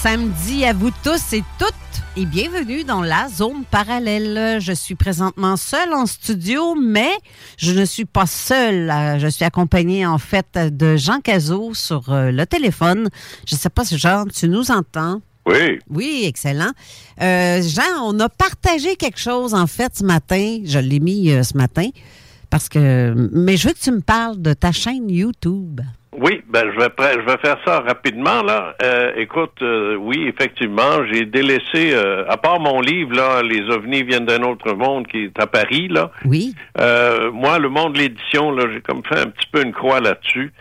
Samedi à vous tous et toutes et bienvenue dans la zone parallèle. Je suis présentement seule en studio, mais je ne suis pas seule. Euh, Je suis accompagnée en fait de Jean Cazot sur euh, le téléphone. Je ne sais pas si Jean, tu nous entends? Oui. Oui, excellent. Euh, Jean, on a partagé quelque chose en fait ce matin. Je l'ai mis euh, ce matin parce que. Mais je veux que tu me parles de ta chaîne YouTube. Oui, ben je vais je vais faire ça rapidement là. Euh, écoute, euh, oui, effectivement, j'ai délaissé, euh, à part mon livre là, les ovnis viennent d'un autre monde qui est à Paris là. Oui. Euh, moi, le monde de l'édition là, j'ai comme fait un petit peu une croix là-dessus.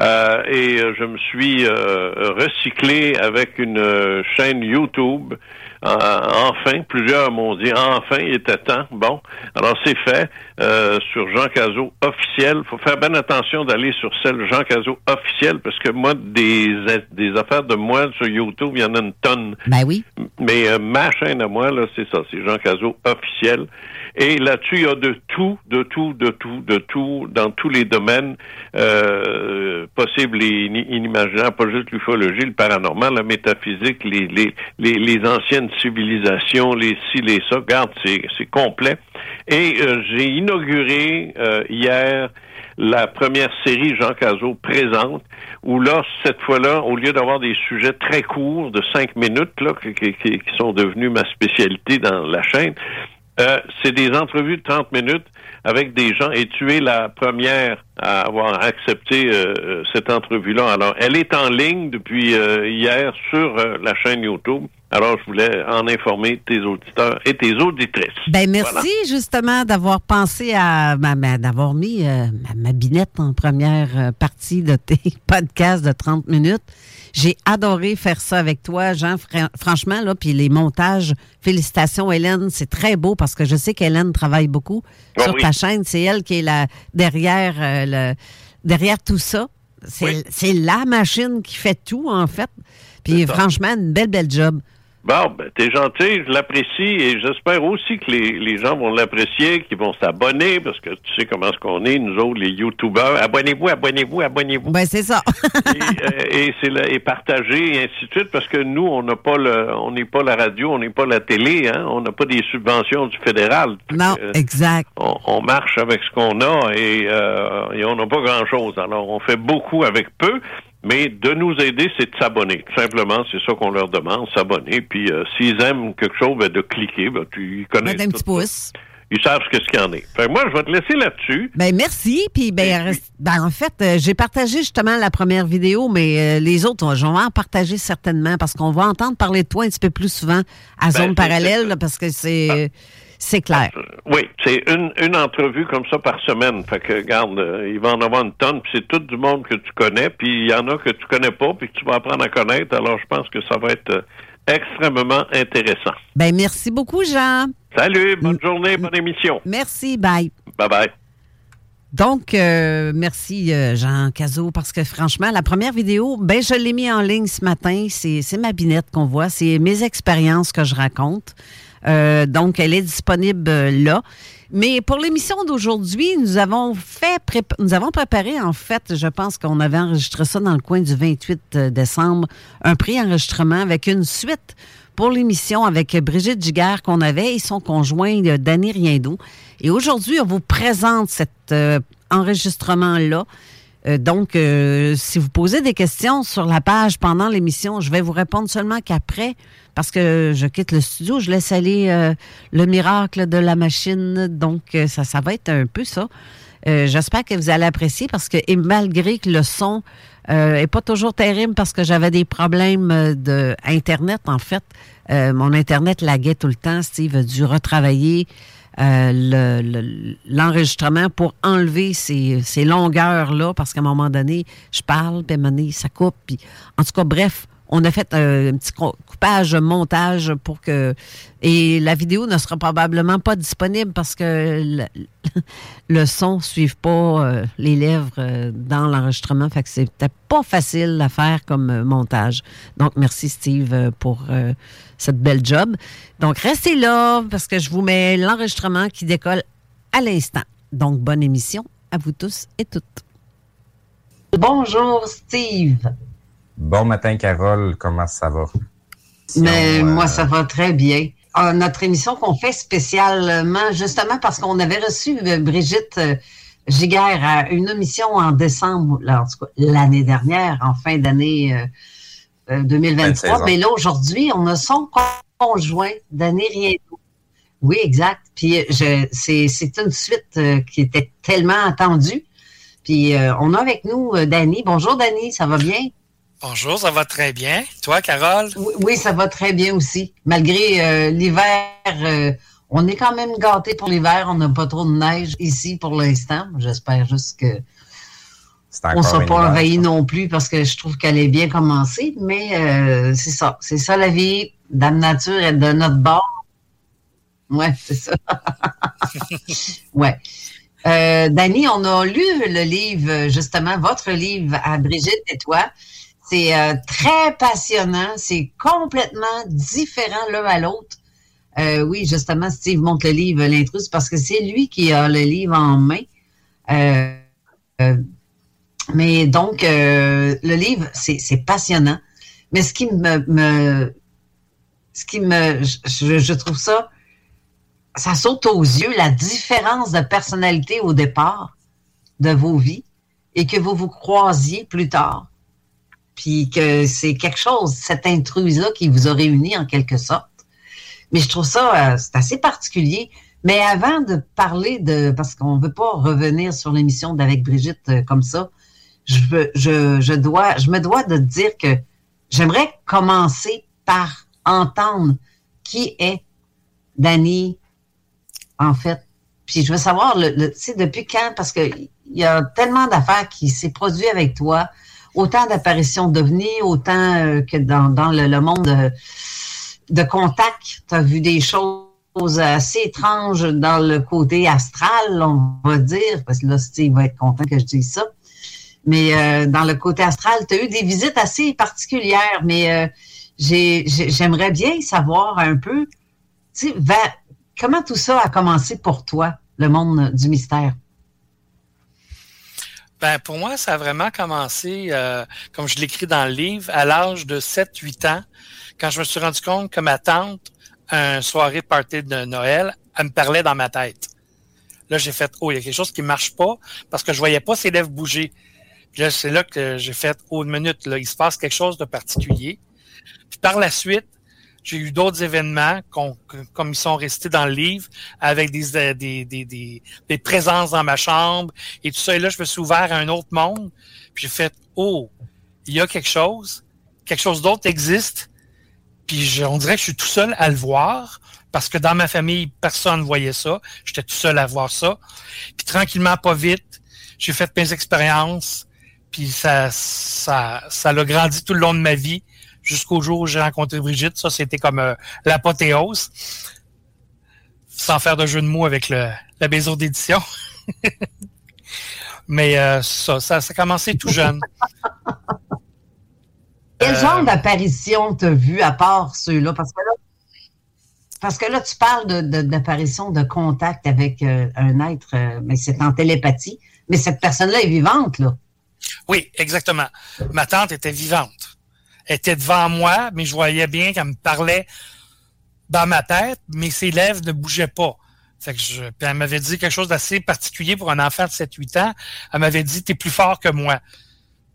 Euh, et euh, je me suis euh, recyclé avec une chaîne YouTube. Euh, enfin, plusieurs m'ont dit enfin, il était temps. Bon, alors c'est fait euh, sur Jean Cazot officiel. faut faire bien attention d'aller sur celle Jean Cazot officiel parce que moi, des, des affaires de moi sur YouTube, il y en a une tonne. Ben oui. Mais euh, ma chaîne à moi, là, c'est ça, c'est Jean Cazot officiel. Et là-dessus, il y a de tout, de tout, de tout, de tout, dans tous les domaines euh, possibles et ini- inimaginables, pas juste l'ufologie, le paranormal, la métaphysique, les, les, les, anciennes civilisations, les ci, les ça. Regarde, c'est complet. Et euh, j'ai inauguré euh, hier la première série Jean Cazot présente, où là, cette fois-là, au lieu d'avoir des sujets très courts de cinq minutes, là, qui- qui- qui sont devenus ma spécialité dans la chaîne, euh, c'est des entrevues de 30 minutes avec des gens et tu es la première à avoir accepté euh, euh, cette entrevue-là. Alors, elle est en ligne depuis euh, hier sur la chaîne YouTube. Alors, je voulais en informer tes auditeurs et tes auditrices. Ben merci Voilà. justement d'avoir pensé à ma- ma- d'avoir mis ma, ma binette en première partie de tes podcasts de 30 minutes. J'ai adoré faire ça avec toi, Jean. Fra- franchement, là, puis les montages, félicitations, Hélène. C'est très beau parce que je sais qu'Hélène travaille beaucoup Ah sur oui. ta chaîne. C'est elle qui est là derrière, euh, le, derrière tout ça. C'est Oui. la machine qui fait tout, en fait. Puis franchement, une belle, belle job. Bon, ben, t'es gentil, je l'apprécie et j'espère aussi que les, les gens vont l'apprécier, qu'ils vont s'abonner parce que tu sais comment est-ce qu'on est, nous autres, les YouTubeurs. Abonnez-vous, abonnez-vous, abonnez-vous. Ben, c'est ça. et, euh, et c'est la- et partager et ainsi de suite parce que nous, on n'a pas le, on n'est pas la radio, on n'est pas la télé, hein, on n'a pas des subventions du fédéral. Non, que, exact. on, on marche avec ce qu'on a et, euh, et on n'a pas grand-chose. Alors, on fait beaucoup avec peu, mais de nous aider, c'est de s'abonner. Tout simplement, c'est ça qu'on leur demande, s'abonner. Puis, euh, s'ils aiment quelque chose, ben, de cliquer. Ben, tu ils connaissent Mettre un petit ça. pouce. Ils savent ce qu'il y en est. Fait moi, je vais te laisser là-dessus. Ben merci. Puis ben, ben, en fait, euh, j'ai partagé justement la première vidéo, mais euh, les autres, je vais en partager certainement parce qu'on va entendre parler de toi un petit peu plus souvent à zone c'est- parallèle là, parce que c'est c'est clair. Euh, Oui, c'est une, une entrevue comme ça par semaine. Fait que, regarde, euh, il va en avoir une tonne, puis c'est tout du monde que tu connais, puis il y en a que tu connais pas, puis que tu vas apprendre à connaître. Alors, je pense que ça va être euh, extrêmement intéressant. Ben merci beaucoup, Jean. Salut, bonne journée, bonne émission. Merci, bye. Bye bye. Donc, euh, merci euh, Jean Cazot, parce que franchement, la première vidéo, ben je l'ai mis en ligne ce matin. C'est c'est ma binette qu'on voit. C'est mes expériences que je raconte. Euh, donc, elle est disponible euh, là. Mais pour l'émission d'aujourd'hui, nous avons fait, nous avons préparé en fait, je pense qu'on avait enregistré ça dans le coin du 28 décembre, un pré-enregistrement avec une suite pour l'émission avec Brigitte Giguère qu'on avait et son conjoint euh, Danny Riendo. Et aujourd'hui, on vous présente cet euh, enregistrement-là. Euh, donc, euh, si vous posez des questions sur la page pendant l'émission, je vais vous répondre seulement qu'après, parce que je quitte le studio, je laisse aller euh, le miracle de la machine. Donc, ça, ça va être un peu ça. J'espère que vous allez apprécier parce que et malgré que le son est pas toujours terrible parce que j'avais des problèmes de Internet, en fait, mon Internet laguait tout le temps. Steve a dû retravailler euh, le- le- l'enregistrement pour enlever ces, longueurs-là parce qu'à un moment donné, je parle, puis à un moment donné, ça coupe. Puis, en tout cas, bref, on a fait euh, un petit co- coupage, montage pour que... Et la vidéo ne sera probablement pas disponible parce que le, son ne suive pas euh, les lèvres euh, dans l'enregistrement. Fait que c'était pas facile à faire comme euh, montage. Donc, merci Steve pour euh, cette belle job. Donc, restez là parce que je vous mets l'enregistrement qui décolle à l'instant. Donc, bonne émission à vous tous et toutes. Bonjour Steve. Bon matin, Carole. Comment ça va? Mais euh, moi, ça va très bien. Notre émission qu'on fait spécialement, justement parce qu'on avait reçu euh, Brigitte euh, Giguère à une émission en décembre, là, en tout cas, l'année dernière, en fin d'année euh, euh, Fin de 2023. saison. Mais là, aujourd'hui, on a son conjoint, Danny Riendo. Oui, exact. Puis euh, je, c'est, c'est une suite euh, qui était tellement attendue. Puis euh, on a avec nous euh, Danny. Bonjour Danny, ça va bien? Bonjour, ça va très bien. Toi, Carole? Oui, oui, ça va très bien aussi. Malgré euh, l'hiver, euh, on est quand même gâtés pour l'hiver. On n'a pas trop de neige ici pour l'instant. J'espère juste que on ne sera pas envahi non plus parce que je trouve qu'elle est bien commencée. Mais euh, c'est ça. C'est ça la vie. Dame Nature est de notre bord. Ouais, c'est ça. ouais. Euh, Dani, on a lu le livre, justement, votre livre à Brigitte et toi. C'est euh, très passionnant. C'est complètement différent l'un à l'autre. Euh, oui, justement, Steve montre le livre L'intruse parce que c'est lui qui a le livre en main. Euh, euh, mais donc, le livre, c'est passionnant. Mais ce qui me, me ce qui me, je, je trouve ça, ça saute aux yeux la différence de personnalité au départ de vos vies et que vous vous croisiez plus tard. Puis que c'est quelque chose, cette intruse-là qui vous a réuni en quelque sorte. Mais je trouve ça, euh, c'est assez particulier. Mais avant de parler de, parce qu'on veut pas revenir sur l'émission d'avec Brigitte euh, comme ça, je, veux, je, je dois, je me dois de dire que j'aimerais commencer par entendre qui est Danny, en fait. Puis je veux savoir, le, le- tu sais, depuis quand, parce que il y a tellement d'affaires qui s'est produit avec toi, autant d'apparitions d'OVNI, autant euh, que dans, le, monde de, contact, tu as vu des choses assez étranges dans le côté astral, on va dire, parce que là, Steve va être content que je dise ça. Mais euh, dans le côté astral, tu as eu des visites assez particulières, mais euh, j'aimerais bien savoir un peu, comment tout ça a commencé pour toi, le monde du mystère? Ben, pour moi, ça a vraiment commencé, euh, comme je l'écris dans le livre, à l'âge de 7-8 ans, quand je me suis rendu compte que ma tante, un soirée party de Noël, elle me parlait dans ma tête. Là, j'ai fait, oh, il y a quelque chose qui marche pas parce que je voyais pas ses lèvres bouger. Là, c'est là que j'ai fait, oh, une minute, là, il se passe quelque chose de particulier. Puis par la suite, j'ai eu d'autres événements comme ils sont restés dans le livre, avec des, des, des, des, présences dans ma chambre et tout ça. Et là, je me suis ouvert à un autre monde. Puis j'ai fait, oh, il y a quelque chose, quelque chose d'autre existe. Puis on dirait que je suis tout seul à le voir parce que dans ma famille, personne ne voyait ça. J'étais tout seul à voir ça. Puis tranquillement, pas vite, j'ai fait mes expériences. Puis ça, ça, ça l'a grandi tout le long de ma vie jusqu'au jour où j'ai rencontré Brigitte. Ça, c'était comme euh, l'apothéose. Sans faire de jeu de mots avec le, la maison d'édition. Mais euh, ça, ça, ça a commencé tout jeune. Quel genre euh, d'apparition t'as vu à part ceux-là? Parce que là, parce que là, tu parles d'apparition, de, de, contact avec euh, un être, euh, mais c'est en télépathie. Mais cette personne-là est vivante, là. Oui, exactement. Ma tante était vivante. Était devant moi, mais je voyais bien qu'elle me parlait dans ma tête, mais ses lèvres ne bougeaient pas. Fait que je, puis elle m'avait dit quelque chose d'assez particulier pour un enfant de 7-8 ans. Elle m'avait dit, t'es plus fort que moi.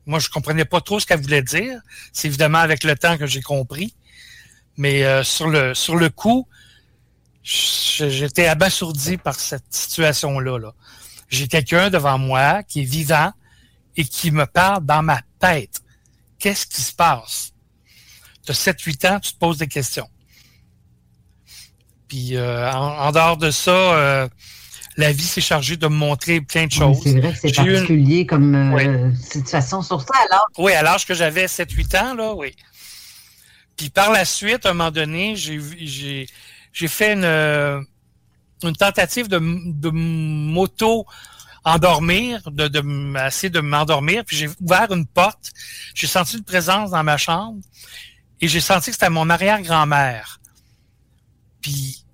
Moi, je comprenais pas trop ce qu'elle voulait dire. C'est évidemment avec le temps que j'ai compris. Mais euh, sur le sur le coup, j'étais abasourdi par cette situation-là. -là, J'ai quelqu'un devant moi qui est vivant et qui me parle dans ma tête. Qu'est-ce qui se passe? Tu as 7-8 ans, tu te poses des questions. Puis euh, en, dehors de ça, euh, la vie s'est chargée de me montrer plein de choses. c'est vrai que c'est particulier comme euh, situation, sur ça alors. Oui, à l'âge que j'avais 7-8 ans, là, oui. Puis par la suite, à un moment donné, j'ai fait une, une tentative de, de moto endormir, de, de de m'endormir, puis j'ai ouvert une porte, j'ai senti une présence dans ma chambre et j'ai senti que c'était mon arrière-grand-mère. Puis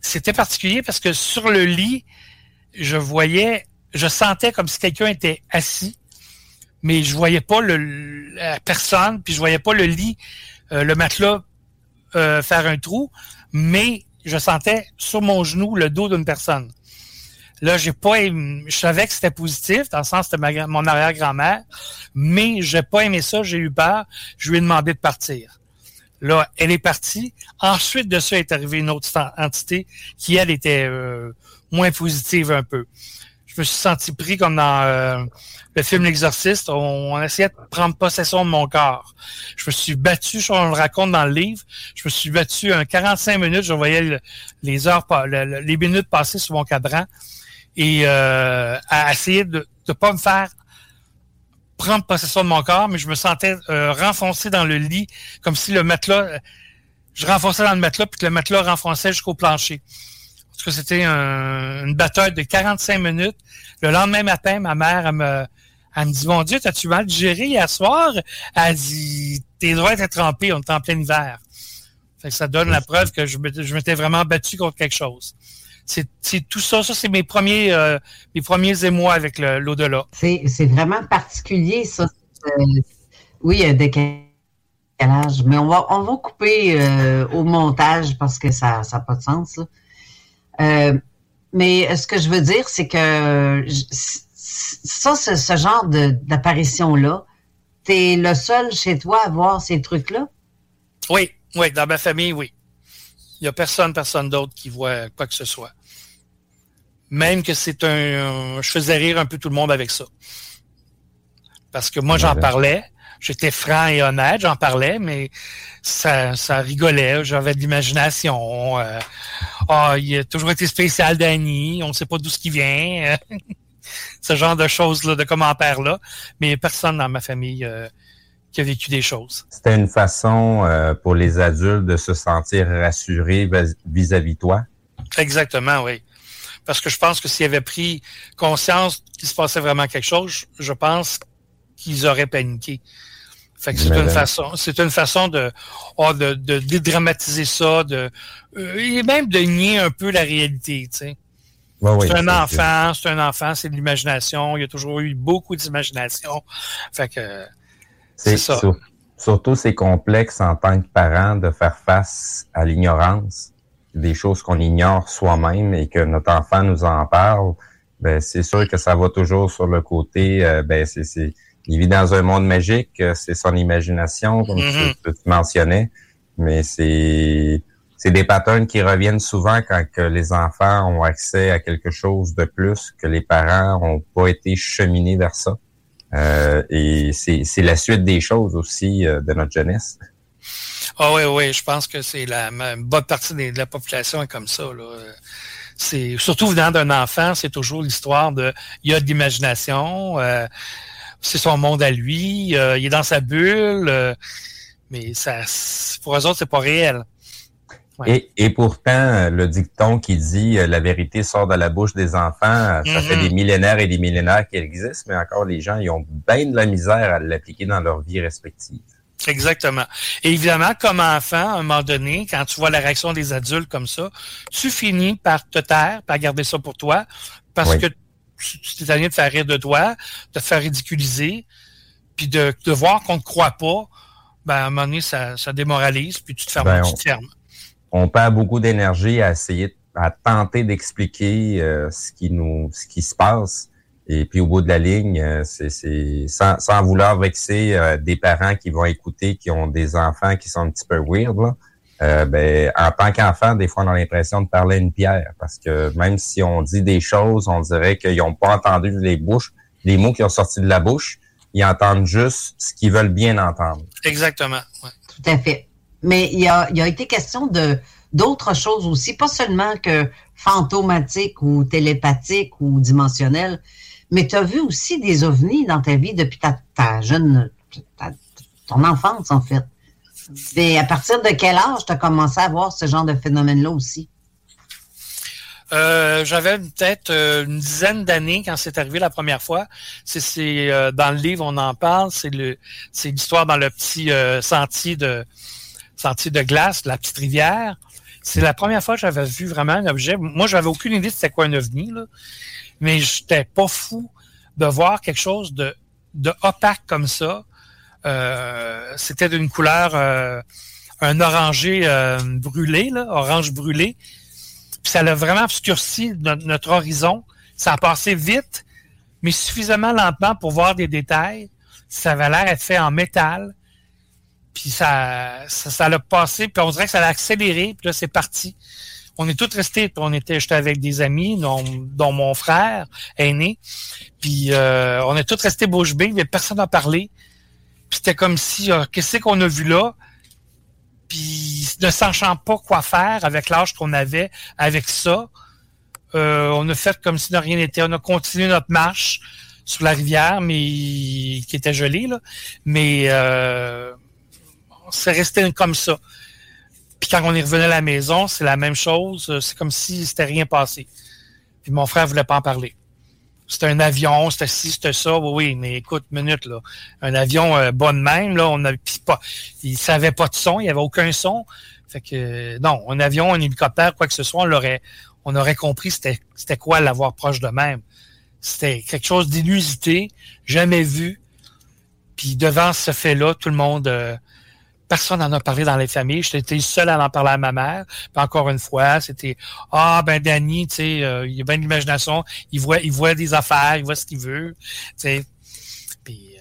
c'était particulier parce que sur le lit, je voyais, je sentais comme si quelqu'un était assis, mais je voyais pas le, la personne, puis je voyais pas le lit, euh, le matelas euh, faire un trou mais je sentais sur mon genou le dos d'une personne. Là, j'ai pas aimé, je savais que c'était positif, dans le sens que c'était mon arrière-grand-mère, mais j'ai pas aimé ça, j'ai eu peur, je lui ai demandé de partir. Là, elle est partie. Ensuite de ça est arrivée une autre entité qui, elle, était euh, moins positive un peu. Je me suis senti pris comme dans euh, le film L'Exorciste, on, essayait de prendre possession de mon corps. Je me suis battu, je le raconte dans le livre, je me suis battu un 45 minutes, je voyais les heures, les minutes passer sur mon cadran et euh, à essayer de ne pas me faire prendre possession de mon corps, mais je me sentais euh, renfoncé dans le lit, comme si le matelas, je renfonçais dans le matelas, puis que le matelas renfonçait jusqu'au plancher. Parce que c'était une bataille de 45 minutes. Le lendemain matin, ma mère, me, me dit, mon Dieu, t'as-tu mal digéré hier soir? Elle dit, tes doigts étaient trempés, on est en plein hiver. Fait ça donne la preuve que je m'étais vraiment battu contre quelque chose. C'est tout ça, ça c'est mes premiers euh, mes premiers émois avec l'au-delà. C'est vraiment particulier, ça. Euh, oui, a décalage, mais on va, on va couper euh, au montage parce que ça n'a pas de sens. mais ce que je veux dire, c'est que ça, c'est ce genre d'apparition-là. Tu es le seul chez toi à voir ces trucs-là? Oui, oui, dans ma famille, oui. Il n'y a personne, personne d'autre qui voit quoi que ce soit. Même que c'est un, Je faisais rire un peu tout le monde avec ça. Parce que moi, j'en parlais. J'étais franc et honnête, j'en parlais, mais ça, ça rigolait. J'avais de l'imagination. Euh, ah, il a toujours été spécial Danny. On ne sait pas d'où ce qui vient. ce genre de choses-là, de commentaires-là. Mais personne dans ma famille euh, qui a vécu des choses. C'était une façon euh, pour les adultes de se sentir rassurés vis-à-vis de toi? Exactement, oui. Parce que je pense que s'ils avaient pris conscience qu'il se passait vraiment quelque chose, je pense qu'ils auraient paniqué. Fait que c'est une façon, c'est une façon de, oh, de, de dédramatiser ça, de, euh, et même de nier un peu la réalité, tu sais. c'est un enfant, c'est un enfant, c'est de l'imagination. Il y a toujours eu beaucoup d'imagination. Fait que c'est ça. surtout, c'est complexe en tant que parent de faire face à l'ignorance, des choses qu'on ignore soi-même et que notre enfant nous en parle. Ben, c'est sûr que ça va toujours sur le côté, euh, ben, c'est il vit dans un monde magique, euh, c'est son imagination, comme mm-hmm. tu, mentionnais, mais c'est c'est des patterns qui reviennent souvent quand que les enfants ont accès à quelque chose de plus que les parents n'ont pas été cheminés vers ça. Euh, et c'est la suite des choses aussi euh, de notre jeunesse. Ah oui, oui, je pense que c'est la bonne partie de la population est comme ça. C'est surtout venant d'un enfant, c'est toujours l'histoire de il y a de l'imagination. Euh, c'est son monde à lui, euh, il est dans sa bulle, euh, mais ça, pour eux autres, c'est pas réel. Et, et, pourtant, le dicton qui dit la vérité sort de la bouche des enfants, ça fait mm-hmm. des millénaires et des millénaires qu'il existe, mais encore les gens, ils ont bien de la misère à l'appliquer dans leur vie respective. Exactement. Et évidemment, comme enfant, à un moment donné, quand tu vois la réaction des adultes comme ça, tu finis par te taire, par garder ça pour toi, parce que tu t'es de faire rire de toi, de te faire ridiculiser, puis de, de voir qu'on ne te croit pas, ben, à un moment donné, ça, ça démoralise, puis tu te fermes, ben, tu on, perd beaucoup d'énergie à essayer, à tenter d'expliquer euh, ce qui nous, ce qui se passe. Et puis au bout de la ligne, euh, c'est sans, sans vouloir vexer euh, des parents qui vont écouter, qui ont des enfants qui sont un petit peu weird, là. Euh, ben, en tant qu'enfant, des fois, on a l'impression de parler à une pierre parce que même si on dit des choses, on dirait qu'ils n'ont pas entendu les bouches, les mots qui ont sorti de la bouche. Ils entendent juste ce qu'ils veulent bien entendre. Exactement. Tout à fait. Mais il y a, il a été question de d'autres choses aussi, pas seulement que fantomatique ou télépathique ou dimensionnel, mais tu as vu aussi des ovnis dans ta vie depuis ta, jeune, ton enfance en fait. Et à partir de quel âge tu as commencé à voir ce genre de phénomène-là aussi? Euh, j'avais peut-être euh, une dizaine d'années quand c'est arrivé la première fois. C'est euh, dans le livre on en parle. C'est le c'est l'histoire dans le petit sentier de sentier de glace, la petite rivière. C'est la première fois que j'avais vu vraiment un objet. Moi, j'avais aucune idée de c'était quoi un ovni, là. Mais j'étais pas fou de voir quelque chose de, opaque comme ça, euh, c'était d'une couleur euh, un orangé euh, brûlé, là, orange brûlé. Puis ça a vraiment obscurci notre, horizon. Ça a passé vite, mais suffisamment lentement pour voir des détails. Ça avait l'air être fait en métal. Puis ça, ça, l'a passé, puis on dirait que ça l'a accéléré, puis là, c'est parti. On est tous restés, on était, j'étais avec des amis, dont, mon frère aîné, puis on est tous restés bouche bée, mais personne n'a parlé. Puis c'était comme si, euh, qu'est-ce qu'on a vu là? Puis ne sachant pas quoi faire avec l'âge qu'on avait avec ça, euh, on a fait comme si de rien n'était. On a continué notre marche sur la rivière, mais qui était gelée, là. Mais euh, c'est resté comme ça. Puis quand on est revenu à la maison, c'est la même chose. C'est comme si c'était rien passé. Puis mon frère voulait pas en parler c'était un avion, c'était ci, c'était ça. Oui, oui, mais écoute, minute, là. Un avion euh, bon de même, là, on a pas. Il savait pas de son, il n'y avait aucun son. Fait que non, un avion, un hélicoptère, quoi que ce soit, on l'aurait on aurait compris c'était quoi l'avoir proche de même. C'était quelque chose d'inusité, jamais vu. Puis devant ce fait-là, tout le monde euh, Personne n'en a parlé dans les familles. J'étais seul à en parler à ma mère. Puis encore une fois, c'était Ah ben Danny, tu sais, euh, il a bien de l'imagination, il voit, il voit des affaires, il voit ce qu'il veut. Tu sais.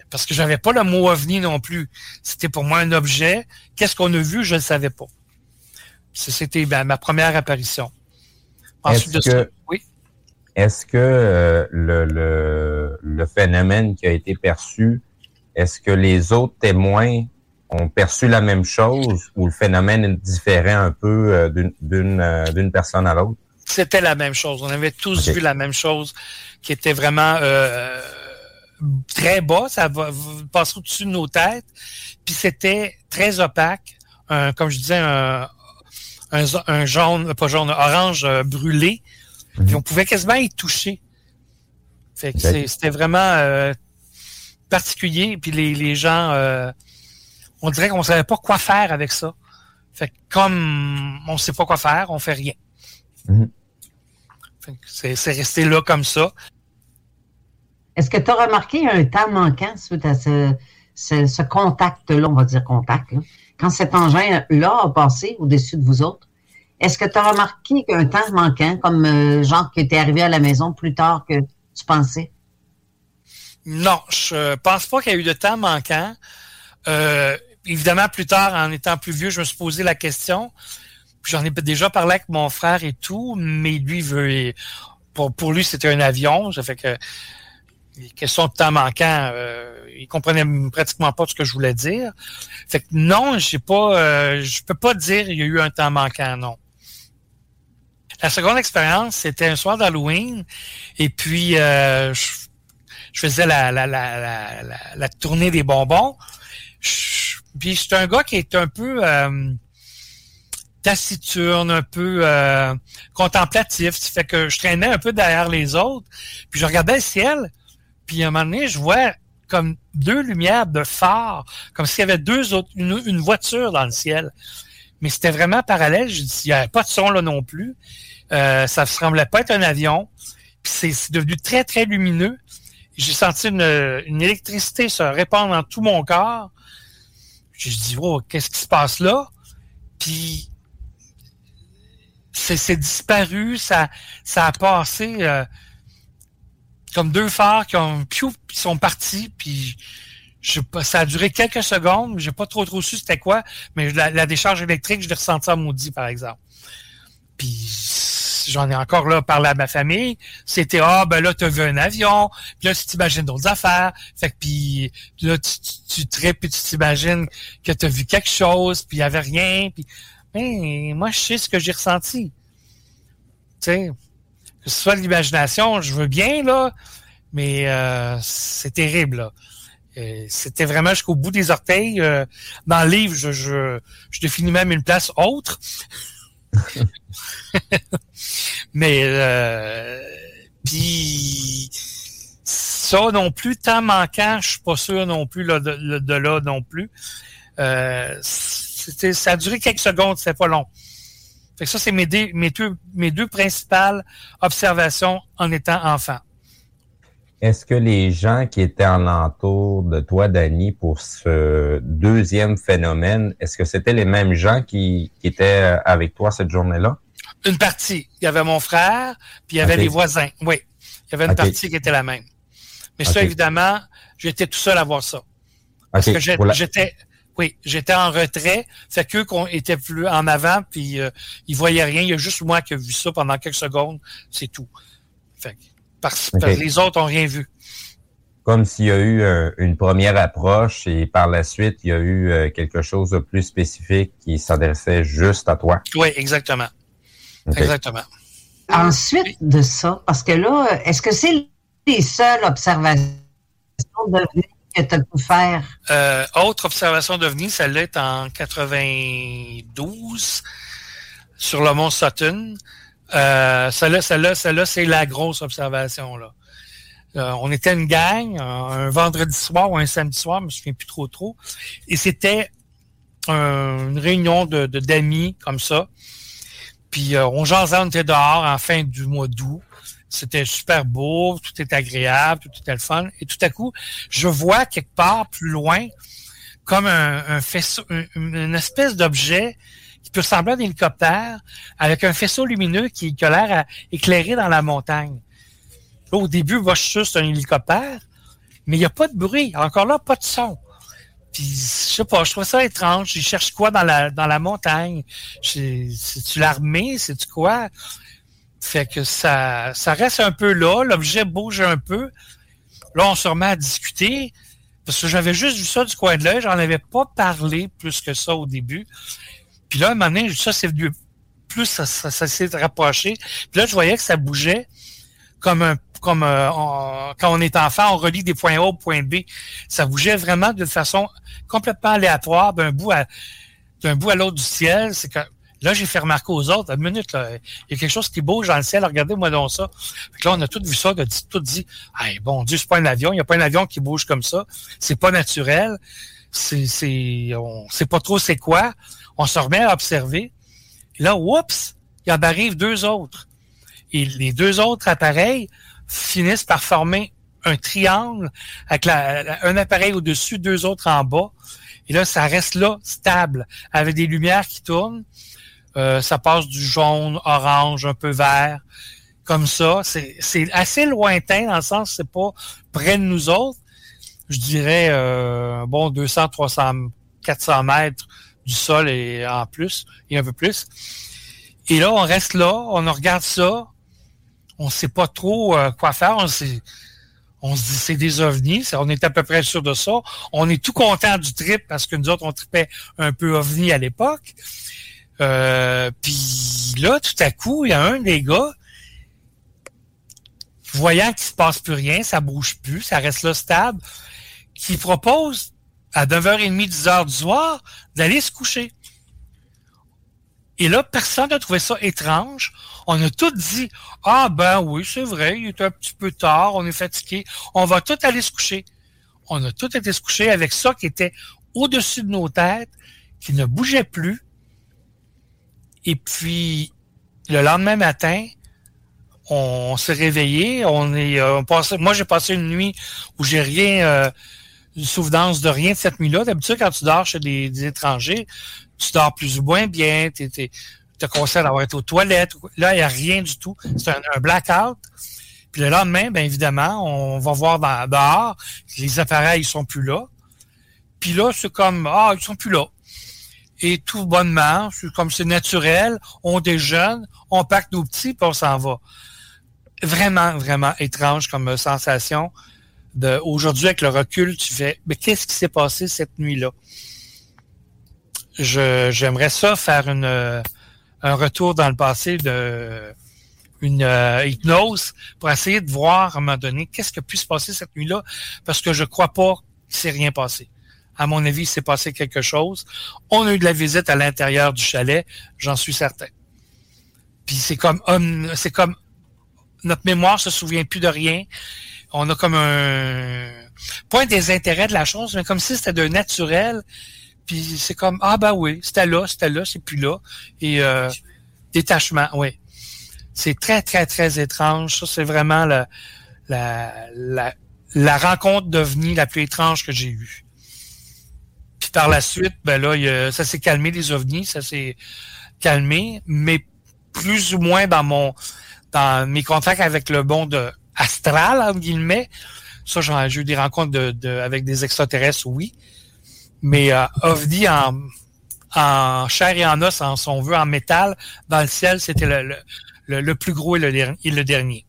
parce que j'avais pas le mot ovni non plus. C'était pour moi un objet. Qu'est-ce qu'on a vu, je ne savais pas. C'était ben, ma première apparition. Ensuite de ça, oui. Est-ce que euh, le, le, le phénomène qui a été perçu, est-ce que les autres témoins ont perçu la même chose ou le phénomène est différent un peu euh, d'une euh, d'une personne à l'autre? C'était la même chose. On avait tous vu la même chose qui était vraiment euh, très bas. Ça va passer au-dessus de nos têtes. Puis c'était très opaque. comme je disais, un, un, jaune, pas jaune, orange brûlé. Puis mhm. on pouvait quasiment y toucher. Fait que c'était vraiment particulier. Puis les, les gens on dirait qu'on savait pas quoi faire avec ça. Fait que comme on sait pas quoi faire, on fait rien. Mhm. Fait que C'est resté là comme ça. Est-ce que tu as remarqué un temps manquant suite à ce, ce, ce contact-là, on va dire contact, là, quand cet engin-là a passé au-dessus de vous autres? Est-ce que tu as remarqué qu'un temps manquant, comme euh, genre qui était arrivé à la maison plus tard que tu pensais? Non, je pense pas qu'il y a eu de temps manquant. Euh, évidemment, plus tard, en étant plus vieux, je me suis posé la question. J'en ai déjà parlé avec mon frère et tout, mais lui veut. Pour, lui, c'était un avion. Ça fait que les questions de temps manquant, euh, il comprenait pratiquement pas ce que je voulais dire. Fait que non, j'ai pas. euh, je peux pas dire qu'il y a eu un temps manquant, non. La seconde expérience, c'était un soir d'Halloween. Et puis, euh, je, faisais la, la tournée des bonbons. Je- puis, j'étais un gars qui est un peu euh, taciturne, un peu euh, contemplatif. Ça fait que je traînais un peu derrière les autres. Puis, je regardais le ciel. Puis, à un moment donné, je vois comme deux lumières de phare, comme s'il y avait deux autres, une, voiture dans le ciel. Mais c'était vraiment parallèle. Je dis, il n'y avait pas de son là non plus. Euh, ça ne semblait pas être un avion. Puis c'est c'est devenu très, très lumineux. J'ai senti une électricité se répandre dans tout mon corps. J'ai dit, oh, qu'est-ce qui se passe là? Puis c'est disparu, ça, ça a passé euh, comme deux phares qui ont piou, puis sont partis, puis je ça a duré quelques secondes, j'ai pas trop trop su c'était quoi, mais la, la décharge électrique, je l'ai ressenti en maudit, par exemple. Puis j'en ai encore là parlé à ma famille. C'était ah ben là, tu as vu un avion, puis là, tu t'imagines d'autres affaires. Fait que puis là, tu, tu, tu tripes puis tu t'imagines que tu as vu quelque chose, puis il y avait rien. Puis ben, moi, je sais ce que j'ai ressenti. Tu sais, que ce soit l'imagination, je veux bien, là, mais euh, c'est terrible, là. Euh, C'était vraiment jusqu'au bout des orteils. Euh, dans le livre, je, je, je définis même une place autre. Mais euh, puis ça non plus, temps manquant, je suis pas sûr non plus là, de, là non plus. Euh, ça a duré quelques secondes, c'était pas long. Fait que ça, c'est mes, deux, mes deux principales observations en étant enfant. Est-ce que les gens qui étaient en entour de toi, Dani, pour ce deuxième phénomène, est-ce que c'était les mêmes gens qui, qui étaient euh, avec toi cette journée-là? Une partie. Il y avait mon frère, puis il y avait les voisins. Oui. Il y avait une partie qui était la même. Mais ça, évidemment, j'étais tout seul à voir ça. Parce que j'étais, oui, j'étais en retrait. Fait qu'eux qu'on était plus en avant, puis euh, ils voyaient rien. Il y a juste moi qui ai vu ça pendant quelques secondes. C'est tout. Fait que, parce, que les autres ont rien vu. Comme s'il y a eu euh, une première approche et par la suite, il y a eu euh, quelque chose de plus spécifique qui s'adressait juste à toi. Oui, exactement. Exactement. Ensuite de ça, parce que là, est-ce que c'est les seules observations d'OVNI que tu as pu faire? Euh, autre observation d'OVNI, celle-là est en 92 sur le mont Sutton. Euh, celle-là, celle-là, celle-là, c'est la grosse observation. Là. Euh, on était une gang, un, un vendredi soir ou un samedi soir, je me souviens plus trop trop. Et c'était un- une réunion de, d'amis comme ça. Puis euh, on jasait, on était dehors en fin du mois d'août. C'était super beau, tout était agréable, tout était le fun. Et tout à coup, je vois quelque part plus loin comme un, faisceau, un- une espèce d'objet qui peut ressembler à un hélicoptère avec un faisceau lumineux qui, a l'air à éclairer dans la montagne. Là, au début, que c'est un hélicoptère, mais il n'y a pas de bruit. Encore là, pas de son. Puis, je sais pas, je trouve ça étrange. Je cherche quoi dans la, dans la montagne? C'est-tu l'armée? C'est-tu quoi? Fait que ça, ça reste un peu là. L'objet bouge un peu. Là, on se remet à discuter. Parce que j'avais juste vu ça du coin de l'œil. J'en avais pas parlé plus que ça au début. Puis là, un moment donné, ça, c'est venu plus ça, s'est rapproché. Puis là, je voyais que ça bougeait comme un comme euh, quand on est enfant, on relie des points A au point B. Ça bougeait vraiment de façon complètement aléatoire d'un bout à d'un bout à l'autre du ciel. C'est que là, j'ai fait remarquer aux autres, une minute, là, il y a quelque chose qui bouge dans le ciel, regardez-moi donc ça. Fait là, on a tout vu ça, on a tout dit, hey, bon Dieu, c'est pas un avion, il n'y a pas un avion qui bouge comme ça, c'est pas naturel. C'est, on sait pas trop c'est quoi. On se remet à observer. Et là, oups, il en arrive deux autres. Et les deux autres appareils finissent par former un triangle avec un appareil au-dessus, deux autres en bas. Et là, ça reste là, stable, avec des lumières qui tournent. Euh, ça passe du jaune, orange, un peu vert, comme ça. C'est c'est assez lointain dans le sens, c'est pas près de nous autres. Je dirais, euh, bon, 200, 300, 400 mètres du sol et en plus, et un peu plus. Et là, on reste là, on regarde ça. On sait pas trop euh, quoi faire. On, sait- on se dit, c'est des ovnis. On est à peu près sûr de ça. On est tout content du trip parce que nous autres, on tripait un peu ovni à l'époque. Euh, Puis là, tout à coup, il y a un des gars, voyant qu'il se passe plus rien, ça bouge plus, ça reste là stable, qui propose à 9h30, 10h du soir d'aller se coucher. Et là, personne n'a trouvé ça étrange. On a tous dit, ah ben oui, c'est vrai, il est un petit peu tard, on est fatigué, on va tous aller se coucher. On a tous été se coucher avec ça qui était au-dessus de nos têtes, qui ne bougeait plus. Et puis, le lendemain matin, on s'est réveillé, on est, euh, on moi j'ai passé une nuit où j'ai rien, euh, souvenance de rien de cette nuit-là. D'habitude, quand tu dors chez des, étrangers, tu dors plus ou moins bien, tu te conseilles d'avoir été aux toilettes. Là, il n'y a rien du tout. C'est un, blackout. Puis le lendemain, bien évidemment, on va voir dehors, les appareils ils sont plus là. Puis là, c'est comme, ah, ils sont plus là. Et tout bonnement, c'est comme c'est naturel, on déjeune, on pack nos petits, puis on s'en va. Vraiment, vraiment étrange comme sensation. Aujourd'hui, avec le recul, tu fais, mais qu'est-ce qui s'est passé cette nuit-là? J'aimerais ça faire une, euh, un retour dans le passé de une euh, hypnose pour essayer de voir à un moment donné qu'est-ce qui a pu se passer cette nuit-là, parce que je crois pas qu'il s'est rien passé. À mon avis, il s'est passé quelque chose. On a eu de la visite à l'intérieur du chalet, j'en suis certain. Puis c'est comme hum, c'est comme notre mémoire se souvient plus de rien. On a comme un point des intérêts de la chose, mais comme si c'était de naturel. Puis c'est comme ah ben oui, c'était là, c'était là, c'est plus là. Et euh, détachement, oui. C'est très très très étrange. Ça c'est vraiment la la, la la rencontre d'OVNI la plus étrange que j'ai eue. Puis par la suite, ben là, il ça s'est calmé les ovnis, ça s'est calmé, mais plus ou moins dans mon dans mes contacts avec le monde astral, entre guillemets. Ça, j'en- j'ai eu des rencontres de, de- avec des extraterrestres, oui. Mais euh, OVNI en, en chair et en os, en, si on veut, en métal, dans le ciel, c'était le, le, le- le plus gros et le, der- et le dernier.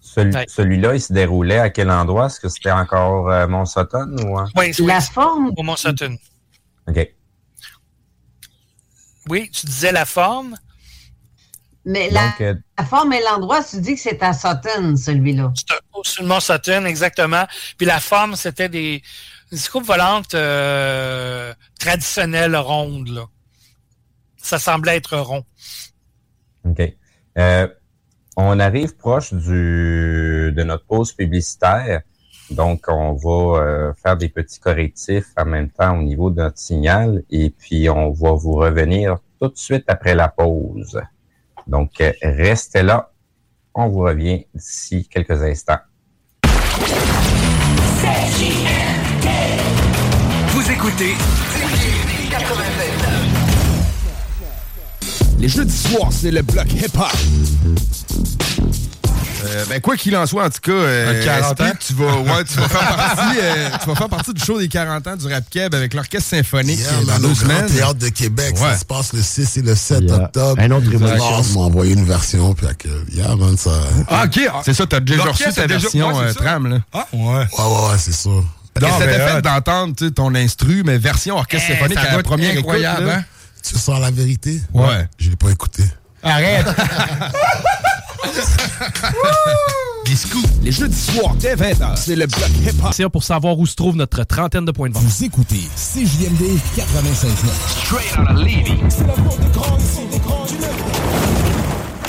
Celui- Ouais. Celui-là, il se déroulait à quel endroit? Est-ce que c'était encore euh, Mont-Sutton ou... euh? Oui, c'est La oui, forme, au Mont Sutton. OK. Oui, tu disais la forme. Mais la, Donc, euh, la forme et l'endroit, tu dis que c'est à Sutton, celui-là. C'est le Mont Sutton, exactement. Puis la forme, c'était des, des coupes volantes euh, traditionnelles rondes. Là. Ça semblait être rond. OK. Euh, on arrive proche du, de notre pause publicitaire. Donc, on va euh, faire des petits correctifs en même temps au niveau de notre signal et puis on va vous revenir tout de suite après la pause. Donc, euh, restez là. On vous revient d'ici quelques instants. Vous écoutez Les jeudis soirs, c'est le bloc hip-hop. Euh, ben quoi qu'il en soit, en tout cas, euh, Un 40 ans? SP, tu vas, ouais, tu vas faire partie, euh, tu vas faire partie du show des 40 ans du Rap Keb avec l'orchestre symphonique Yeah, dans Grand. Théâtre de Québec, Ouais. ça se passe le 6 et le 7 Yeah. octobre. Un autre. Lars m'a envoyé une version, puis que, yeah, man, ça... Ah, ok. C'est ça, t'as déjà reçu ta déjà- version ouais, euh, ça. tram, là. Ah, ouais. Ouais, ouais, ouais, c'est ça. Non, c'était mais, fait d'entendre ton instru, mais version orchestre Eh, symphonique ça à la première incroyable, écoute. hein? Tu sens la vérité? Ouais. Je l'ai pas écouté. Arrête! Disco. Les jeudis soirs, dès 20h, c'est le bloc hip-hop. C'est pour savoir où se trouve notre trentaine de points de vente. Vous écoutez CJMD 96.9. Straight out of Levy.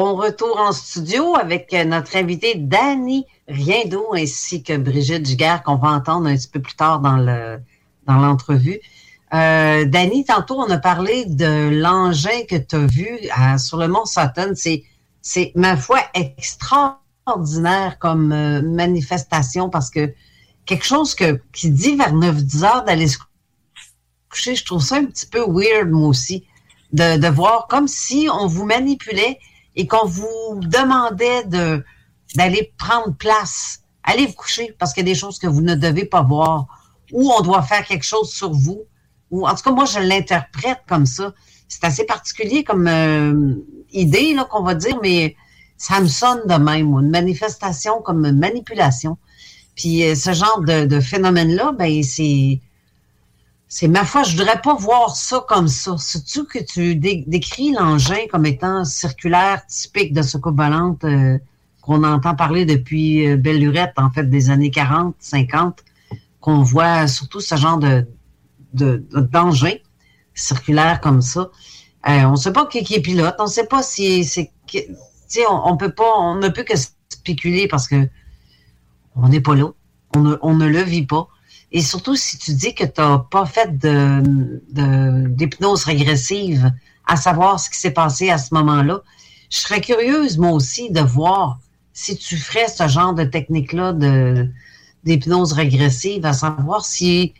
Bon retour en studio avec euh, notre invité Danny Riendo ainsi que Brigitte Giguère qu'on va entendre un petit peu plus tard dans le dans l'entrevue. Euh, Danny, tantôt on a parlé de l'engin que tu as vu à- sur le mont Sutton. C'est c'est ma foi extraordinaire comme euh, manifestation parce que quelque chose que qui dit vers 9-10 heures d'aller se coucher, je trouve ça un petit peu weird moi aussi de, de voir comme si on vous manipulait et qu'on vous demandait de d'aller prendre place. Allez vous coucher parce qu'il y a des choses que vous ne devez pas voir ou on doit faire quelque chose sur vous. Ou en tout cas, moi, je l'interprète comme ça. C'est assez particulier comme euh, idée là qu'on va dire, mais ça me sonne de même. Une manifestation comme une manipulation. Puis euh, ce genre de, de phénomène-là, ben c'est c'est ma foi, je voudrais pas voir ça comme ça. Sais-tu que tu dé- décris l'engin comme étant circulaire, typique de soucoupe volante euh, qu'on entend parler depuis euh, en fait, des années 40, 50, qu'on voit surtout ce genre de de- de- d'engin circulaire comme ça. Euh, on ne sait pas qui, est pilote, on ne sait pas si c'est... on, on peut pas, on ne peut que spéculer parce que on n'est pas là. On ne le vit pas. Et surtout, si tu dis que tu n'as pas fait de, de- d'hypnose régressive, à savoir ce qui s'est passé à ce moment-là, je serais curieuse, moi aussi, de voir si tu ferais ce genre de technique-là d'hypnose régressive, à savoir si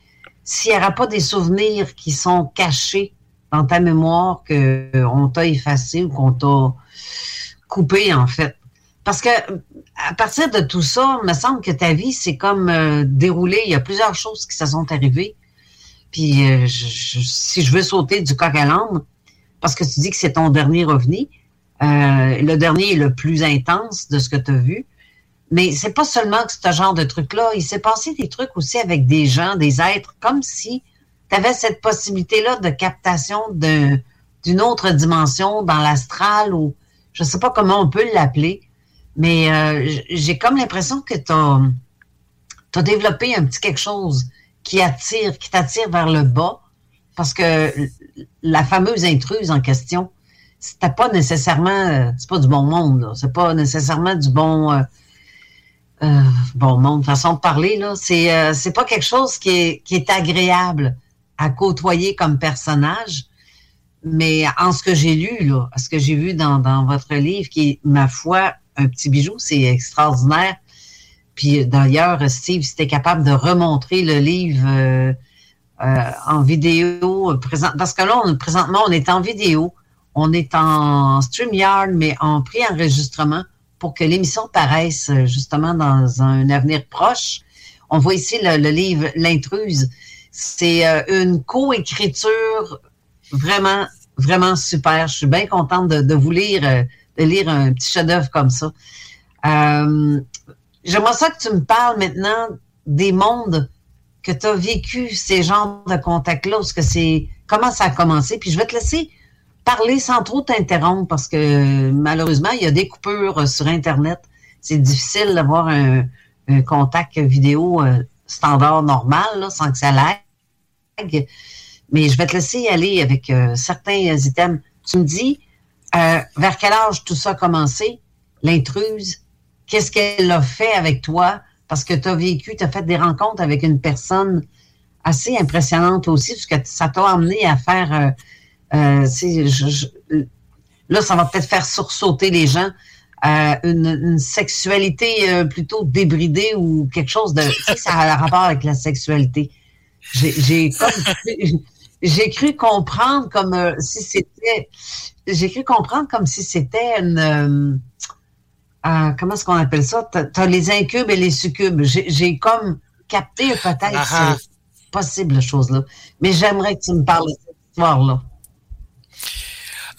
s'il n'y aura pas des souvenirs qui sont cachés dans ta mémoire qu'on t'a effacé ou qu'on t'a coupé, en fait. Parce que à partir de tout ça, me semble que ta vie s'est comme euh, déroulée. Il y a plusieurs choses qui se sont arrivées. Puis euh, si je veux sauter du coq à l'âne, parce que tu dis que c'est ton dernier revenu, euh, le dernier est le plus intense de ce que tu as vu. Mais c'est pas seulement que ce genre de truc-là. Il s'est passé des trucs aussi avec des gens, des êtres, comme si tu avais cette possibilité-là de captation d'un- d'une autre dimension dans l'astral ou je sais pas comment on peut l'appeler. Mais euh, j'ai comme l'impression que tu as, développé un petit quelque chose qui attire, qui t'attire vers le bas, parce que la fameuse intruse en question, c'était pas nécessairement, euh, c'est pas du bon monde, c'est pas nécessairement du bon, euh, euh, bon monde, façon de parler là. C'est, euh, c'est pas quelque chose qui est, qui est agréable à côtoyer comme personnage. Mais en ce que j'ai lu, là, ce que j'ai vu dans, dans votre livre, qui est, ma foi, un petit bijou, c'est extraordinaire. Puis d'ailleurs, Steve, si capable de remontrer le livre euh, euh, en vidéo, présent, parce que là, on, présentement, on est en vidéo, on est en StreamYard, mais en pré-enregistrement pour que l'émission paraisse justement dans un avenir proche. On voit ici le, le livre L'intruse. C'est euh, une co-écriture vraiment, vraiment super. Je suis bien contente de, de vous lire, euh, de lire un petit chef-d'œuvre comme ça. Euh, J'aimerais ça que tu me parles maintenant des mondes que tu as vécu, ces genres de contacts-là, parce que c'est comment ça a commencé? Puis je vais te laisser parler sans trop t'interrompre parce que malheureusement, il y a des coupures euh, sur Internet. C'est difficile d'avoir un, contact vidéo euh, standard normal, sans que ça lag. Mais je vais te laisser aller avec certains items. Tu me dis, euh, vers quel âge tout ça a commencé? L'intruse, qu'est-ce qu'elle a fait avec toi? Parce que tu as vécu, tu as fait des rencontres avec une personne assez impressionnante aussi, parce que ça t'a amené à faire... euh, euh, je- je- là, ça va peut-être faire sursauter les gens. euh, une, sexualité plutôt débridée ou quelque chose de... Ça a rapport avec la sexualité. J'ai comme... j'ai cru comprendre comme euh, si c'était, j'ai cru comprendre comme si c'était une, euh, euh, comment est-ce qu'on appelle ça? T'as, les incubes et les succubes. J'ai, comme capté peut-être Ah ah. c'est possible, chose-là. Mais j'aimerais que tu me parles de cette histoire-là.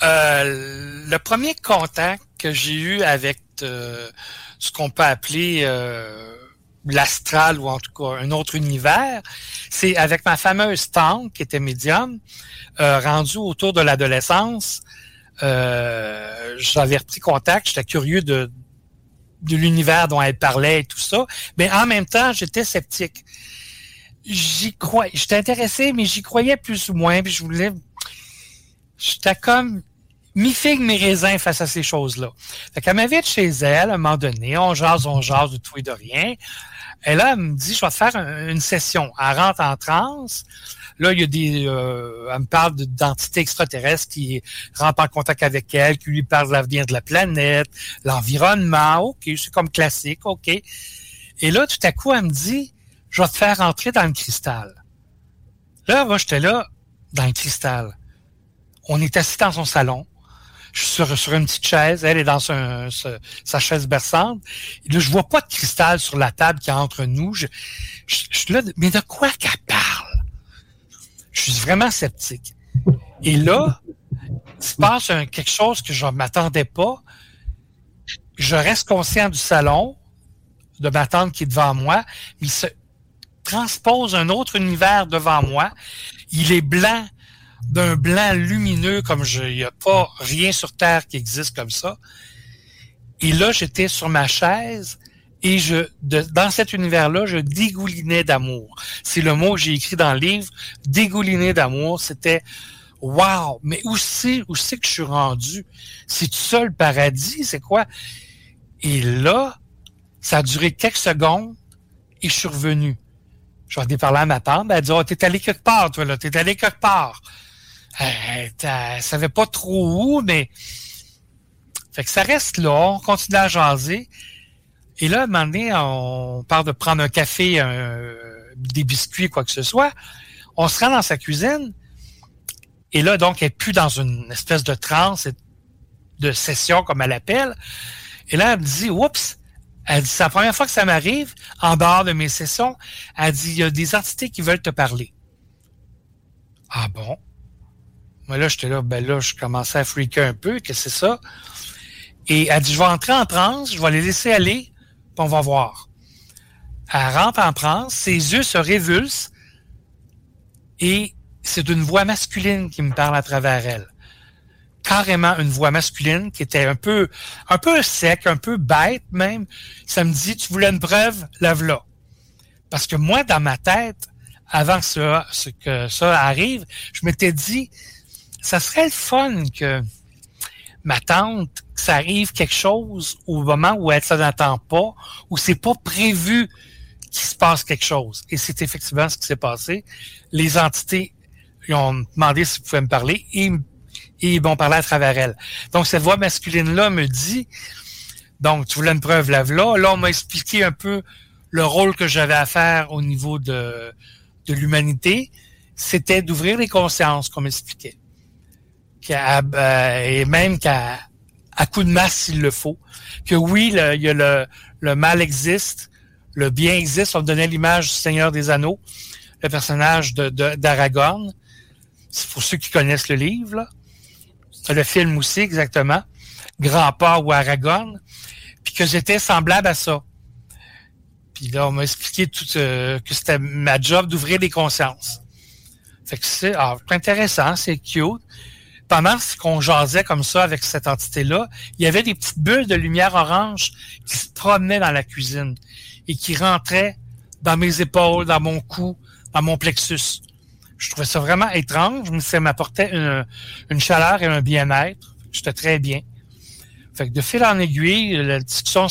Euh, le premier contact que j'ai eu avec euh, ce qu'on peut appeler euh, l'astral ou en tout cas un autre univers, c'est avec ma fameuse tante qui était médium, euh, rendue autour de l'adolescence. Euh, J'avais repris contact, j'étais curieux de, de l'univers dont elle parlait et tout ça, mais en même temps, j'étais sceptique. J'y croyais, j'étais intéressé, mais j'y croyais plus ou moins, puis je voulais j'étais comme mi-figue, mi-raisin face à ces choses-là. Fait qu'elle m'invite chez elle, à un moment donné, on jase, on jase de tout et de rien. Et là, elle me dit, je vais te faire un- une session. Elle rentre en transe. Là, il y a des, euh, elle me parle de- d'entités extraterrestres qui rentrent en contact avec elle, qui lui parlent de l'avenir de la planète, l'environnement. OK, c'est comme classique, OK. Et là, tout à coup, elle me dit, je vais te faire entrer dans le cristal. Là, moi, j'étais là, dans le cristal. On est assis dans son salon. Je suis sur, une petite chaise. Elle est dans sa chaise berçante. Et là, je vois pas de cristal sur la table qui est entre nous. Je, suis là, mais de quoi qu'elle parle? Je suis vraiment sceptique. Et là, il se passe quelque chose que je ne m'attendais pas. Je reste conscient du salon, de ma tante qui est devant moi, mais il se transpose un autre univers devant moi. Il est blanc, d'un blanc lumineux comme je, il n'y a pas rien sur Terre qui existe comme ça. Et là, j'étais sur ma chaise et je, dans cet univers-là, je dégoulinais d'amour. C'est le mot que j'ai écrit dans le livre. Dégouliner d'amour, c'était wow. Mais où c'est, où c'est que je suis rendu? C'est ça le paradis? C'est quoi? Et là, ça a duré quelques secondes et je suis revenu. J'en ai parlé à ma tante. Elle a dit, oh, t'es allé quelque part, toi, là. T'es allé quelque part. Elle, elle savait pas trop où, mais... Fait que ça reste là. On continue à jaser. Et là, à un moment donné, on parle de prendre un café, un- des biscuits, quoi que ce soit. On se rend dans sa cuisine. Et là, donc, elle est plus dans une espèce de transe, de session, comme elle appelle. Et là, elle me dit, oups, elle dit, c'est la première fois que ça m'arrive, en dehors de mes sessions. Elle dit, il y a des entités qui veulent te parler. Ah bon? Moi, là, j'étais là, ben là, je commençais à freaker un peu, que c'est ça? Et elle dit, je vais entrer en transe, je vais les laisser aller, puis on va voir. Elle rentre en transe, ses yeux se révulsent, et c'est une voix masculine qui me parle à travers elle. Carrément une voix masculine qui était un peu, un peu sec, un peu bête même. Ça me dit, tu voulais une preuve, lève-la. Parce que moi, dans ma tête, avant que ça arrive, je m'étais dit, ça serait le fun que ma tante, que ça arrive quelque chose au moment où elle s'en attend pas, où c'est pas prévu qu'il se passe quelque chose. Et c'est effectivement ce qui s'est passé. Les entités ils ont demandé s'ils pouvaient me parler et, ils m'ont parlé à travers elle. Donc, cette voix masculine-là me dit, donc, tu voulais une preuve, lève-la. Là, on m'a expliqué un peu le rôle que j'avais à faire au niveau de, de l'humanité. C'était d'ouvrir les consciences, qu'on m'expliquait. Euh, et même qu'à à coup de masse s'il le faut. Que oui, le- il y a le, le mal existe, le bien existe. On me donnait l'image du Seigneur des Anneaux, le personnage de, de- d'Aragorn. C'est pour ceux qui connaissent le livre. Là. Le film aussi, exactement. Grand Pas ou Aragorn. Puis que j'étais semblable à ça. Puis là, on m'a expliqué tout, euh, que c'était ma job d'ouvrir les consciences. Fait que c'est ah, intéressant, c'est cute. Pendant qu'on jasait comme ça avec cette entité-là, il y avait des petites bulles de lumière orange qui se promenaient dans la cuisine et qui rentraient dans mes épaules, dans mon cou, dans mon plexus. Je trouvais ça vraiment étrange, mais ça m'apportait une, chaleur et un bien-être. J'étais très bien. Fait que de fil en aiguille, la discussion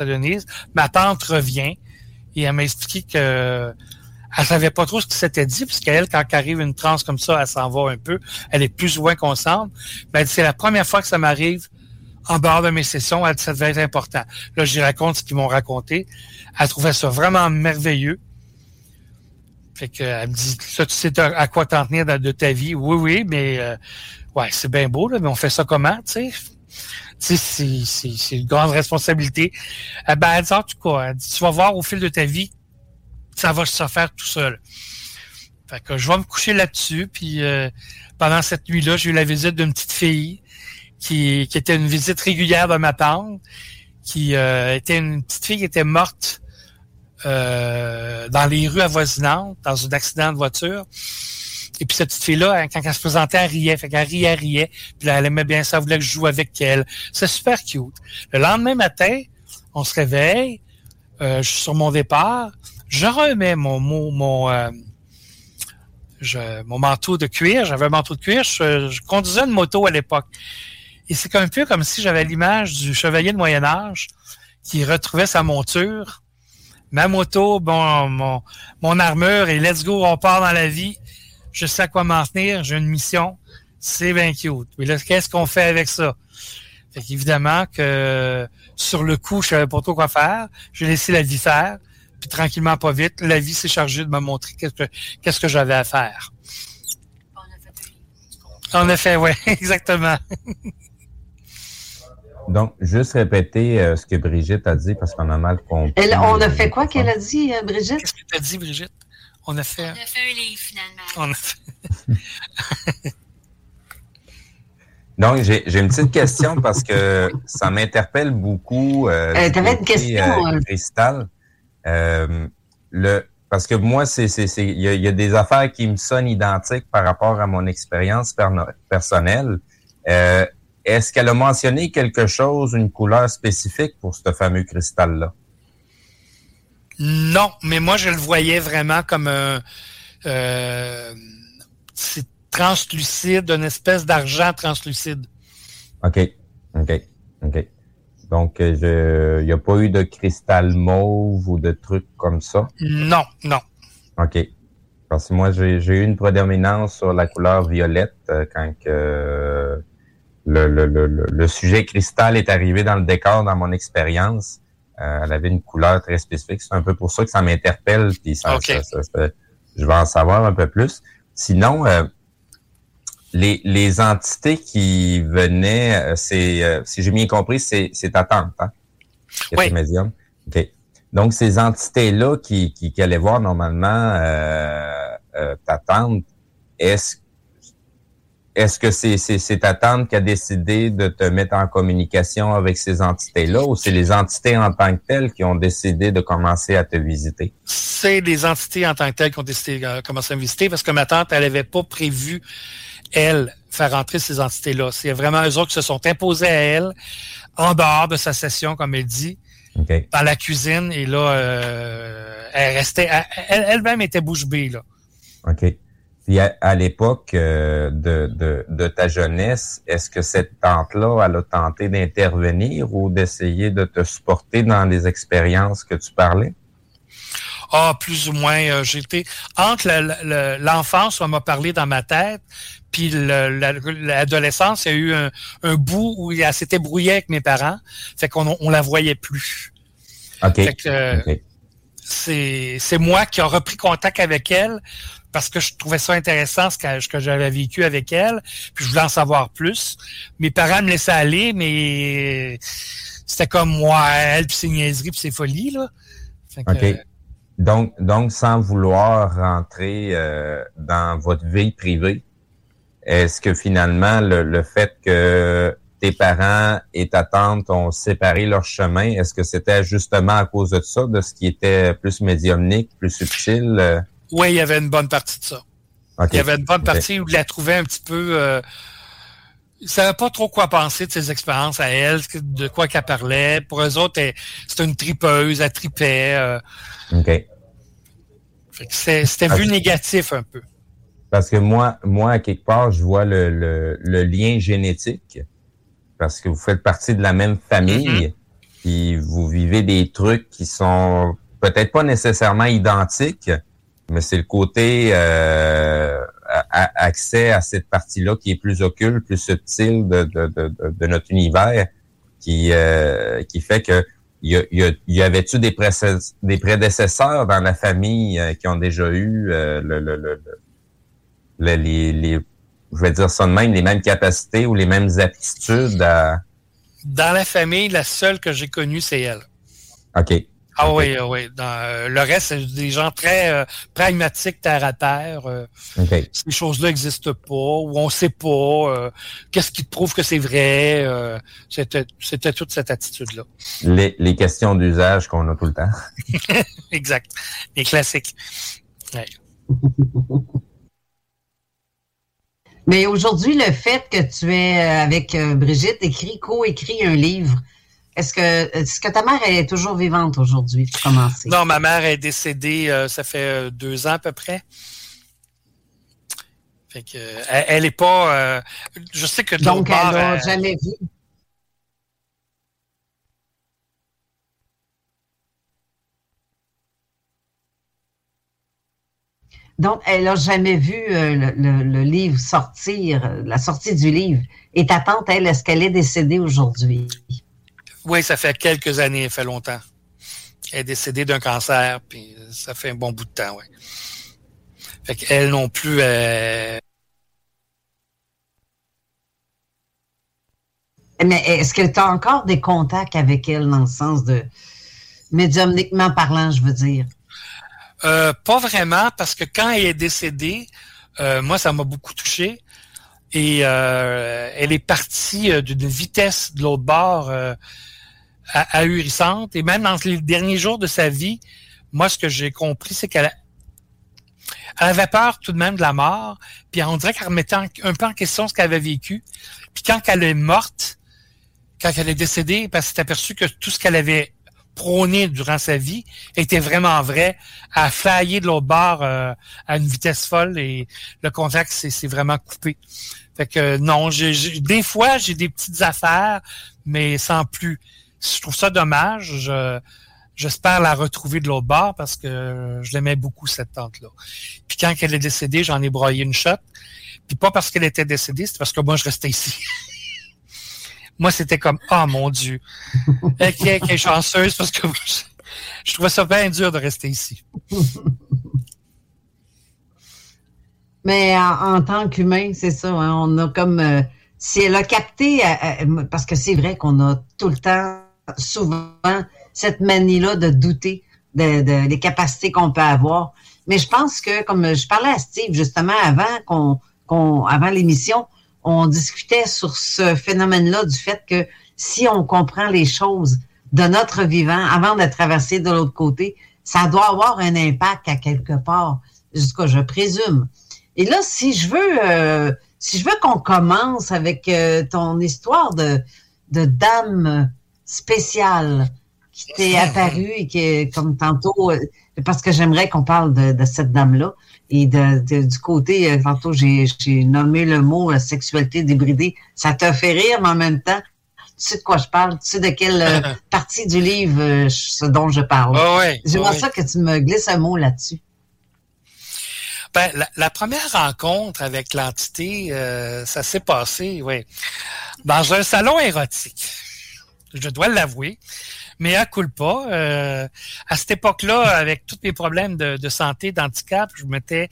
donnise. Ma tante revient et elle m'a expliqué que elle savait pas trop ce qui s'était dit, puisqu'elle, quand arrive une transe comme ça, elle s'en va un peu. Elle est plus ou moins consciente. Mais c'est la première fois que ça m'arrive en dehors de mes sessions. Elle dit, ça devait être important. Là, lui raconte ce qu'ils m'ont raconté. Elle trouvait ça vraiment merveilleux. Fait que elle me dit, ça, tu sais à quoi t'en tenir de ta vie? Oui, oui, mais euh, ouais, c'est bien beau, là, mais on fait ça comment, tu sais? Tu sais, c'est- une grande responsabilité. Euh, ben, elle dit, en tout cas, elle dit, tu vas voir au fil de ta vie, ça va se faire tout seul. Fait que je vais me coucher là-dessus, puis euh, pendant cette nuit-là, j'ai eu la visite d'une petite fille qui, qui était une visite régulière de ma tante, qui euh, était une petite fille qui était morte euh, dans les rues avoisinantes, dans un accident de voiture. Et puis cette petite fille-là, quand elle se présentait, elle riait. Fait qu'elle riait, elle riait. Puis là, elle aimait bien ça, elle voulait que je joue avec elle. C'est super cute. Le lendemain matin, on se réveille, euh, je suis sur mon départ, je remets mon mon, euh, mon manteau de cuir. J'avais un manteau de cuir. Je, je conduisais une moto à l'époque. Et c'est un peu comme si j'avais l'image du chevalier de Moyen Âge qui retrouvait sa monture, ma moto, bon, mon, mon armure et let's go, on part dans la vie. Je sais à quoi m'en tenir, j'ai une mission. C'est bien cute. Mais là, qu'est-ce qu'on fait avec ça? Fait qu'évidemment que sur le coup, je savais pas trop quoi faire. J'ai laissé la vie faire. Puis tranquillement, pas vite, la vie s'est chargée de me montrer qu'est-ce que, qu'est-ce que j'avais à faire. En effet, oui, exactement. Donc, juste répéter euh, ce que Brigitte a dit parce qu'on a mal compris. Elle, on a fait quoi qu'elle a dit, euh, Brigitte? Qu'est-ce que tu as dit, Brigitte? On a fait. On a fait un livre, finalement. On a fait- Donc, j'ai j'ai une petite question parce que ça m'interpelle beaucoup. Euh, Euh, t'avais une question, euh, euh. Cristal. Euh, le, parce que moi, c'est c'est- c'est- il y, a- il y a des affaires qui me sonnent identiques par rapport à mon expérience personnelle. Euh, Est-ce qu'elle a mentionné quelque chose, une couleur spécifique pour ce fameux cristal-là? Non, mais moi, je le voyais vraiment comme un. euh, c'est translucide, une espèce d'argent translucide. OK. OK. OK. Donc, euh, je- il n'y a pas eu de cristal mauve ou de trucs comme ça? Non, non. OK. Parce que moi, j'ai eu une prédominance sur la couleur violette euh, quand euh, le, le, le, le- le sujet cristal est arrivé dans le décor dans mon expérience. Euh, elle avait une couleur très spécifique. C'est un peu pour ça que ça m'interpelle. Puis ça, OK. ça- ça- ça- je vais en savoir un peu plus. Sinon, euh, les, les entités qui venaient, euh, c'est, euh, si j'ai bien compris, c'est, c'est ta tante, hein? Oui. médium. OK. Donc, ces entités-là qui, qui, qui allaient voir normalement euh, euh, ta tante, est-ce est-ce que c'est, c'est, c'est ta tante qui a décidé de te mettre en communication avec ces entités-là ou c'est les entités en tant que telles qui ont décidé de commencer à te visiter? C'est les entités en tant que telles qui ont décidé de commencer à me visiter parce que ma tante, elle n'avait pas prévu, elle, faire entrer ces entités-là. C'est vraiment eux autres qui se sont imposés à elle en dehors de sa session, comme elle dit, dans la cuisine. Et là, euh, elle restait, elle- elle-même était bouche bée, là. OK. Puis à, à l'époque euh, de, de, de ta jeunesse, est-ce que cette tante-là, elle a tenté d'intervenir ou d'essayer de te supporter dans les expériences que tu parlais? Ah, plus ou moins. euh, J'étais entre l'enfance où elle m'a parlé dans ma tête, puis le- la- l'adolescence, il y a eu un, un bout où elle s'était brouillée avec mes parents, fait qu'on on la voyait plus. OK. Fait que, euh, c'est moi qui ai repris contact avec elle parce que je trouvais ça intéressant ce que, j'avais vécu avec elle, puis je voulais en savoir plus. Mes parents me laissaient aller, mais c'était comme moi, elle, puis ses niaiseries, puis ses folies, là. Fait que, OK. Donc, donc, sans vouloir rentrer euh, dans votre vie privée, est-ce que finalement, le, le fait que tes parents et ta tante ont séparé leur chemin, est-ce que c'était justement à cause de ça, de ce qui était plus médiumnique, plus subtil? euh? Oui, il y avait une bonne partie de ça. Il y avait une bonne partie où je la trouvais un petit peu... Euh, ne savait pas trop quoi penser de ses expériences à elle, de quoi qu'elle parlait. Pour eux autres, c'était une tripeuse, elle tripait. euh, OK. c'était vu négatif un peu. Parce que moi, moi, à quelque part, je vois le, le, le lien génétique. Parce que vous faites partie de la même famille. Puis vous vivez des trucs qui sont peut-être pas nécessairement identiques, mais c'est le côté euh, accès à cette partie-là qui est plus occulte, plus subtile de, de, de, de- de notre univers, qui, euh, qui fait que y, a- y a- y avait-tu des, prédécesseurs dans la famille euh, qui ont déjà eu euh, le, le, le- le- le- les, les, je vais dire ça de même, les mêmes capacités ou les mêmes aptitudes à... Dans la famille, la seule que j'ai connue, c'est elle. OK. Ah oui, ah oui. Dans, euh, le reste, c'est des gens très euh, pragmatiques, terre à terre. euh, OK. ces choses-là n'existent pas, ou on sait pas. euh, Qu'est-ce qui te prouve que c'est vrai? euh, C'était c'était toute cette attitude-là. Les, les questions d'usage qu'on a tout le temps. exact. Les classiques. Ouais. Mais aujourd'hui, le fait que tu es euh, avec euh, Brigitte écrit, co-écrit un livre, est-ce que est-ce que ta mère elle est toujours vivante aujourd'hui pour commencer? Non, ma mère est décédée, euh, ça fait euh, deux ans à peu près. Fait que, elle, elle est pas. euh, je sais que de Donc, bord, elle n'a jamais vu. Donc, elle n'a jamais vu euh, le, le- le livre sortir, la sortie du livre. Et ta tante, elle, est-ce qu'elle est décédée aujourd'hui? Oui, ça fait quelques années, ça fait longtemps. Elle est décédée d'un cancer, puis ça fait un bon bout de temps, oui. Fait qu'elle non plus, euh, Mais est-ce que tu as encore des contacts avec elle dans le sens de médiumniquement parlant, je veux dire? Euh, pas vraiment, parce que quand elle est décédée, euh, moi, ça m'a beaucoup touché. Et euh, elle est partie d'une vitesse de l'autre bord ahurissante. Et même dans les derniers jours de sa vie, moi, ce que j'ai compris, c'est qu'elle a- elle avait peur tout de même de la mort. Puis on dirait qu'elle remettait un peu en question ce qu'elle avait vécu. Puis quand elle est morte, quand elle est décédée, parce qu'elle s'est aperçue que tout ce qu'elle avait prôné durant sa vie était vraiment vrai, à flyer de l'autre bord euh, à une vitesse folle et le contact s'est vraiment coupé. Fait que euh, non, j'ai- des fois j'ai des petites affaires, mais sans plus. Je trouve ça dommage. Je- J'espère la retrouver de l'autre bord parce que je l'aimais beaucoup, cette tante-là. Puis quand elle est décédée, j'en ai broyé une shot. Puis pas parce qu'elle était décédée, c'est parce que moi, je restais ici. moi, c'était comme, oh mon Dieu. Elle qui est, chanceuse parce que je, je trouvais ça bien dur de rester ici. Mais en, en tant qu'humain, c'est ça. hein, on a comme euh, si elle a capté, euh, euh, parce que c'est vrai qu'on a tout le temps, souvent, cette manie-là de douter de, de- des capacités qu'on peut avoir. Mais je pense que, comme je parlais à Steve justement avant qu'on, qu'on avant l'émission, on discutait sur ce phénomène-là du fait que si on comprend les choses de notre vivant avant de traverser de l'autre côté, ça doit avoir un impact à quelque part, jusqu'à je présume. Et là, si je veux, euh, si je veux qu'on commence avec euh, ton histoire de, de dame spéciale qui t'est apparue et qui, est, comme tantôt, euh, parce que j'aimerais qu'on parle de, de cette dame-là et de, de- du côté, euh, tantôt j'ai j'ai nommé le mot euh, sexualité débridée. Ça te fait rire, mais en même temps, tu sais de quoi je parle, tu sais de quelle euh, partie du livre euh, ce dont je parle? Ah ouais, J'aimerais ça que tu me glisses un mot là-dessus. Ben, la, la première rencontre avec l'entité, euh, ça s'est passé, oui, dans un salon érotique. Je dois l'avouer. Mais à culpa, euh, à cette époque-là, avec tous mes problèmes de, santé, d'handicap, je m'étais,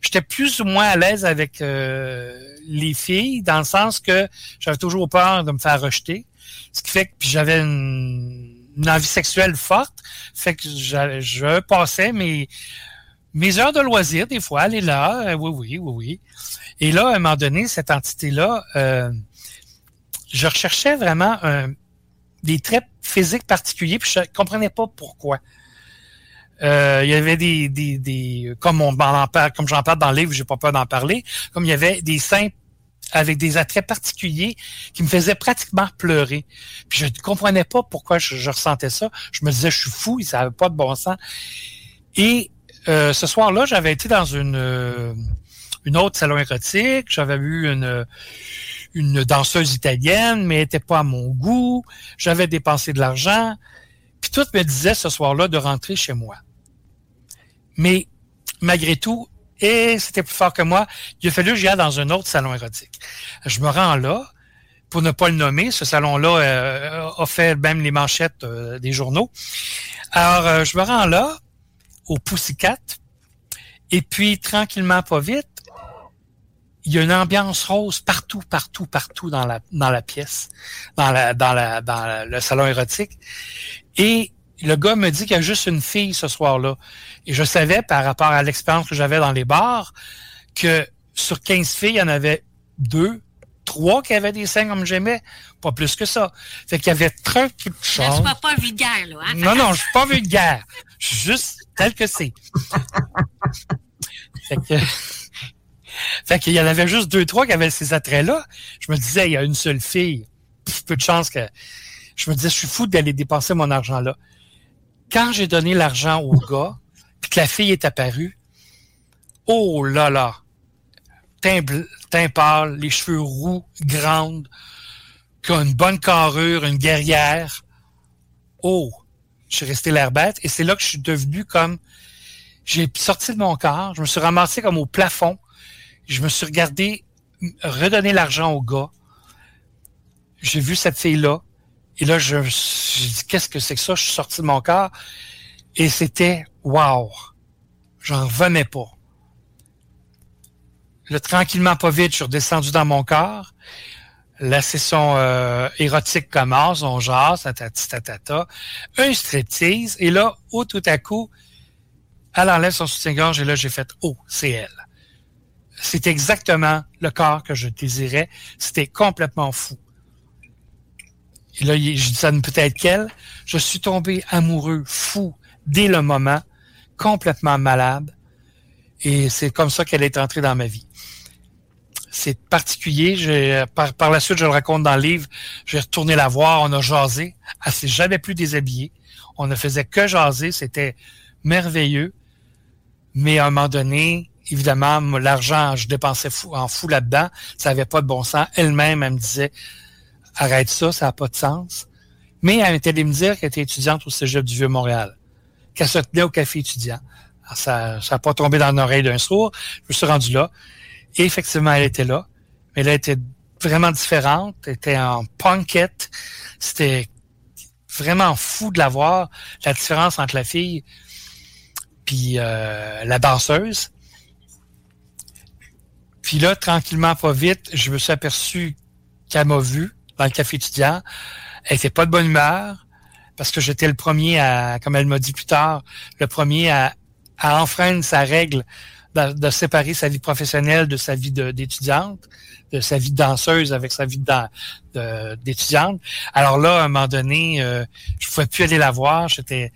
j'étais plus ou moins à l'aise avec euh, les filles, dans le sens que j'avais toujours peur de me faire rejeter. Ce qui fait que j'avais une, une envie sexuelle forte, fait que je passais mes mes heures de loisirs, des fois, est là, euh, oui, oui, oui, oui. Et là, à un moment donné, cette entité-là, euh, je recherchais vraiment un- des traits physiques particuliers, puis je comprenais pas pourquoi. Euh, il y avait des, des, des comme on en parle, comme j'en parle dans le livre, j'ai pas peur d'en parler, comme il y avait des seins avec des attraits particuliers qui me faisaient pratiquement pleurer. Puis je ne comprenais pas pourquoi je, je ressentais ça. Je me disais, je suis fou, ça n'avait pas de bon sens. Et euh, ce soir-là, j'avais été dans une, euh, une autre salon érotique. J'avais vu une, une danseuse italienne, mais elle n'était pas à mon goût. J'avais dépensé de l'argent. Puis tout me disait ce soir-là de rentrer chez moi. Mais malgré tout, et c'était plus fort que moi, il a fallu que j'aille dans un autre salon érotique. Je me rends là, pour ne pas le nommer. Ce salon-là euh, a fait même les manchettes euh, des journaux. Alors, euh, je me rends là, au Pussycat, et puis, tranquillement, pas vite, il y a une ambiance rose partout, partout, partout dans la, dans la pièce, dans, la, dans, la, dans le salon érotique. Et le gars me dit qu'il y a juste une fille ce soir-là. Et je savais, par rapport à l'expérience que j'avais dans les bars, que sur 15 filles, il y en avait deux, trois qui avaient des seins comme j'aimais, pas plus que ça. Fait qu'il y avait très peu de chance. tu vas pas vulgaire, là. Hein? Non, non, je suis pas vulgaire. Je suis juste tel que c'est. fait que, fait qu'il y en avait juste deux, trois qui avaient ces attraits-là. Je me disais, il y a une seule fille. Peu de chance que. Je me disais, je suis fou d'aller dépenser mon argent là. Quand j'ai donné l'argent au gars, puis que la fille est apparue, oh là là, teint, pâle, les cheveux roux, grande, qui a une bonne carrure, une guerrière. Oh, je suis resté l'air bête. Et c'est là que je suis devenu comme... J'ai sorti de mon corps, je me suis ramassé comme au plafond. Je me suis regardé redonner l'argent au gars. J'ai vu cette fille-là. Et là, je j'ai dit, qu'est-ce que c'est que ça? Je suis sorti de mon corps. Et c'était, wow! J'en revenais pas. Là, tranquillement, pas vite, je suis redescendu dans mon corps. La session euh, érotique commence, on jase, tatati tatata. Un striptease, et là, oh, tout à coup, elle enlève son soutien-gorge, et là, j'ai fait, oh, c'est elle. C'est exactement le corps que je désirais. C'était complètement fou. Et là, je dis, ça ne peut être qu'elle. Je suis tombé amoureux, fou, dès le moment, complètement malade. Et c'est comme ça qu'elle est entrée dans ma vie. C'est particulier. Par, par la suite, je le raconte dans le livre, j'ai retourné la voir, on a jasé. Elle s'est jamais plus déshabillée. On ne faisait que jaser. C'était merveilleux. Mais à un moment donné, évidemment, l'argent, je dépensais en fou là-dedans. Ça n'avait pas de bon sens. Elle-même, elle me disait, arrête ça, ça n'a pas de sens. Mais elle était allée me dire qu'elle était étudiante au Cégep du Vieux-Montréal, qu'elle se tenait au café étudiant. Alors, ça n'a pas tombé dans l'oreille d'un sourd. Je me suis rendu là. Et effectivement, elle était là. Mais elle était vraiment différente. Elle était en punkette. C'était vraiment fou de la voir, la différence entre la fille puis euh, la danseuse. Puis là, tranquillement, pas vite, je me suis aperçu qu'elle m'a vu dans le café étudiant. Elle était pas de bonne humeur parce que j'étais le premier à, comme elle m'a dit plus tard, le premier à, à enfreindre sa règle de, séparer sa vie professionnelle de sa vie d'étudiante, de, sa vie de danseuse avec sa vie d'étudiante. Alors là, à un moment donné, euh, je pouvais plus aller la voir. J'étais,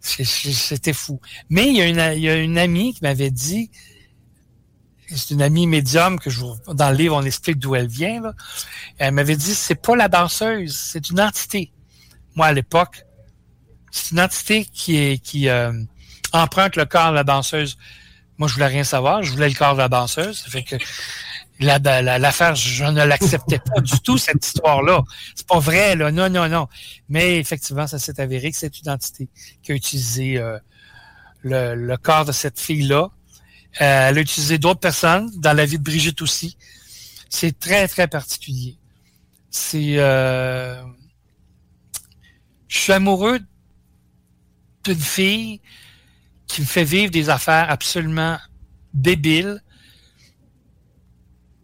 c'était fou. Mais il y a une amie qui m'avait dit, c'est une amie médium que je vous, dans le livre on explique d'où elle vient. Là. Elle m'avait dit c'est pas la danseuse, c'est une entité. Moi à l'époque, c'est une entité qui est qui euh, emprunte le corps de la danseuse. Moi je voulais rien savoir, je voulais le corps de la danseuse. Ça fait que la- la- l'affaire, je ne l'acceptais pas du tout cette histoire-là. C'est pas vrai là, non non non. Mais effectivement, ça s'est avéré que c'est une entité qui a utilisé euh, le, le corps de cette fille-là. Euh, elle a utilisé d'autres personnes, dans la vie de Brigitte aussi. C'est très, très particulier. C'est... euh, Je suis amoureux d'une fille qui me fait vivre des affaires absolument débiles.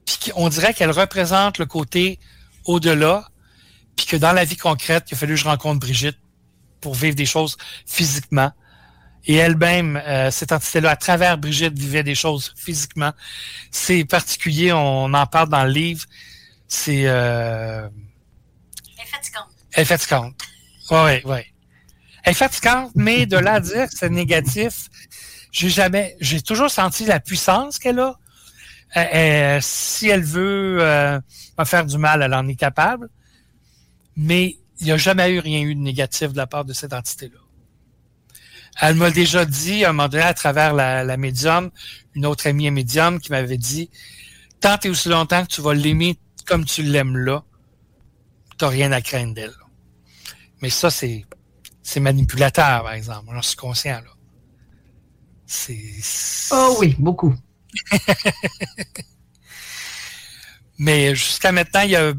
Puis on dirait qu'elle représente le côté au-delà, puis que dans la vie concrète, il a fallu que je rencontre Brigitte pour vivre des choses physiquement. Et elle-même, euh, cette entité-là, à travers Brigitte, vivait des choses physiquement. C'est particulier, on en parle dans le livre. C'est... Euh, Elle est fatigante. elle est fatigante. Oui, oui. Elle est fatigante, mais de là à dire que c'est négatif, j'ai jamais... J'ai toujours senti la puissance qu'elle a. Euh, euh, si elle veut euh, me faire du mal, elle en est capable. Mais il n'y a jamais eu rien eu de négatif de la part de cette entité-là. Elle m'a déjà dit, à un moment donné, à travers la, la médium, une autre amie médium qui m'avait dit, tant et aussi longtemps que tu vas l'aimer comme tu l'aimes là, t'as rien à craindre d'elle. Mais ça, c'est, c'est manipulateur, par exemple. J'en suis conscient, là. C'est... Oh oui, beaucoup. Mais jusqu'à maintenant, il y a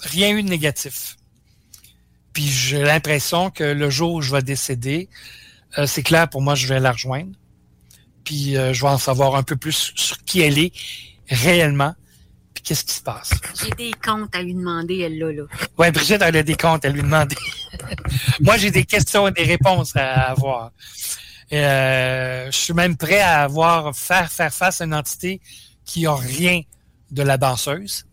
rien eu de négatif. Puis j'ai l'impression que le jour où je vais décéder, euh, c'est clair pour moi, je vais la rejoindre. Puis euh, je vais en savoir un peu plus sur qui elle est réellement, puis qu'est-ce qui se passe. J'ai des comptes à lui demander, elle là, là. Ouais, Brigitte, elle a des comptes à lui demander. moi, j'ai des questions et des réponses à avoir. Euh, je suis même prêt à avoir faire faire face à une entité qui a rien de la danseuse.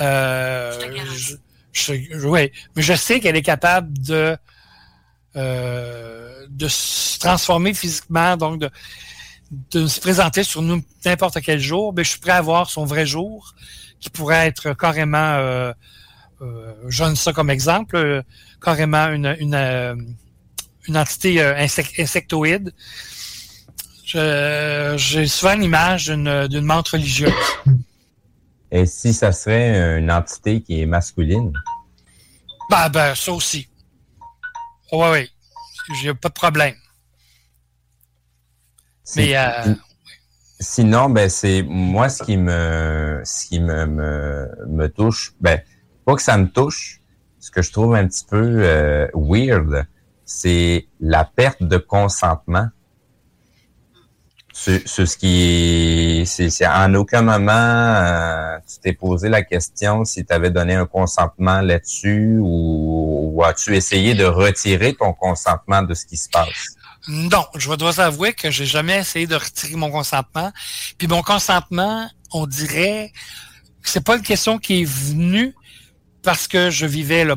Euh, je, je- ouais, mais je sais qu'elle est capable de euh, de se transformer physiquement, donc de, de se présenter sur nous n'importe quel jour. Mais je suis prêt à voir son vrai jour, qui pourrait être carrément, euh, euh, je donne ça comme exemple, euh, carrément une une, une entité insec- insectoïde. J'ai souvent l'image d'une d'une menthe religieuse. Et si ça serait une entité qui est masculine? Ben, ben, ça aussi. Oui, oui. J'ai pas de problème. Mais, euh, Sinon, ben c'est moi ce qui me ce qui me, me, me touche, ben pas que ça me touche, ce que je trouve un petit peu euh, weird, c'est la perte de consentement. C'est ce qui est, c'est en aucun moment euh, tu t'es posé la question si tu avais donné un consentement là-dessus ou, ou as-tu essayé de retirer ton consentement de ce qui se passe? non, je dois avouer que j'ai jamais essayé de retirer mon consentement. Puis mon consentement, on dirait que c'est pas une question qui est venue parce que je vivais là.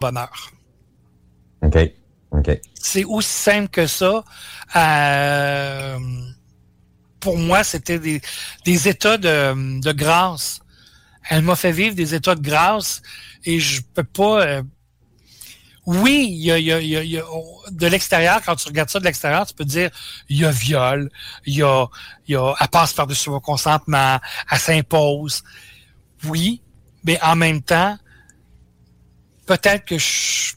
Bonheur. OK. OK. C'est aussi simple que ça. Euh, pour moi, c'était des, des états de, de grâce. Elle m'a fait vivre des états de grâce et je peux pas. euh, oui, il y a, il y a- il y a- y a- de l'extérieur, quand tu regardes ça de l'extérieur, tu peux te dire il y a viol, il y a, il y a elle passe par-dessus mon consentement, elle s'impose. Oui, mais en même temps, peut-être que je,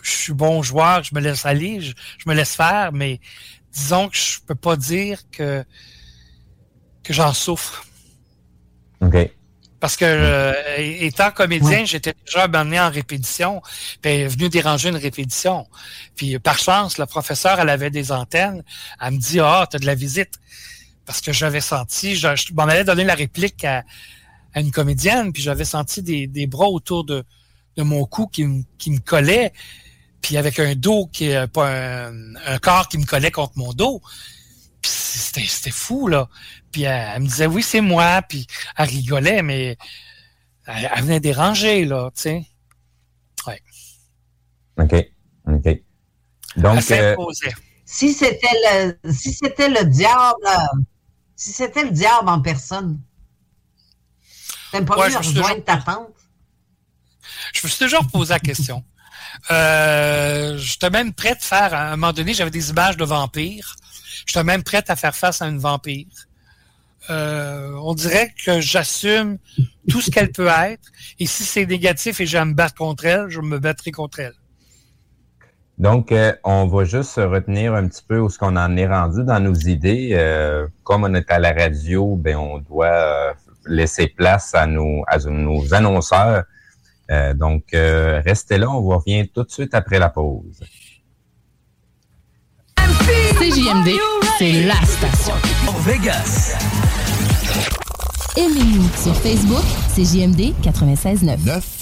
je suis bon joueur, je me laisse aller, je, je me laisse faire, mais disons que je peux pas dire que que j'en souffre. OK. Parce que euh, étant comédien, j'étais déjà abonné en répétition, puis venue déranger une répétition. Puis par chance, le professeur, elle avait des antennes. Elle me dit Ah, t'as de la visite. Parce que j'avais senti, je, je m'en allais donner la réplique à, à une comédienne, puis j'avais senti des, des bras autour de, de mon cou qui, me- qui me collaient, puis avec un dos qui est pas un, un corps qui me collait contre mon dos. Puis c'était c'était fou, là. Puis elle, elle me disait, oui, c'est moi. Puis elle rigolait, mais elle, elle venait déranger, là, tu sais. Ouais. OK. OK. Elle Donc, euh, s'imposait. Si c'était le, si c'était le diable, si c'était le diable en personne, t'aimes pas Ouais, mieux rejoindre ta tante? Je me suis toujours posé la question. Euh, J'étais même prête à faire, à un moment donné, j'avais des images de vampires. J'étais même prête à faire face à une vampire. Euh, on dirait que j'assume tout ce qu'elle peut être. Et si c'est négatif et j'ai à me battre contre elle, je me battrai contre elle. Donc, euh, on va juste se retenir un petit peu où ce qu'on en est rendu dans nos idées. Euh, comme on est à la radio, ben on doit laisser place à nos annonceurs. Euh, donc, euh, restez là, on vous revient tout de suite après la pause. CJMD, c'est la station. Vegas. Aimez-nous sur Facebook, c'est JMD 96.9.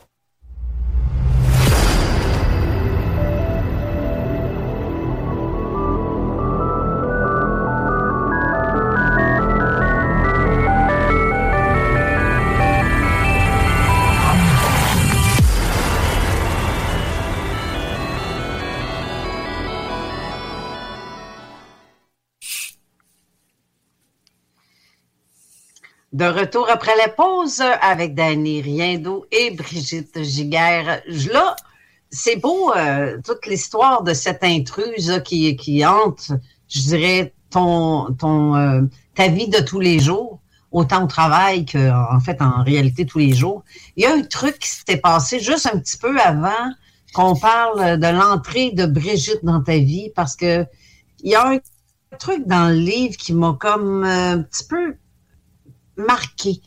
De retour après la pause avec Danny Riendo et Brigitte Giguère. Là, c'est beau, euh, toute l'histoire de cette intruse qui, qui hante, je dirais, ton, ton, euh, ta vie de tous les jours, autant au travail qu'en fait, en réalité, tous les jours. Il y a un truc qui s'était passé juste un petit peu avant qu'on parle de l'entrée de Brigitte dans ta vie, parce que il y a un truc dans le livre qui m'a comme euh, un petit peu marqué.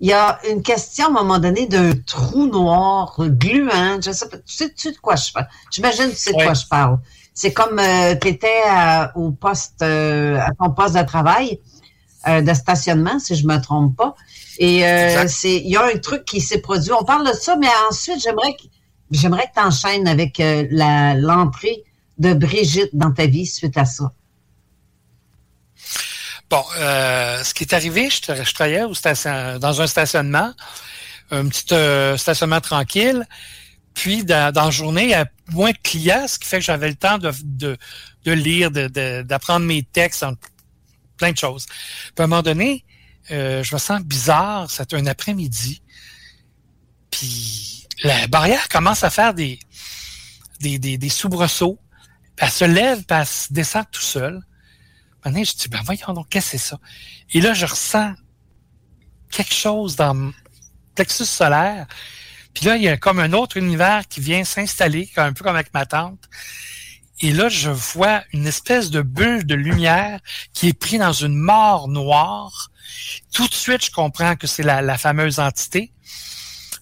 Il y a une question à un moment donné d'un trou noir gluant. Je sais pas, tu sais, tu sais de quoi je parle? J'imagine que tu sais de quoi je parle. C'est comme tu étais au poste, euh, à ton poste de travail, euh, de stationnement, si je me trompe pas. Et euh, c'est, il y a un truc qui s'est produit. On parle de ça, mais ensuite, j'aimerais que, j'aimerais que tu enchaînes avec euh, la, l'entrée de Brigitte dans ta vie suite à ça. Bon, euh, ce qui est arrivé, je, tra- je travaillais au station- dans un stationnement, un petit euh, stationnement tranquille. Puis, dans, la journée, il y a moins de clients, ce qui fait que j'avais le temps de, de, de lire, de- de- d'apprendre mes textes, plein de choses. Puis, à un moment donné, euh, je me sens bizarre. C'est un après-midi. Puis, la barrière commence à faire des, des, des, soubresauts. Elle se lève, puis elle se descend tout seul. Je dis, ben voyons donc, qu'est-ce que c'est ça? Et là, je ressens quelque chose dans mon plexus solaire. Puis là, il y a comme un autre univers qui vient s'installer, un peu comme avec ma tante. Et là, je vois une espèce de bulle de lumière qui est prise dans une mort noire. Tout de suite, je comprends que c'est la, la fameuse entité,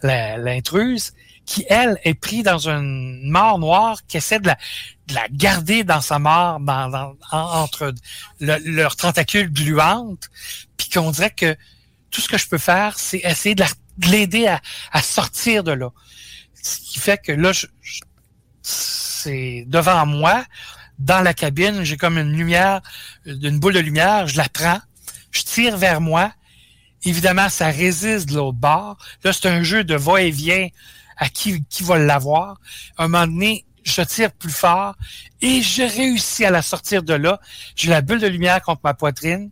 l'intruse, qui, elle, est prise dans une mort noire qui essaie de la, la garder dans sa mort, dans, dans- en- entre le- leurs tentacules gluantes, puis qu'on dirait que tout ce que je peux faire, c'est essayer de la- de l'aider à, sortir de là. Ce qui fait que là, je- je- c'est devant moi, dans la cabine, j'ai comme une lumière, une boule de lumière, je la prends, je tire vers moi. Évidemment, ça résiste de l'autre bord. Là, c'est un jeu de va-et-vient à qui, qui va l'avoir. Un moment donné, je tire plus fort et je réussis à la sortir de là. J'ai la bulle de lumière contre ma poitrine.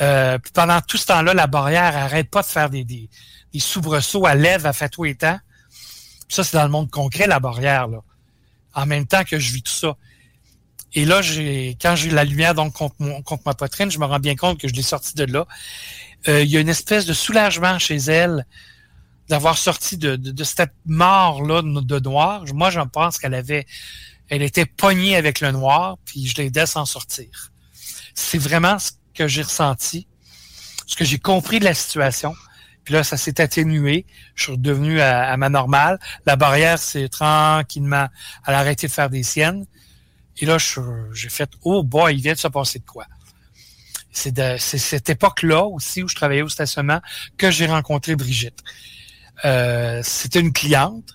Euh, puis pendant tout ce temps-là, la barrière arrête pas de faire des, des, des soubresauts, elle lève, elle fait tout et temps. Ça, c'est dans le monde concret, la barrière, là. En même temps que je vis tout ça. Et là, j'ai, quand j'ai la lumière donc contre ma poitrine, je me rends bien compte que je l'ai sortie de là. Euh, il y a une espèce de soulagement chez elle d'avoir sorti de, de, de cette mort-là de, noir. Moi, je pense qu'elle avait, elle était pognée avec le noir, puis je l'aidais à s'en sortir. C'est vraiment ce que j'ai ressenti, ce que j'ai compris de la situation. Puis là, ça s'est atténué. Je suis redevenu à, ma normale. La barrière, c'est tranquillement, elle a arrêté de faire des siennes. Et là, j'ai fait, oh boy, il vient de se passer de quoi? C'est cette époque-là aussi où je travaillais au stationnement que j'ai rencontré Brigitte. Euh, C'était une cliente.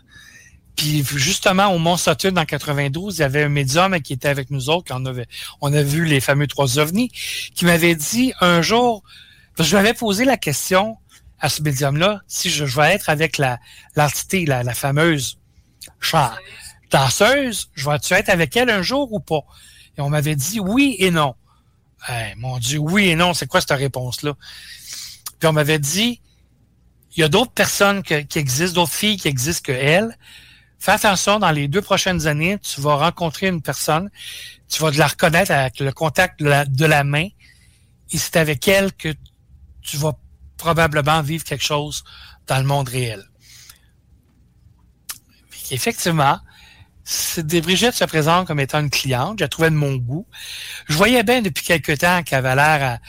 Puis justement, au Mont Sutton, en 92, il y avait un médium qui était avec nous autres, quand on avait, a vu les fameux trois ovnis, qui m'avait dit un jour, je lui avais posé la question à ce médium-là, si je, je vais être avec la l'entité, la, la fameuse chan- danseuse, je vais-tu être avec elle un jour ou pas? Et on m'avait dit oui et non. Eh, mon Dieu, oui et non, c'est quoi cette réponse-là? Puis on m'avait dit, il y a d'autres personnes qui existent, d'autres filles qui existent que elle. Fais attention, dans les deux prochaines années, tu vas rencontrer une personne, tu vas la reconnaître avec le contact de la, main, et c'est avec elle que tu vas probablement vivre quelque chose dans le monde réel. Effectivement, Brigitte se présente comme étant une cliente. Je la trouvais de mon goût. Je voyais bien depuis quelque temps qu'elle avait l'air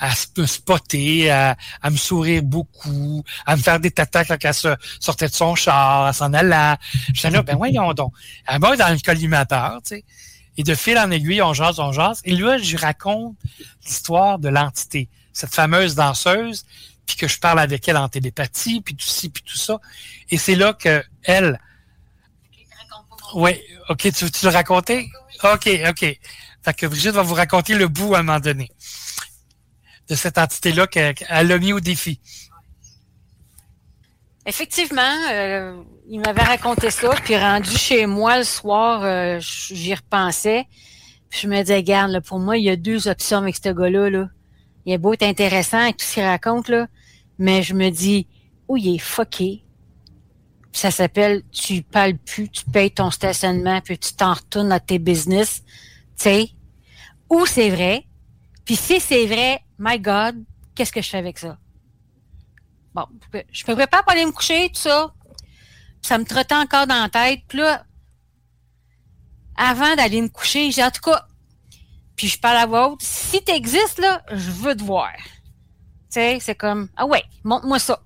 à, me spotter, à, à me sourire beaucoup, à me faire des tatas quand elle se, sortait de son char, à s'en allant. J'étais là, ben voyons donc. Elle va dans le collimateur, tu sais. Et de fil en aiguille, on jase, on jase. Et là, je lui raconte l'histoire de l'entité, cette fameuse danseuse, puis que je parle avec elle en télépathie, puis tout ci, puis tout ça. Et c'est là que elle, oui, ok, tu veux-tu le raconter? Ok, ok. Fait que Brigitte va vous raconter le bout à un moment donné de cette entité-là qu'elle a mis au défi. Effectivement, euh, il m'avait raconté ça, puis rendu chez moi le soir, euh, j'y repensais. Puis je me disais, regarde, là, pour moi, il y a deux options avec ce gars-là. Là. Il est beau être intéressant avec tout ce qu'il raconte, là, mais je me dis, où il est fucké. Puis ça s'appelle tu parles plus, tu payes ton stationnement, puis tu t'en retournes à tes business. Tu sais? Ou c'est vrai. Puis si c'est vrai, my God, qu'est-ce que je fais avec ça? Bon, je me prépare pour aller me coucher, tout ça. ça me trottait encore dans la tête. Puis là, avant d'aller me coucher, j'ai en tout cas, puis je parle à voix haute, si t'existes, là, je veux te voir. Tu sais, c'est comme, ah ouais, montre-moi ça.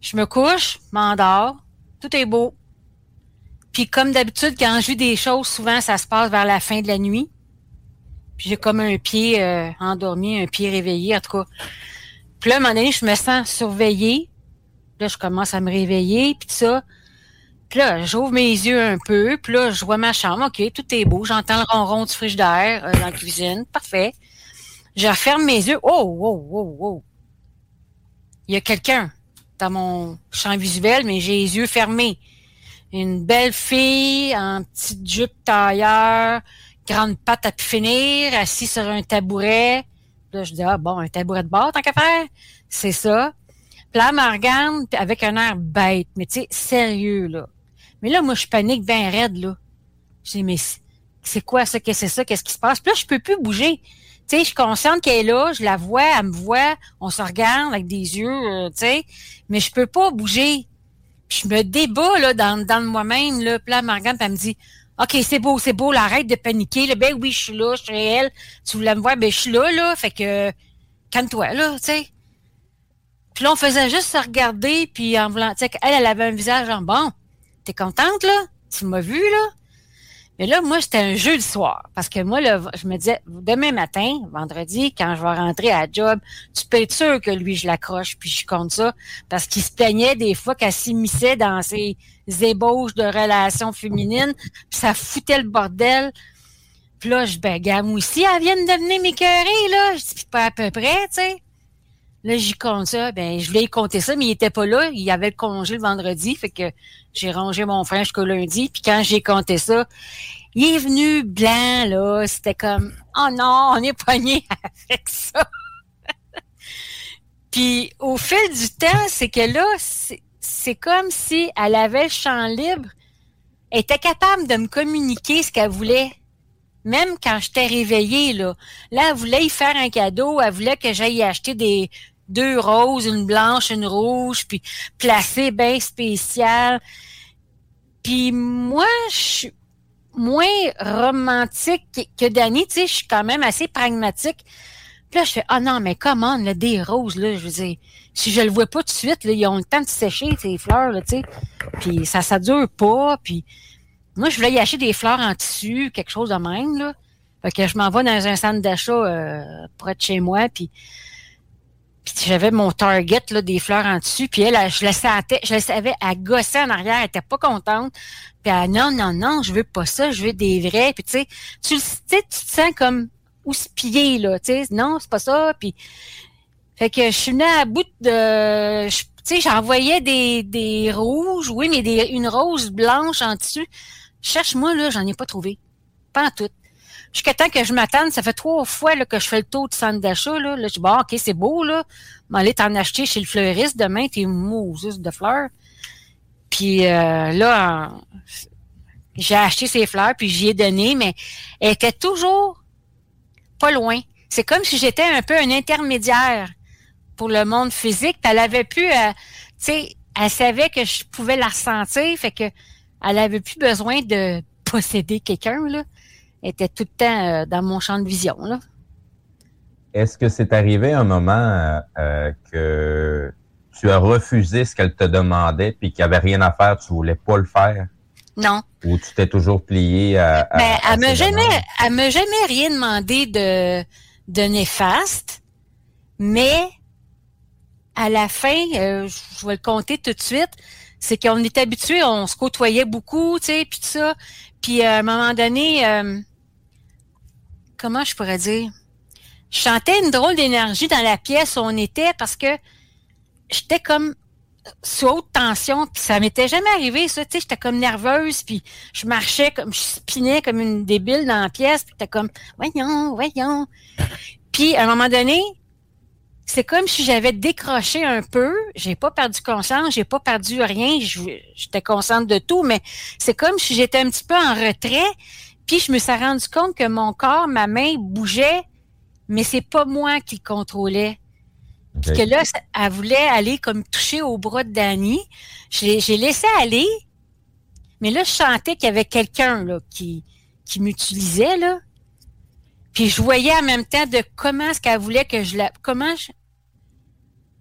Je me couche, m'endors, tout est beau. Puis comme d'habitude, quand je vis des choses, souvent, ça se passe vers la fin de la nuit. Puis j'ai comme un pied euh, endormi, un pied réveillé, en tout cas. Puis là, à un moment donné, je me sens surveillée. Là, je commence à me réveiller, puis ça. Puis là, j'ouvre mes yeux un peu, puis là, je vois ma chambre. OK, tout est beau. J'entends le ronron du frigidaire euh, dans la cuisine. Parfait. Je referme mes yeux. Oh, oh, oh, oh. Il y a quelqu'un dans mon champ visuel, mais j'ai les yeux fermés. Une belle fille en petite jupe tailleur, grande patte à finir, assise sur un tabouret. Là, je dis, ah bon, un tabouret de bord, tant qu'à faire. C'est ça. Puis là, elle me regarde avec un air bête, mais tu sais, sérieux, là. Mais là, moi, je panique bien raide, là. Je dis, mais c'est quoi ça? Qu'est-ce que c'est ça? Qu'est-ce qui se passe? Puis là, je peux plus bouger. Tu sais, je suis consciente qu'elle est là, je la vois, elle me voit, on se regarde avec des yeux, euh, tu sais, mais je peux pas bouger. Puis je me débat, là, dans, dans moi-même, là. Puis là, elle me regarde, elle me dit, OK, c'est beau, c'est beau, arrête de paniquer. Là. Ben oui, je suis là, je suis réelle. Tu voulais me voir, ben je suis là, là. Fait que calme-toi, là, tu sais. Puis là, on faisait juste se regarder, puis en voulant, tu sais, elle, elle avait un visage en bon. T'es contente, là? Tu m'as vu, là? Mais là, moi, c'était un jeu de soir. Parce que moi, là, je me disais, demain matin, vendredi, quand je vais rentrer à job, tu peux être sûr que lui, je l'accroche, puis je compte ça. Parce qu'il se plaignait des fois qu'elle s'immisçait dans ses ébauches de relations féminines, puis ça foutait le bordel. Puis là, je ben, gamme aussi, elle vient de devenir m'écœurer, là. Je dis, pas à peu près, tu sais. Là, j'y compte ça. Ben, je voulais y compter ça, mais il était pas là. Il avait le congé le vendredi. Fait que j'ai rangé mon frère jusqu'au lundi. Puis quand j'ai compté ça, il est venu blanc, là. C'était comme, oh non, on est pogné avec ça. puis au fil du temps, c'est que là, c'est comme si elle avait le champ libre. Elle était capable de me communiquer ce qu'elle voulait même quand j'étais réveillée, là. Là, elle voulait y faire un cadeau, elle voulait que j'aille acheter des, deux roses, une blanche, une rouge, puis placé bien spécial. Puis moi, je suis moins romantique que Dani, tu sais, je suis quand même assez pragmatique. Puis là, je fais, ah non, mais comment, là, des roses, là, je veux dire, si je le vois pas tout de suite, là, ils ont le temps de sécher, ces fleurs, là, tu sais. Puis ça, ça dure pas, puis moi, je voulais y acheter des fleurs en tissu, quelque chose de même, là. Fait que je m'en vais dans un centre d'achat euh, près de chez moi, puis puis j'avais mon target là, des fleurs en dessus. Puis elle, je la savais, je la savais, elle gossait en arrière, elle était pas contente. Puis elle, non, non, non, je veux pas ça, je veux des vrais. Puis tu sais, tu, te sens comme houspillé, là, tu sais, non, c'est pas ça. Puis fait que je suis venue à bout de. Tu sais, j'envoyais des, des rouges, oui, mais des, une rose blanche en dessus. Cherche-moi, là, j'en ai pas trouvé. Pas en tout jusqu'à temps que je m'attende, ça fait trois fois là, que je fais le tour du centre d'achat. Là. là, je dis, bon, OK, c'est beau, là. Mais aller t'en acheter chez le fleuriste demain, t'es Moses de fleurs. Puis euh, là, j'ai acheté ces fleurs, puis j'y ai donné, mais elles étaient toujours pas loin. C'est comme si j'étais un peu un intermédiaire pour le monde physique. Elle avait pu, euh, tu sais, elle savait que je pouvais la ressentir, fait que elle avait plus besoin de posséder quelqu'un, là. Était tout le temps euh, dans mon champ de vision. Est-ce que c'est arrivé un moment euh, euh, que tu as refusé ce qu'elle te demandait puis qu'il n'y avait rien à faire, tu voulais pas le faire? Non. Ou tu t'es toujours plié à. à- Ben, à elle jamais, elle m'a jamais rien demandé de, de néfaste, mais à la fin, euh, je vais le compter tout de suite, c'est qu'on est habitué, on se côtoyait beaucoup, tu sais, puis tout ça. Puis à un moment donné, euh, comment je pourrais dire? Je sentais une drôle d'énergie dans la pièce où on était parce que j'étais comme sous haute tension, puis ça m'était jamais arrivé, ça, j'étais comme nerveuse, puis je marchais comme, je spinais comme une débile dans la pièce, puis j'étais comme, voyons, voyons. Puis, à un moment donné, c'est comme si j'avais décroché un peu, j'ai pas perdu conscience, j'ai pas perdu rien, j'étais consciente de tout, mais c'est comme si j'étais un petit peu en retrait, puis je me suis rendu compte que mon corps, ma main bougeait, mais c'est pas moi qui le contrôlais. Puis que là, elle voulait aller comme toucher au bras de Danny. J'ai laissé aller, mais là, je sentais qu'il y avait quelqu'un là, qui, qui m'utilisait. là. Puis je voyais en même temps de comment est-ce qu'elle voulait que je la... Comment je...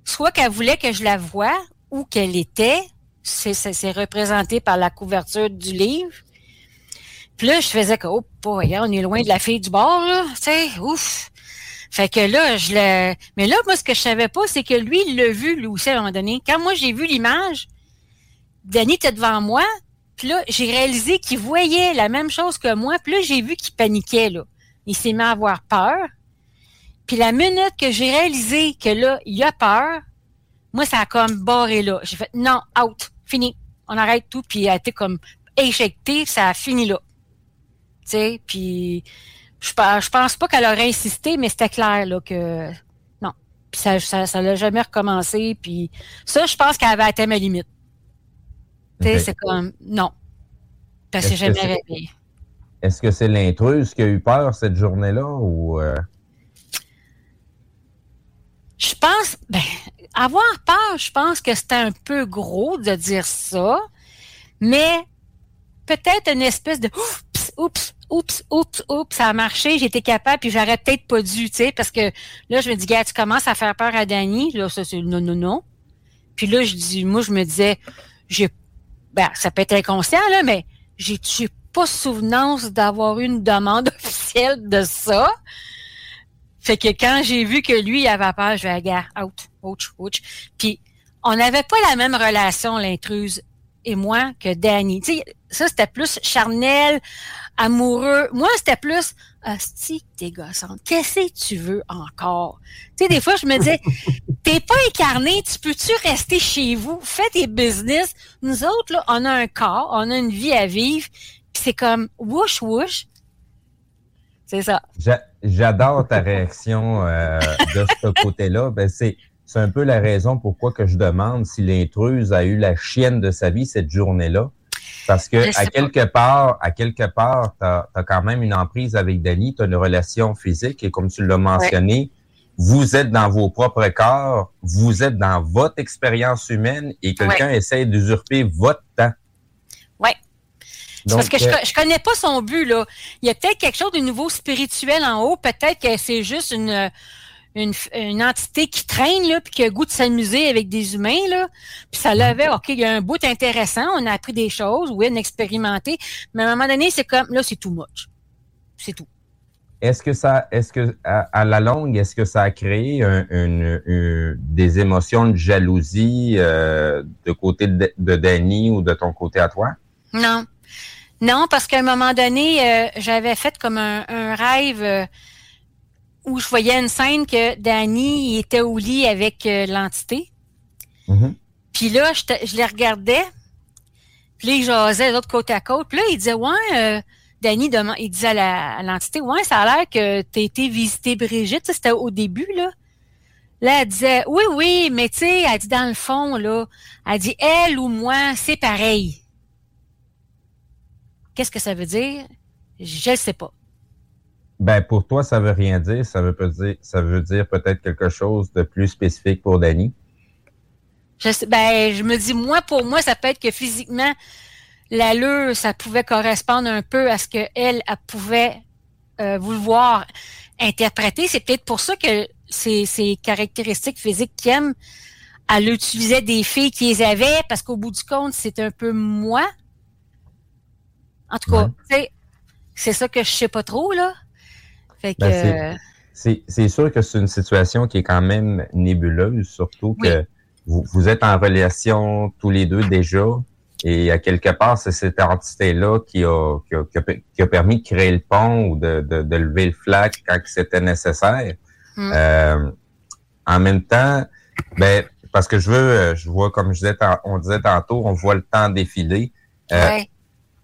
Soit qu'elle voulait que je la voie ou qu'elle était. C'est représenté par la couverture du livre. Puis là, je faisais que, oh, boy, on est loin de la fille du bord, là. Tu sais, ouf. Fait que là, je le. Mais là, moi, ce que je savais pas, c'est que lui, il l'a vu, lui aussi, à un moment donné. Quand moi, j'ai vu l'image, Danny était devant moi, puis là, j'ai réalisé qu'il voyait la même chose que moi, puis là, j'ai vu qu'il paniquait, là. Il s'est mis à avoir peur. Puis la minute que j'ai réalisé que là, il a peur, moi, ça a comme barré là. J'ai fait, non, out, fini. On arrête tout, puis elle a été comme éjectée, ça a fini là. Tu sais, puis je, je pense pas qu'elle aurait insisté, mais c'était clair là que non. Puis ça, ça, ça l'a jamais recommencé. Puis ça, je pense qu'elle avait atteint ma limite. Tu sais, c'est comme non. Est-ce s'est que jamais c'est- réveillé. Est-ce que c'est l'intruse qui a eu peur cette journée-là ou euh, Je pense, ben, avoir peur, je pense que c'était un peu gros de dire ça, mais peut-être une espèce de oups, oups, oups, oups, oups, ça a marché, j'étais capable, puis j'aurais peut-être pas dû, tu sais, parce que là, je me dis, gars, tu commences à faire peur à Danny, là, ça, c'est non, non, non. Puis là, je dis, moi, je me disais, j'ai, ben, ça peut être inconscient, là, mais j'ai, j'ai pas souvenance d'avoir eu une demande officielle de ça? Fait que quand j'ai vu que lui, il avait peur, je vais gars, out, ouch, ouch. Puis, on n'avait pas la même relation, l'intruse et moi, que Danny. Tu sais, ça, c'était plus charnel, amoureux. Moi, c'était plus, hostie, t'es gossante. Qu'est-ce que tu veux encore? Tu sais, des fois, je me disais, t'es pas incarné, tu peux-tu rester chez vous? Fais tes business. Nous autres, là, on a un corps, on a une vie à vivre. Puis c'est comme, whoosh, whoosh. C'est ça. j'a- j'adore ta réaction euh, de ce côté-là. Ben, c'est c'est un peu la raison pourquoi que je demande si l'intruse a eu la chienne de sa vie cette journée-là. Parce que à pas. quelque part, à quelque part, tu as, quand même une emprise avec Dani, tu as une relation physique et comme tu l'as mentionné, vous êtes dans vos propres corps, vous êtes dans votre expérience humaine et quelqu'un essaie d'usurper votre temps. Ouais. Donc, parce que je, euh, je connais pas son but, là. Il y a peut-être quelque chose de nouveau spirituel en haut. Peut-être que c'est juste une, une, une entité qui traîne, là, puis qui a le goût de s'amuser avec des humains, là. Puis ça l'avait, OK, il y a un bout intéressant, on a appris des choses, oui, on a expérimenté. Mais à un moment donné, c'est comme, là, c'est too much. C'est tout. Est-ce que ça, est-ce que à, à la longue, est-ce que ça a créé un- une- une- des émotions de jalousie euh, de côté de, de Danny ou de ton côté à toi? Non. Non, parce qu'à un moment donné, euh, j'avais fait comme un, un rêve euh, où je voyais une scène que Danny il était au lit avec euh, l'entité. Puis là, je, les regardais. Puis là, ils jasaient de l'autre côté à côte. Puis là, il disait, ouais, euh, Danny, il disait à l'entité, ouais, ça a l'air que tu été visiter Brigitte. C'était au début, là. Là, elle disait, oui, oui, mais tu sais, elle dit, dans le fond, là, elle dit, elle ou moi, c'est pareil. Qu'est-ce que ça veut dire? Je ne sais pas. Ben pour toi, ça veut rien dire. Ça veut pas dire, ça veut dire peut-être quelque chose de plus spécifique pour Danny. Je, sais- ben, je me dis, moi, pour moi, ça peut être que physiquement, l'allure, ça pouvait correspondre un peu à ce qu'elle, elle pouvait euh, vouloir interpréter. C'est peut-être pour ça que ces, ces caractéristiques physiques qu'elle aime, elle utilisait des filles qui les avaient, parce qu'au bout du compte, c'est un peu moi. En tout cas, tu sais, c'est ça que je sais pas trop, là. Fait que... Ben, c'est- euh, C'est sûr que c'est une situation qui est quand même nébuleuse, surtout que Oui. vous, vous êtes en relation tous les deux déjà, et à quelque part, c'est cette entité-là qui a, qui, a, qui a- qui a permis de créer le pont ou de, de, de lever le flag quand c'était nécessaire. Hmm. Euh, en même temps, ben, parce que je veux, je vois, comme je disais, on disait tantôt, on voit le temps défiler. Euh, ouais.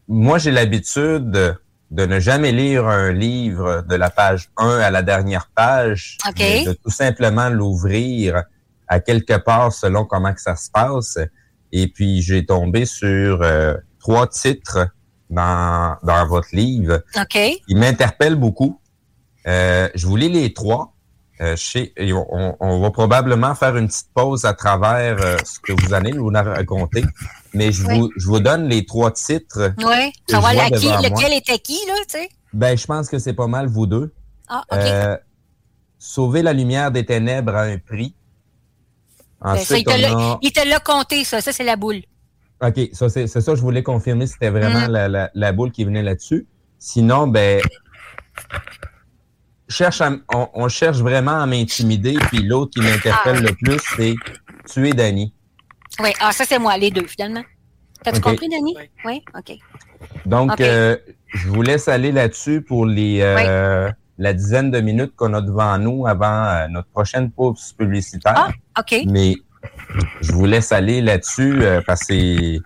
moi, j'ai l'habitude de, ne jamais lire un livre de la page 1 à la dernière page, OK. mais de tout simplement l'ouvrir à quelque part selon comment que ça se passe. Et puis, j'ai tombé sur euh, trois titres dans, dans votre livre OK. qui m'interpellent beaucoup. Euh, je vous lis les trois. Euh, on, va probablement faire une petite pause à travers euh, ce que vous allez nous raconter, mais je, Oui. vous, je vous donne les trois titres. Que Savoir lequel était qui, là, tu sais? Ben, je pense que c'est pas mal, vous deux. Ah, OK. Euh, sauver la lumière des ténèbres à un prix. Ben, ça, il Ensuite, te a... il te l'a compté, ça. Ça, c'est la boule. OK, ça, c'est ça, je voulais confirmer, c'était vraiment la, la, la boule qui venait là-dessus. Sinon, ben, cherche à- on, on cherche vraiment à m'intimider, puis l'autre qui m'interpelle Ah. le plus, c'est tuer Danny. Oui. Ah, ça, c'est moi, les deux, finalement. T'as-tu compris, Denis? Oui. OK. Donc, euh, je vous laisse aller là-dessus pour les euh, la dizaine de minutes qu'on a devant nous avant euh, notre prochaine pause publicitaire. Ah, OK. Mais je vous laisse aller là-dessus euh, parce que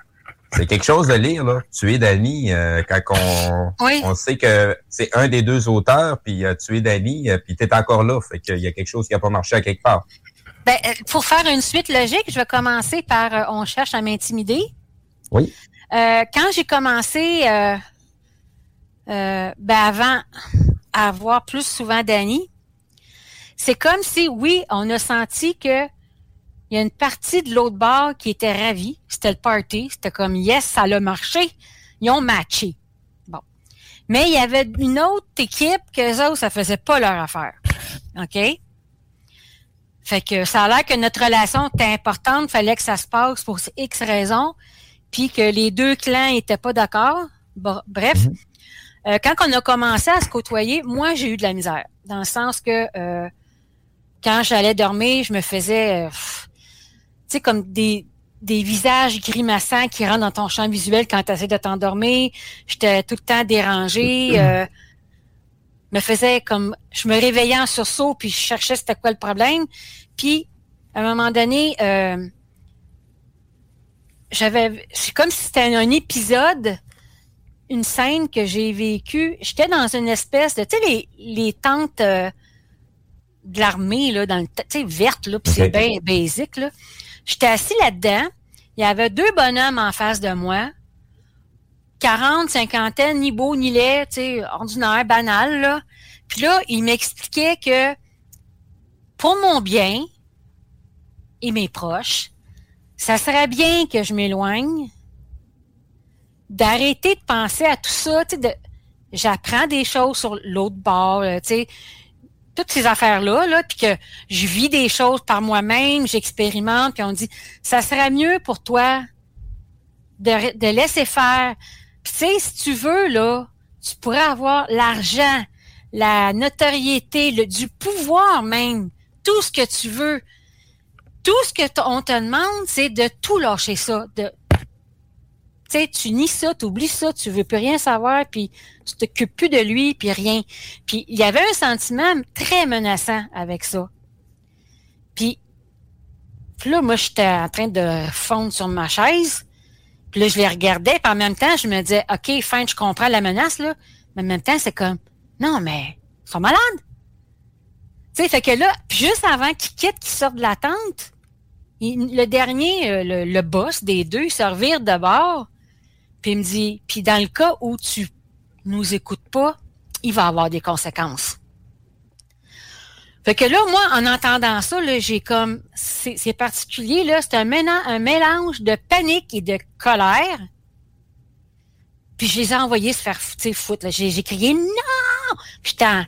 c'est quelque chose de lire, là. Tuer Danny, euh, quand on, Oui. on sait que c'est un des deux auteurs, puis euh, tuer Danny, euh, puis t'es encore là. Fait qu'il y a quelque chose qui a pas marché à quelque part. Ben, euh, pour faire une suite logique, je vais commencer par euh, On cherche à m'intimider. Oui. Euh, quand j'ai commencé, ben avant à voir plus souvent Danny, c'est comme si, oui, on a senti que il y a une partie de l'autre bar qui était ravie. C'était le party. C'était comme, yes, ça a marché. Ils ont matché. Bon. Mais il y avait une autre équipe que autres, ça faisait pas leur affaire. OK? Fait que ça a l'air que notre relation était importante, fallait que ça se passe pour X raisons, puis que les deux clans étaient pas d'accord. Bon, bref, euh, quand on a commencé à se côtoyer, moi j'ai eu de la misère, dans le sens que euh, quand j'allais dormir, je me faisais, euh, pff, sais, comme des des visages grimaçants qui rentrent dans ton champ visuel quand tu essaies de t'endormir. J'étais tout le temps dérangée. Euh, me faisais comme je me réveillais en sursaut puis je cherchais c'était quoi le problème puis à un moment donné euh, j'avais c'est comme si c'était un épisode une scène que j'ai vécue j'étais dans une espèce de tu sais les, les tentes euh, de l'armée là dans le tu sais verte là puis c'est bien basique là j'étais assis là-dedans. Il y avait deux bonhommes en face de moi. 40, cinquantaine, ni beau ni laid, tu sais, ordinaire, banal, là. Puis là, il m'expliquait que pour mon bien et mes proches, ça serait bien que je m'éloigne, d'arrêter de penser à tout ça, tu sais, j'apprends des choses sur l'autre bord, tu sais, toutes ces affaires-là, là, puis que je vis des choses par moi-même, j'expérimente, puis on dit, ça serait mieux pour toi de, de laisser faire. Puis tu sais, si tu veux, là, tu pourrais avoir l'argent, la notoriété, le, du pouvoir même, tout ce que tu veux. Tout ce que on te demande, c'est de tout lâcher ça. De, tu sais, tu nies ça, tu oublies ça, tu veux plus rien savoir, puis tu t'occupes plus de lui, puis rien. Puis il y avait un sentiment très menaçant avec ça. Puis, puis là, moi, j'étais en train de fondre sur ma chaise. Puis là, je les regardais, puis en même temps, je me disais, OK, fin, je comprends la menace, là. Mais en même temps, c'est comme, non, mais ils sont malades. Tu sais, fait que là, juste avant qu'ils quittent, qu'ils sortent de la tente, le dernier, euh, le, boss des deux, il se de bord, puis il me dit, puis dans le cas où tu nous écoutes pas, il va avoir des conséquences. Fait que là, moi, en entendant ça, j'ai comme, c'est particulier, là, c'est un, mélange de panique et de colère. Puis je les ai envoyés se faire foutre. J'ai crié non! En-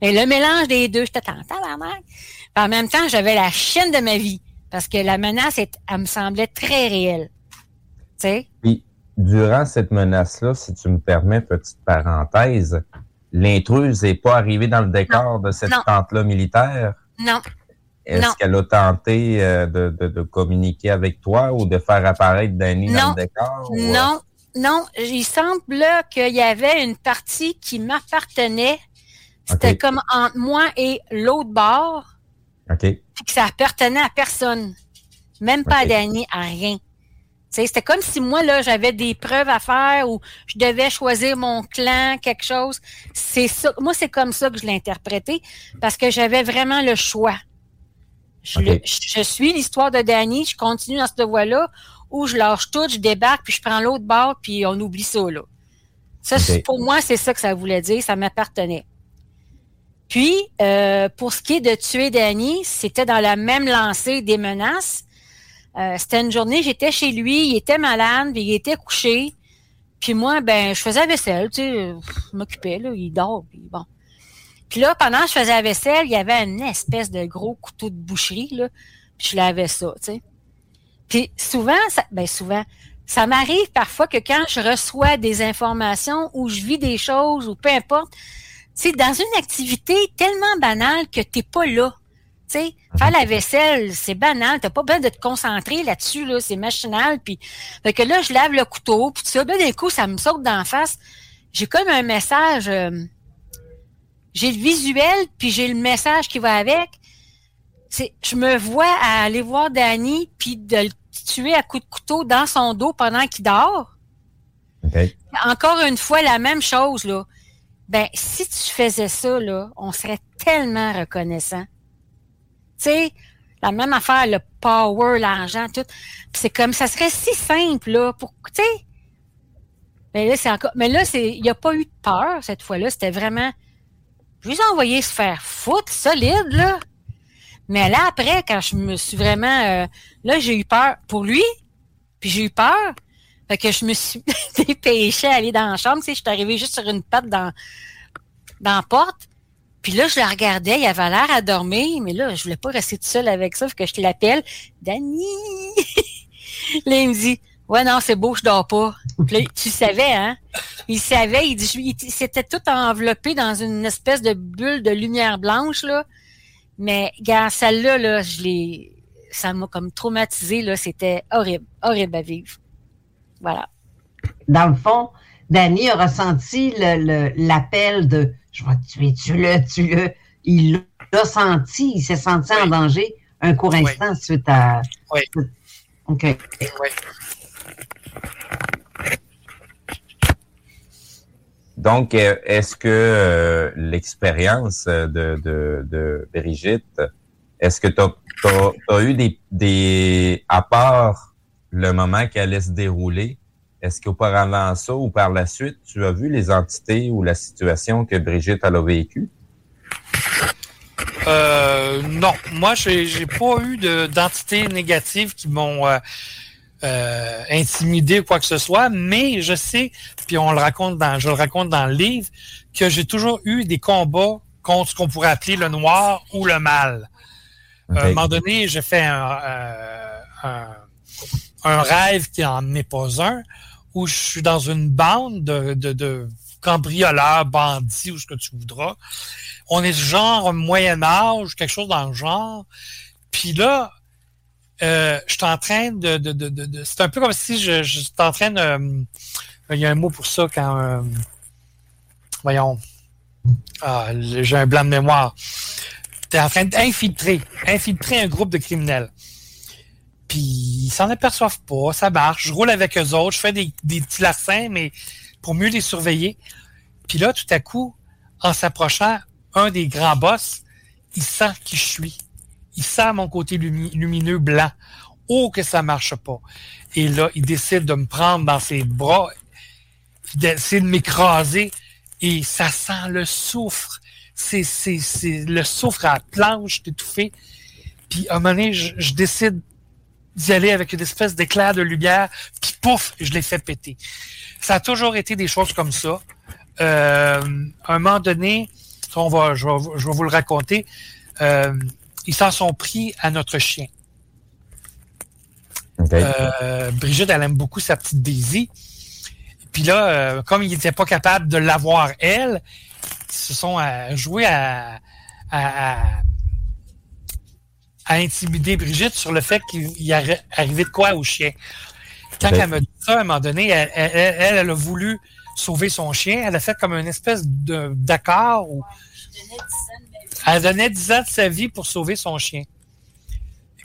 Mais le mélange des deux, j'étais en tabarnak. Puis en même temps, j'avais la chaîne de ma vie. Parce que la menace, elle, me semblait très réelle. Tu sais? Puis, durant cette menace-là, si tu me permets, petite parenthèse, l'intruse n'est pas arrivée dans le décor de cette tente-là militaire? Non. Est-ce qu'elle a tenté euh, de, de- de communiquer avec toi ou de faire apparaître Danny dans le décor? ou, euh, Non, non. Il semble qu'il y avait une partie qui m'appartenait. C'était comme entre moi et l'autre bord. OK. puis que ça appartenait à personne. Même pas à. Danny, à rien. C'était comme si moi, là, j'avais des preuves à faire ou je devais choisir mon clan, quelque chose. C'est ça. Moi, c'est comme ça que je l'ai interprété parce que j'avais vraiment le choix. Je, Ok. le- je suis l'histoire de Danny, je continue dans cette voie-là où je lâche tout, je débarque, puis je prends l'autre bord, puis on oublie ça, là. Ça, pour moi, c'est ça que ça voulait dire, ça m'appartenait. Puis, euh, pour ce qui est de tuer Danny, c'était dans la même lancée des menaces. Euh, c'était une journée, j'étais chez lui, il était malade, il était couché. Puis moi, ben, je faisais la vaisselle, tu sais, je m'occupais, là, il dort, puis bon. Puis là, pendant que je faisais la vaisselle, il y avait une espèce de gros couteau de boucherie, là, puis je lavais ça, tu sais. Puis souvent, ça, ben souvent, ça m'arrive parfois que quand je reçois des informations ou je vis des choses ou peu importe, c'est dans une activité tellement banale que t'es pas là. Sais, faire la vaisselle, c'est banal, t'as pas besoin de te concentrer là-dessus, là, c'est machinal. Puis, fait que là, je lave le couteau, puis ça, ben, d'un coup, ça me saute d'en face. J'ai comme un message, euh, j'ai le visuel, puis j'ai le message qui va avec. C'est, je me vois à aller voir Danny, puis de le tuer à coups de couteau dans son dos pendant qu'il dort. Encore une fois, la même chose, là. Ben, si tu faisais ça, là, on serait tellement reconnaissant. Tu sais, la même affaire, le power, l'argent, tout. C'est comme, ça serait si simple, là, pour, tu sais. Mais là, c'est encore, mais là, c'est, il n'y a pas eu de peur, cette fois-là. C'était vraiment, je lui ai envoyé se faire foutre, solide, là. Mais là, après, quand je me suis vraiment, euh, là, j'ai eu peur pour lui, puis j'ai eu peur. Fait que je me suis dépêchée à aller dans la chambre. Tu sais, je suis arrivée juste sur une patte dans, dans la porte. Puis là, je la regardais, il avait l'air à dormir, mais là, je voulais pas rester toute seule avec ça, fait que je l'appelle. Danny! là, il me dit, ouais, non, c'est beau, je dors pas. Puis là, tu savais, hein? Il savait, il dit, s'était tout enveloppé dans une espèce de bulle de lumière blanche, là. Mais, gars, celle-là, là, je l'ai, ça m'a comme traumatisé, là. C'était horrible, horrible à vivre. Voilà. Dans le fond, Danny a ressenti le- le- l'appel de je vais te tuer, tue-le, tue-le. Il l'a senti, il s'est senti en danger un court instant suite à. Oui. OK. Donc, euh, est-ce que euh, l'expérience de, de, de Brigitte, est-ce que tu as, eu des, des... À part le moment qu'elle allait se dérouler, est-ce qu'auparavant ça ou par la suite, tu as vu les entités ou la situation que Brigitte elle a vécue? Euh, non, moi, j'ai j'ai pas eu de- d'entités négatives qui m'ont euh, euh, intimidé ou quoi que ce soit, mais je sais, puis on le raconte dans, je le raconte dans le livre, que j'ai toujours eu des combats contre ce qu'on pourrait appeler le noir ou le mal. À un moment donné, j'ai fait un, un, un rêve qui n'en est pas un, où je suis dans une bande de, cambrioleurs, bandits ou ce que tu voudras. On est genre Moyen Âge, quelque chose dans le genre. Puis là, euh, je suis en train de... c'est un peu comme si je, je suis en train de... euh, Il y a un mot pour ça quand... euh, voyons. Ah, j'ai un blanc de mémoire. Tu es en train d'infiltrer, infiltrer un groupe de criminels. Puis ils s'en aperçoivent pas, ça marche. Je roule avec eux autres, je fais des, des petits larcins, mais pour mieux les surveiller. Puis là, tout à coup, en s'approchant, un des grands boss, il sent qui je suis. Il sent mon côté lumi- lumineux blanc. Oh, que ça marche pas. Et là, il décide de me prendre dans ses bras, d'essayer de m'écraser. Et ça sent le soufre. c'est, c'est, le souffle à la planche d'étouffer. Puis à un moment donné, je décide d'y aller avec une espèce d'éclair de lumière, puis pouf, je l'ai fait péter. Ça a toujours été des choses comme ça. Euh, à un moment donné, on va, je, vais, je vais vous le raconter, euh, ils s'en sont pris à notre chien. Euh, Brigitte, elle aime beaucoup sa petite Daisy. Puis là, euh, comme il n'était pas capable de l'avoir elle, ils se sont euh, joués à, à, à, à intimider Brigitte sur le fait qu'il y arri- arrivait de quoi au chien. Quand Ok. elle m'a dit ça, à un moment donné, elle, elle, elle, elle a voulu sauver son chien. Elle a fait comme une espèce de- d'accord où elle donnait 10 ans de sa vie pour sauver son chien.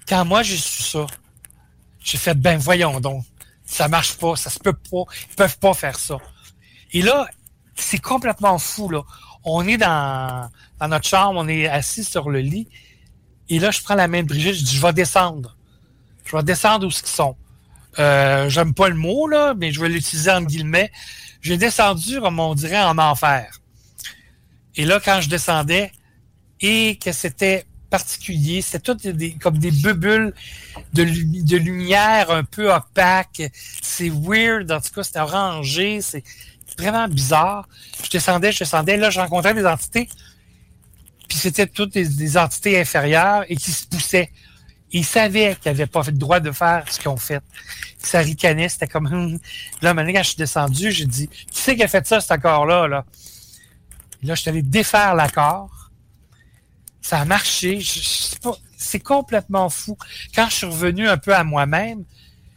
Quand moi j'ai su ça, j'ai fait ben voyons donc, ça marche pas, ça se peut pas, ils peuvent pas faire ça. Et là, c'est complètement fou là. On est dans, dans notre chambre, on est assis sur le lit, et là je prends la main de Brigitte, je dis je vais descendre, je vais descendre où ils sont. Euh, J'aime pas le mot là, mais je vais l'utiliser en guillemets. J'ai descendu, comme on dirait, en enfer. Et là, quand je descendais, et que c'était particulier, c'était tout des, comme des bulles de, de lumière un peu opaque. C'est weird, en tout cas, c'était orangé, c'est vraiment bizarre. Je descendais, je descendais, là, je rencontrais des entités, puis c'était toutes des, entités inférieures et qui se poussaient. Ils savaient qu'ils n'avaient pas fait le droit de faire ce qu'ils ont fait. Ça ricanait, c'était comme... hum. Là, maintenant, quand je suis descendu, j'ai dit, qui c'est qui a fait ça, cet accord-là? Là? Là, je suis allé défaire l'accord. Ça a marché. C'est complètement fou. Quand je suis revenu un peu à moi-même,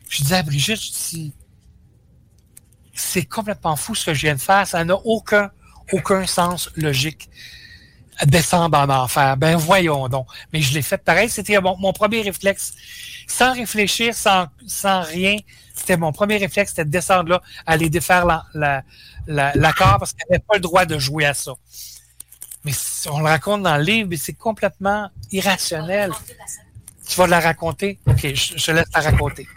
je disais à Brigitte, je dis, c'est complètement fou ce que je viens de faire. Ça n'a aucun, aucun sens logique. Descendre en enfer. Ben voyons donc. Mais je l'ai fait pareil. C'était mon, mon premier réflexe. Sans réfléchir, sans, sans rien. C'était mon premier réflexe, c'était de descendre là, aller défaire la- la- la- l'accord parce qu'elle n'avait pas le droit de jouer à ça. Mais on le raconte dans le livre, mais c'est complètement irrationnel. Tu vas la raconter? OK, je, je laisse la raconter.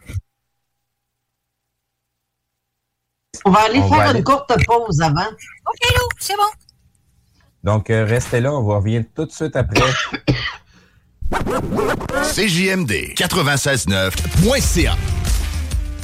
On va aller On faire va une courte pause avant. OK, Lou, c'est bon. Donc, euh, restez là, on va revenir tout de suite après. CJMD 96.9.ca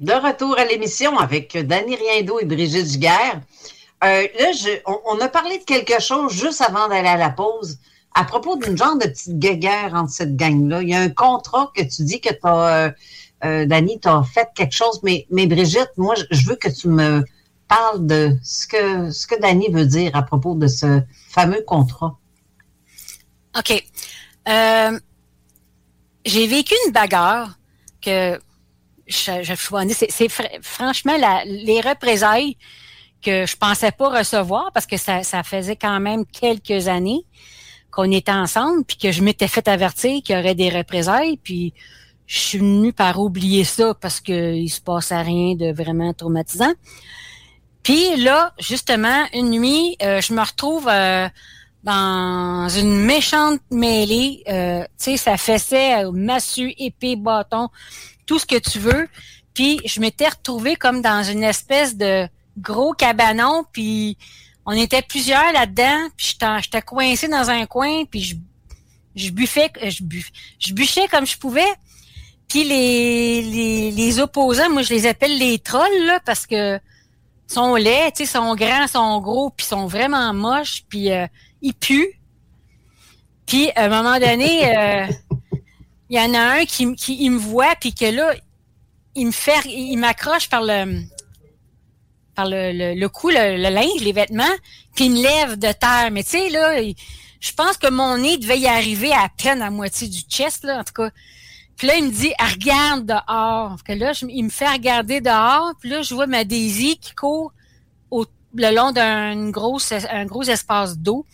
De retour à l'émission avec Danny Riendo et Brigitte Giguère. Euh, là, on, a parlé de quelque chose juste avant d'aller à la pause. À propos d'une genre de petite guéguerre entre cette gang-là. Il y a un contrat que tu dis que tu as, euh, euh, fait quelque chose, mais, Brigitte, moi, je- veux que tu me parles de ce que, ce veut dire à propos de ce fameux contrat. OK. J'ai vécu une bagarre que je, je c'est, c'est fr- franchement les représailles que je pensais pas recevoir parce que ça, faisait quand même quelques années qu'on était ensemble puis que je m'étais fait avertir qu'il y aurait des représailles puis je suis venue par oublier ça parce que il se passait rien de vraiment traumatisant. Puis là, justement, une nuit, euh, je me retrouve euh, dans une méchante mêlée. Euh, tu sais, ça fessait euh, massue, épée, bâton, tout ce que tu veux. Puis je m'étais retrouvée comme dans une espèce de gros cabanon. Puis on était plusieurs là-dedans. Puis j'étais coincée dans un coin. Puis je, je buffais, je, bu- je bûchais comme je pouvais. Puis les, les, les opposants, moi je les appelle les trolls là, parce que sont laids, tu sais, sont grands, sont gros, puis sont vraiment moches, puis euh, ils puent. Puis à un moment donné, euh, il y en a un qui, qui il me voit, puis que là, il me fait, il m'accroche par le par le, le, le cou, le, le linge, les vêtements, puis il me lève de terre. Mais tu sais, là, je pense que mon nez devait y arriver à peine à moitié du chest, là, en tout cas. Puis là, il me dit, regarde dehors. Que là, il me fait regarder dehors. Puis là, je vois ma Daisy qui court au, le long d'un gros, un gros espace d'eau.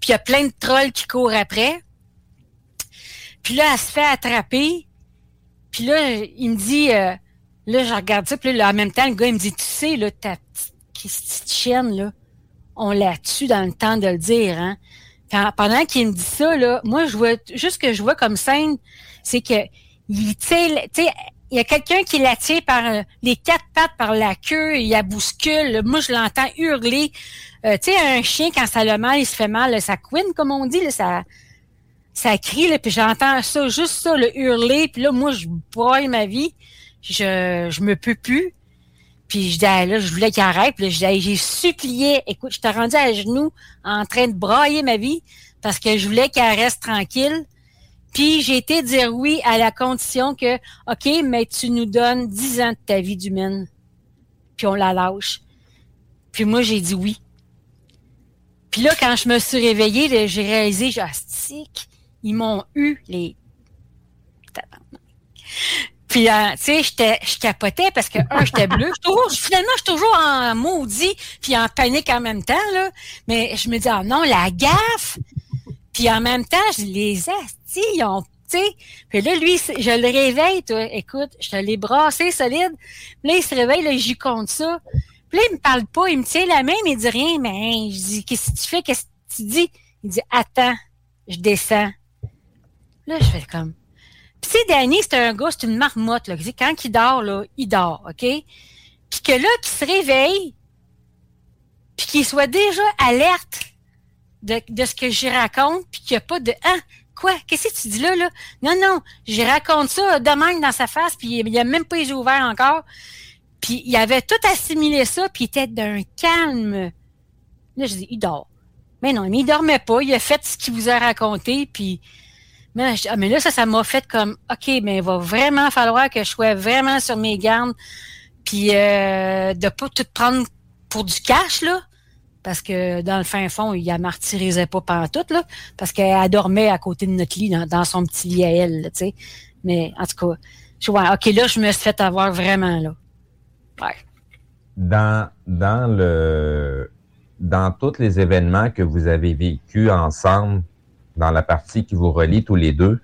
Puis il y a plein de trolls qui courent après. Puis là, elle se fait attraper. Puis là, il me dit, euh, là, je regarde ça. Puis là, en même temps, le gars, il me dit, tu sais, là, ta petite, chienne, là, on la tue dans le temps de le dire, hein. Pendant qu'il me dit ça, là, moi, je vois, juste ce que je vois comme scène, c'est que, il, sais, tu sais, il y a quelqu'un qui la tient par euh, les quatre pattes par la queue, il la bouscule. Moi, je l'entends hurler. Euh, tu sais, un chien, quand ça le mal, il se fait mal, là, ça couine, comme on dit, ça, ça crie, là, puis j'entends ça, juste ça, le hurler, puis là, moi, je broye ma vie. Je, je me peux plus. Puis je dis, ah, là, je voulais qu'il arrête. Puis là, j'ai supplié. Écoute, je t'ai rendu à genoux en train de brailler ma vie parce que je voulais qu'elle reste tranquille. Puis j'ai été dire oui à la condition que, OK, mais tu nous donnes 10 ans de ta vie d'humaine. Puis on la lâche. Puis moi, j'ai dit oui. Puis là, quand je me suis réveillée, j'ai réalisé, j'ai astique, ils m'ont eu, les... Puis, euh, tu sais, je capotais parce que, un, j'étais bleu. Je suis toujours- finalement, je suis toujours en maudit puis en panique en même temps, là. Mais je me dis, ah non, la gaffe! Puis en même temps, je les astis, ils ont, tu sais. Puis là, lui, je le réveille, toi. Écoute, je te l'ai brassé solide. Puis là, il se réveille, là, j'y compte ça. Puis là, il me parle pas, il me tient la main, mais il dit rien. Mais hein, je dis, qu'est-ce que tu fais? Qu'est-ce que tu dis? Il dit, attends, je descends. Là, je fais comme. Puis tu sais, Danny, c'est un gars, c'est une marmotte, là. Quand il dort, là, il dort, OK? Puis que là, qu'il se réveille, puis qu'il soit déjà alerte de, de ce que j'y raconte, puis qu'il n'y a pas de Ah, quoi? Qu'est-ce que tu dis là, là? Non, non, j'y raconte ça de même dans sa face, puis il a même pas les yeux ouverts encore. Puis il avait tout assimilé ça, puis il était d'un calme. Là, je dis, il dort. Mais non, mais il dormait pas, il a fait ce qu'il vous a raconté, puis ah, mais là, ça, ça m'a fait comme, OK, mais il va vraiment falloir que je sois vraiment sur mes gardes, puis euh, de pas tout prendre pour du cash, là, parce que dans le fin fond, il la martyrisait pas pantoute, là, parce qu'elle dormait à côté de notre lit, dans, son petit lit à elle, tu sais. Mais en tout cas, je vois, OK, là, je me suis fait avoir vraiment, là. Ouais. dans, dans le dans tous les événements que vous avez vécus ensemble, dans la partie qui vous relie tous les deux,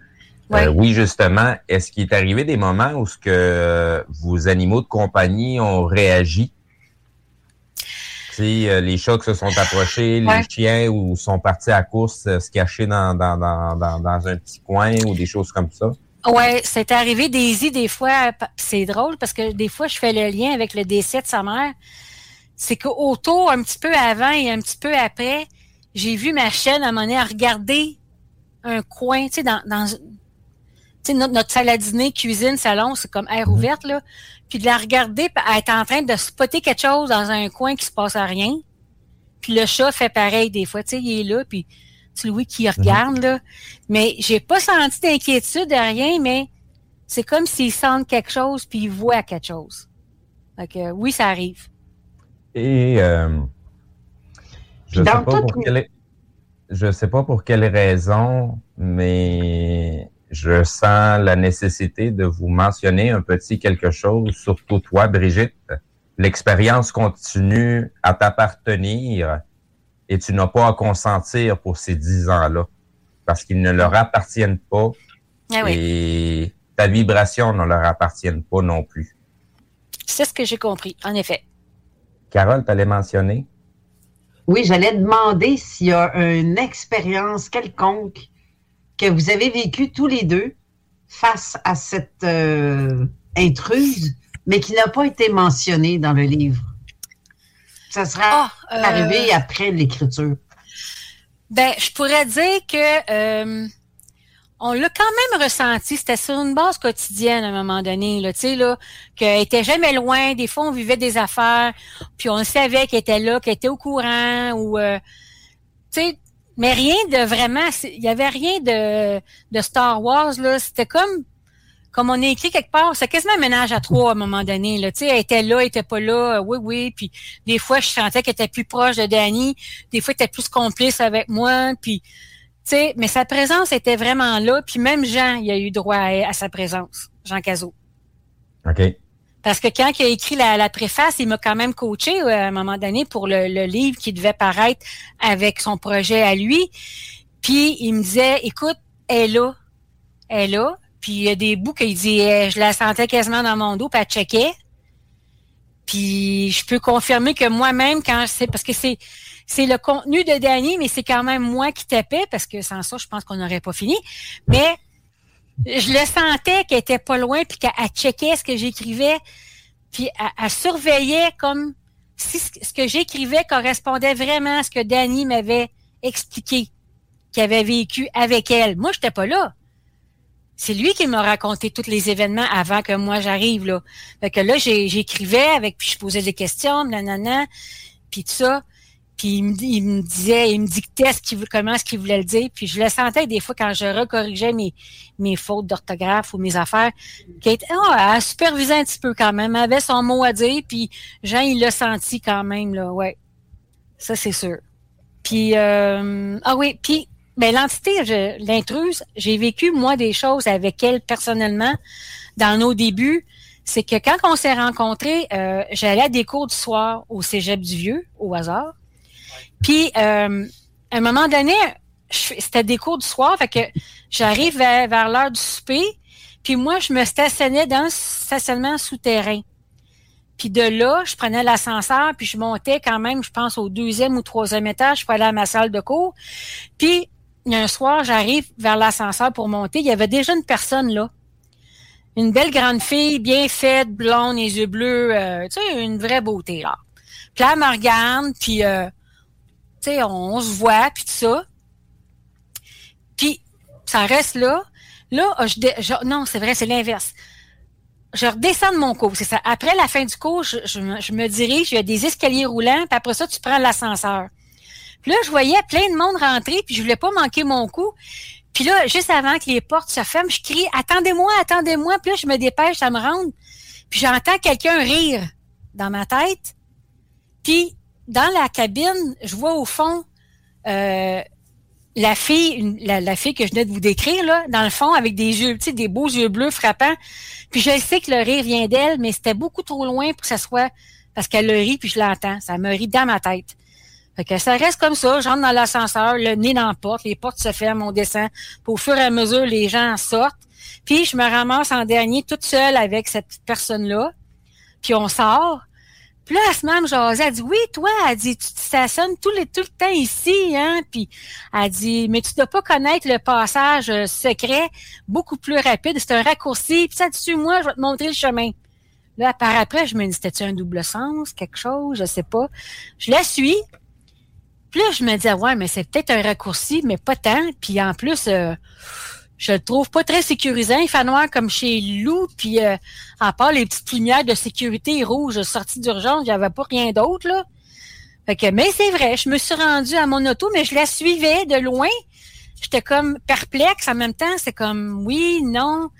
Ouais. euh, oui, justement, est-ce qu'il est arrivé des moments où ce que vos animaux de compagnie ont réagi? Sais, euh, les chats qui se sont approchés, Ouais. les chiens ou sont partis à course euh, se cacher dans, dans, dans, dans, dans un petit coin ou des choses comme ça? Ouais, c'est arrivé Daisy des fois. C'est drôle parce que des fois je fais le lien avec le décès de sa mère. C'est qu'autour, un petit peu avant et un petit peu après, j'ai vu ma chaîne à un moment donné à regarder un coin, tu sais, dans, dans tu sais, notre, notre salle à dîner, cuisine, salon, c'est comme air ouverte, là. Puis de la regarder, elle est en train de spotter quelque chose dans un coin qui se passe à rien. Puis le chat fait pareil des fois, tu sais, il est là, puis tu Louis qui regarde, là. Mais j'ai pas senti d'inquiétude de rien, mais c'est comme s'ils sentent quelque chose puis ils voient quelque chose. Fait que oui, ça arrive. Et euh, je Dans sais pas pour quelle je sais pas pour quelle raison, mais je sens la nécessité de vous mentionner un petit quelque chose, surtout toi, Brigitte. L'expérience continue à t'appartenir et tu n'as pas à consentir pour ces dix ans-là parce qu'ils ne leur appartiennent pas Ah oui. et ta vibration ne leur appartient pas non plus. C'est ce que j'ai compris, en effet. Carole, tu allais mentionner? Oui, j'allais demander s'il y a une expérience quelconque que vous avez vécue tous les deux face à cette euh, intruse, mais qui n'a pas été mentionnée dans le livre. Ça sera euh, arrivé après l'écriture. Ben, je pourrais dire que euh, on l'a quand même ressenti. C'était sur une base quotidienne à un moment donné, là, tu sais, là, qu'elle était jamais loin. Des fois, on vivait des affaires, puis on savait qu'elle était là, qu'elle était au courant, ou euh, tu sais, mais rien de vraiment. Il y avait rien de, de Star Wars là. C'était comme comme on est écrit quelque part, c'est quasiment un ménage à trois à un moment donné. Là. Tu sais, elle était là, elle était pas là, euh, oui, oui. Puis des fois, je sentais qu'elle était plus proche de Danny. Des fois, elle était plus complice avec moi. Puis, sais, mais sa présence était vraiment là. Puis même Jean, il a eu droit à, à sa présence, Jean Cazot. OK. Parce que quand il a écrit la, la préface, il m'a quand même coaché euh, à un moment donné pour le, le livre qui devait paraître avec son projet à lui. Puis il me disait, écoute, elle est là, elle est là. Puis il y a des bouts qu'il dit, eh, je la sentais quasiment dans mon dos, puis elle checkait. Puis je peux confirmer que moi-même, quand c'est parce que c'est c'est le contenu de Danny, mais c'est quand même moi qui tapais, parce que sans ça, je pense qu'on n'aurait pas fini. Mais je le sentais qu'elle était pas loin, puis qu'elle checkait ce que j'écrivais, puis elle, surveillait comme si ce que j'écrivais correspondait vraiment à ce que Danny m'avait expliqué, qu'il avait vécu avec elle. Moi, j'étais pas là. C'est lui qui m'a raconté tous les événements avant que moi j'arrive là. Fait que là, j'écrivais avec, puis je posais des questions, nanana, puis tout ça. Puis il me, il me disait, il me dictait ce qu'il, comment est-ce qu'il voulait le dire. Puis je le sentais des fois quand je recorrigeais mes, mes fautes d'orthographe ou mes affaires, qu'elle était- oh, elle supervisait un petit peu quand même. Avait son mot à dire, puis Jean, il l'a senti quand même, là, ouais. Ça, c'est sûr. Puis, euh, ah oui, puis, ben, l'entité, je- l'intruse, j'ai vécu, moi, des choses avec elle personnellement dans nos débuts. C'est que quand on s'est rencontrés, euh, j'allais à des cours du soir au cégep du Vieux, au hasard. Puis, euh, à un moment donné, c'était des cours du soir, fait que j'arrive vers, vers l'heure du souper, puis moi, je me stationnais dans le stationnement souterrain. Puis de là, je prenais l'ascenseur, puis je montais quand même, je pense, au deuxième ou troisième étage pour aller à ma salle de cours. Puis, un soir, j'arrive vers l'ascenseur pour monter. Il y avait déjà une personne là. Une belle grande fille, bien faite, blonde, les yeux bleus, euh, tu sais, une vraie beauté, là. Puis là, elle me regarde, puis, euh, tu sais, on, on se voit, puis tout ça. Puis, ça reste là. Là, je, dé- je- non, c'est vrai, c'est l'inverse je redescends de mon cours. C'est ça. Après la fin du cours, je, je je me dirige, il y a des escaliers roulants, puis après ça, tu prends l'ascenseur. Puis là, je voyais plein de monde rentrer, puis je voulais pas manquer mon coup. Puis là, juste avant que les portes se ferment, je crie Attendez-moi, attendez-moi. Puis là, je me dépêche à me rendre. Puis j'entends quelqu'un rire dans ma tête. Puis dans la cabine, je vois au fond euh, la fille, la, fille que je venais de vous décrire, là, dans le fond, avec des yeux, tu sais, des beaux yeux bleus frappants. Puis je sais que le rire vient d'elle, mais c'était beaucoup trop loin pour que ça soit parce qu'elle le rit, puis je l'entends. Ça me rit dans ma tête. Fait que ça reste comme ça. J'entre dans l'ascenseur, le nez dans la porte, les portes se ferment, on descend. Puis au fur et à mesure, les gens sortent. Puis je me ramasse en dernier toute seule avec cette personne-là. Puis on sort. Puis là, elle se met à me jaser. Elle dit, oui, toi, elle dit, tu stationnes tout, les, tout le temps ici, hein? Puis elle dit, mais tu dois pas connaître le passage euh, secret beaucoup plus rapide. C'est un raccourci. Puis ça, dessus moi, je vais te montrer le chemin. Là, par après, je me dis, c'était-tu un double sens, quelque chose? Je sais pas. Je la suis. Puis là, je me dis, ah ouais, mais c'est peut-être un raccourci, mais pas tant. Puis en plus, euh, je le trouve pas très sécurisant. Il fait noir comme chez Lou. Puis euh, à part les petites lumières de sécurité rouges sorties d'urgence, il n'y avait pas rien d'autre, là. Fait que, mais c'est vrai, je me suis rendue à mon auto, mais je la suivais de loin. J'étais comme perplexe en même temps. C'est comme, oui, non.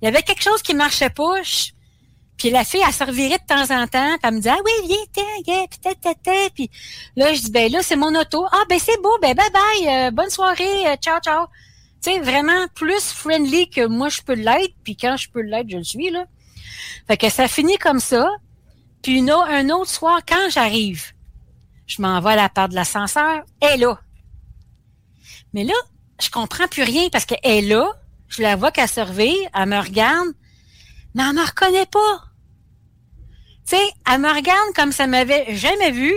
Il y avait quelque chose qui marchait pas. Puis la fille, elle se revirait de temps en temps, puis elle me disait, ah oui, viens, tiens, ta, ta, ta. Puis là, je dis, ben là, c'est mon auto. Ah, ben c'est beau, ben bye bye, euh, bonne soirée, euh, ciao, ciao. Tu sais, vraiment plus friendly que moi, je peux l'être, puis quand je peux l'être, je le suis, là. Fait que ça finit comme ça. Puis une un autre soir, quand j'arrive, je m'en vais à la part de l'ascenseur, elle est là. Mais là, je comprends plus rien parce qu'elle est là, je la vois qu'elle surveille, elle me regarde, mais elle me reconnaît pas. Tu sais, elle me regarde comme ça m'avait jamais vu.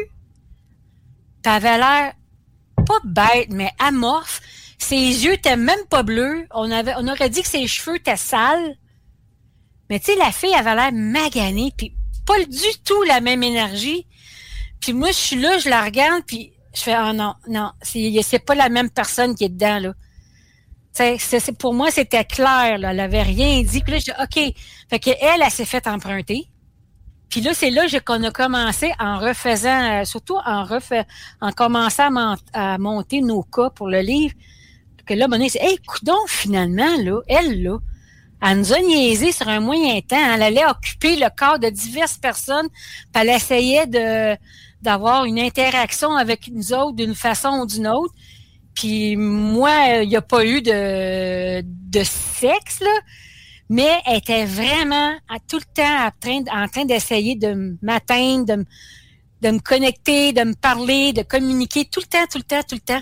Puis elle avait l'air pas bête, mais amorphe. Ses yeux étaient même pas bleus. On, avait, on aurait dit que ses cheveux étaient sales. Mais tu sais, la fille avait l'air maganée, puis pas du tout la même énergie. Puis moi, je suis là, je la regarde, puis je fais, oh non, non, c'est pas la même personne qui est dedans, là. C'est- pour moi, c'était clair, là. Elle avait rien dit. Puis là, je dis, OK. Fait que elle, s'est fait emprunter. Puis là, c'est là qu'on a commencé en refaisant, euh, surtout en refait, en commençant à monter nos cas pour le livre. Que là, mon c'est, hey, finalement, là, elle, là, Elle nous a niaisé sur un moyen temps. Elle allait occuper le corps de diverses personnes, puis elle essayait de d'avoir une interaction avec nous autres d'une façon ou d'une autre. Puis moi, il n'y a pas eu de, de sexe, là, mais elle était vraiment à, tout le temps en train, en train d'essayer de m'atteindre, de, de me connecter, de me parler, de communiquer tout le temps, tout le temps, tout le temps.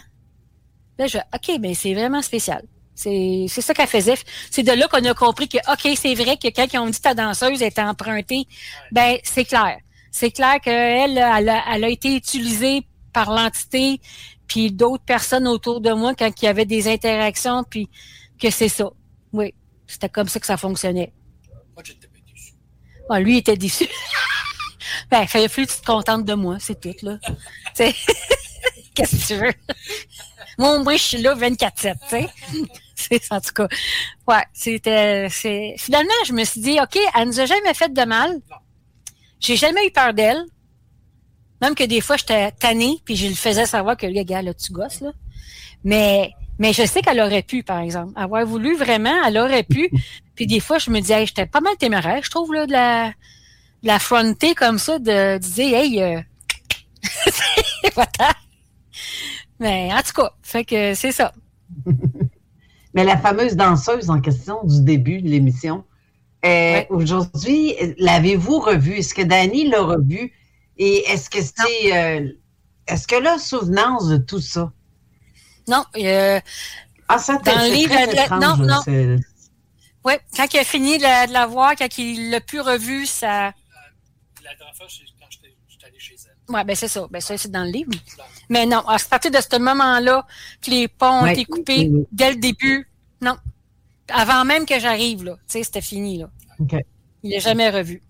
Là, je OK, mais c'est vraiment spécial. C'est c'est ça qu'elle faisait. C'est de là qu'on a compris que, OK, c'est vrai que quand ils ont dit ta danseuse était empruntée, ben c'est clair. C'est clair qu'elle, elle a, elle a été utilisée par l'entité, puis d'autres personnes autour de moi quand il y avait des interactions, puis que c'est ça. Oui, c'était comme ça que ça fonctionnait. Bon, lui il était déçu. ben, il fallait plus que tu te contentes de moi, c'est tout, là. Qu'est-ce que tu veux? Moi, moi, je suis là 24-7, tu sais. C'est, en tout cas, ouais, c'était, c'est, finalement, je me suis dit, OK, elle nous a jamais fait de mal. J'ai jamais eu peur d'elle. Même que des fois, j'étais tannée, puis je lui faisais savoir que, le gars, là, tu gosses, là. Mais, mais je sais qu'elle aurait pu, par exemple. Avoir voulu vraiment, elle aurait pu. puis des fois, je me disais, hey, j'étais pas mal téméraire, je trouve, là, de la, de la fronter comme ça, de, de dire, hey, euh. Mais en tout cas, fait que c'est ça. Mais la fameuse danseuse en question du début de l'émission, euh, aujourd'hui, l'avez-vous revue? Est-ce que Danny l'a revue? Et est-ce que c'est. euh, est-ce que là, souvenance de tout ça? Non, euh, ah, ça dans le livre, très la- non, non. Oui, quand il a fini de la, de la voir, quand il l'a plus revue, ça. La Ouais, ben c'est ça. Ben ça, c'est dans le livre. Mais non, à partir de ce moment-là, que les ponts ont Ouais, été coupés oui, oui. dès le début. Non. Avant même que j'arrive, là. Tu sais, c'était fini, là. OK. Il l'a jamais revu.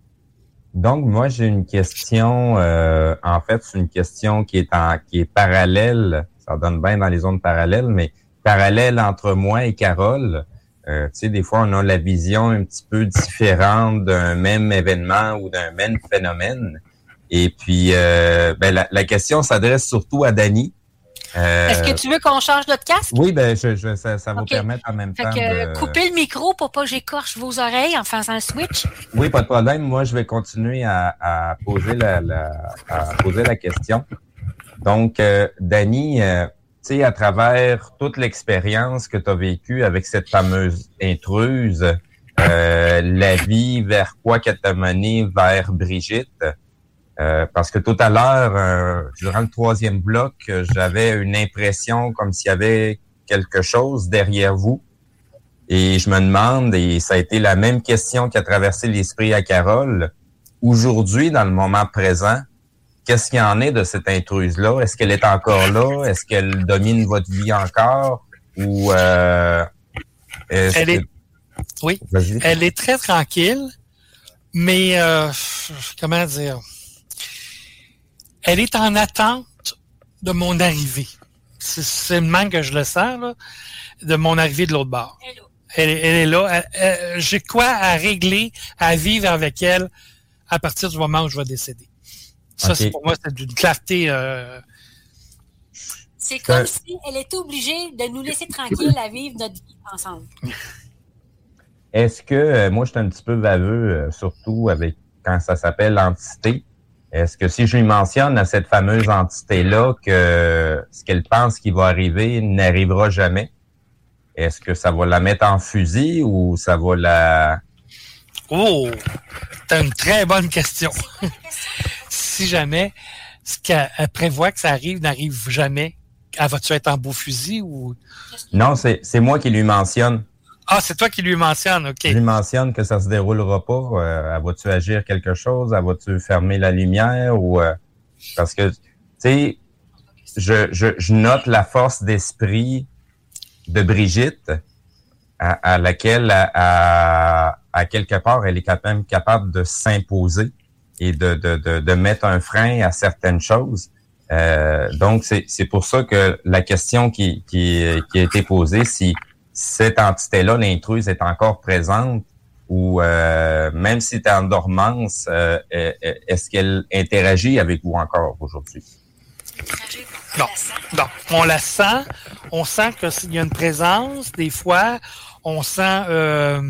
Donc, moi, j'ai une question. euh, en fait, c'est une question qui est en, qui est parallèle. Ça donne bien dans les zones parallèles, mais parallèle entre moi et Carole. Euh, tu sais, des fois, on a la vision un petit peu différente d'un même événement ou d'un même phénomène. Et puis, euh, ben, la, la question s'adresse surtout à Dany. Euh, Est-ce que tu veux qu'on change notre casque? Oui, ben, je, je- ça, ça va Ok. permettre en même Fait temps que de... coupez le micro pour pas que j'écorche vos oreilles en faisant le switch. Oui, pas de problème. Moi, je vais continuer à, à poser la, la- à poser la question. Donc, euh, Dany, euh, tu sais, à travers toute l'expérience que tu as vécue avec cette fameuse intruse, euh, la vie vers quoi qu'elle t'a mené vers Brigitte, euh, parce que tout à l'heure, euh, durant le troisième bloc, euh, j'avais une impression comme s'il y avait quelque chose derrière vous. Et je me demande, et ça a été la même question qui a traversé l'esprit à Carole, aujourd'hui, dans le moment présent, qu'est-ce qu'il y en est de cette intruse-là? Est-ce qu'elle est encore là? Est-ce qu'elle domine votre vie encore? Ou euh, est-ce Elle est, que- oui, elle est très tranquille, mais euh, comment dire? Elle est en attente de mon arrivée. C'est le même que je le sens, là, de mon arrivée de l'autre bord. Elle, est- elle est là. J'ai quoi à régler, à vivre avec elle à partir du moment où je vais décéder. Ça, c'est pour moi, c'est d'une clarté. euh, C'est comme comme si elle était obligée de nous laisser tranquille à vivre notre vie ensemble. Est-ce que, euh, moi, je suis un petit peu baveux, euh, surtout avec quand ça s'appelle entité. Est-ce que si je lui mentionne à cette fameuse entité-là que ce qu'elle pense qui va arriver n'arrivera jamais, est-ce que ça va la mettre en fusil ou ça va la... Oh, t'as une très bonne question. si jamais ce qu'elle elle prévoit que ça arrive n'arrive jamais, elle va-tu être en beau fusil ou... Non, c'est c'est moi qui lui mentionne. Ah, c'est toi qui lui mentionne, OK. Je lui mentionne que ça se déroulera pas. Euh, va-tu agir quelque chose? Elle va-tu fermer la lumière? ou euh, Parce que, tu sais, je, je, je note la force d'esprit de Brigitte à, à laquelle, à, à, quelque part, elle est quand même capable de s'imposer et de, de, de, de mettre un frein à certaines choses. Euh, donc, c'est c'est pour ça que la question qui, qui, qui a été posée, si cette entité-là, l'intruse, est encore présente ou euh, même si tu es en dormance, euh, euh, est-ce qu'elle interagit avec vous encore aujourd'hui? Non, non. On la sent. On sent qu'il y a une présence. Des fois, on sent... euh,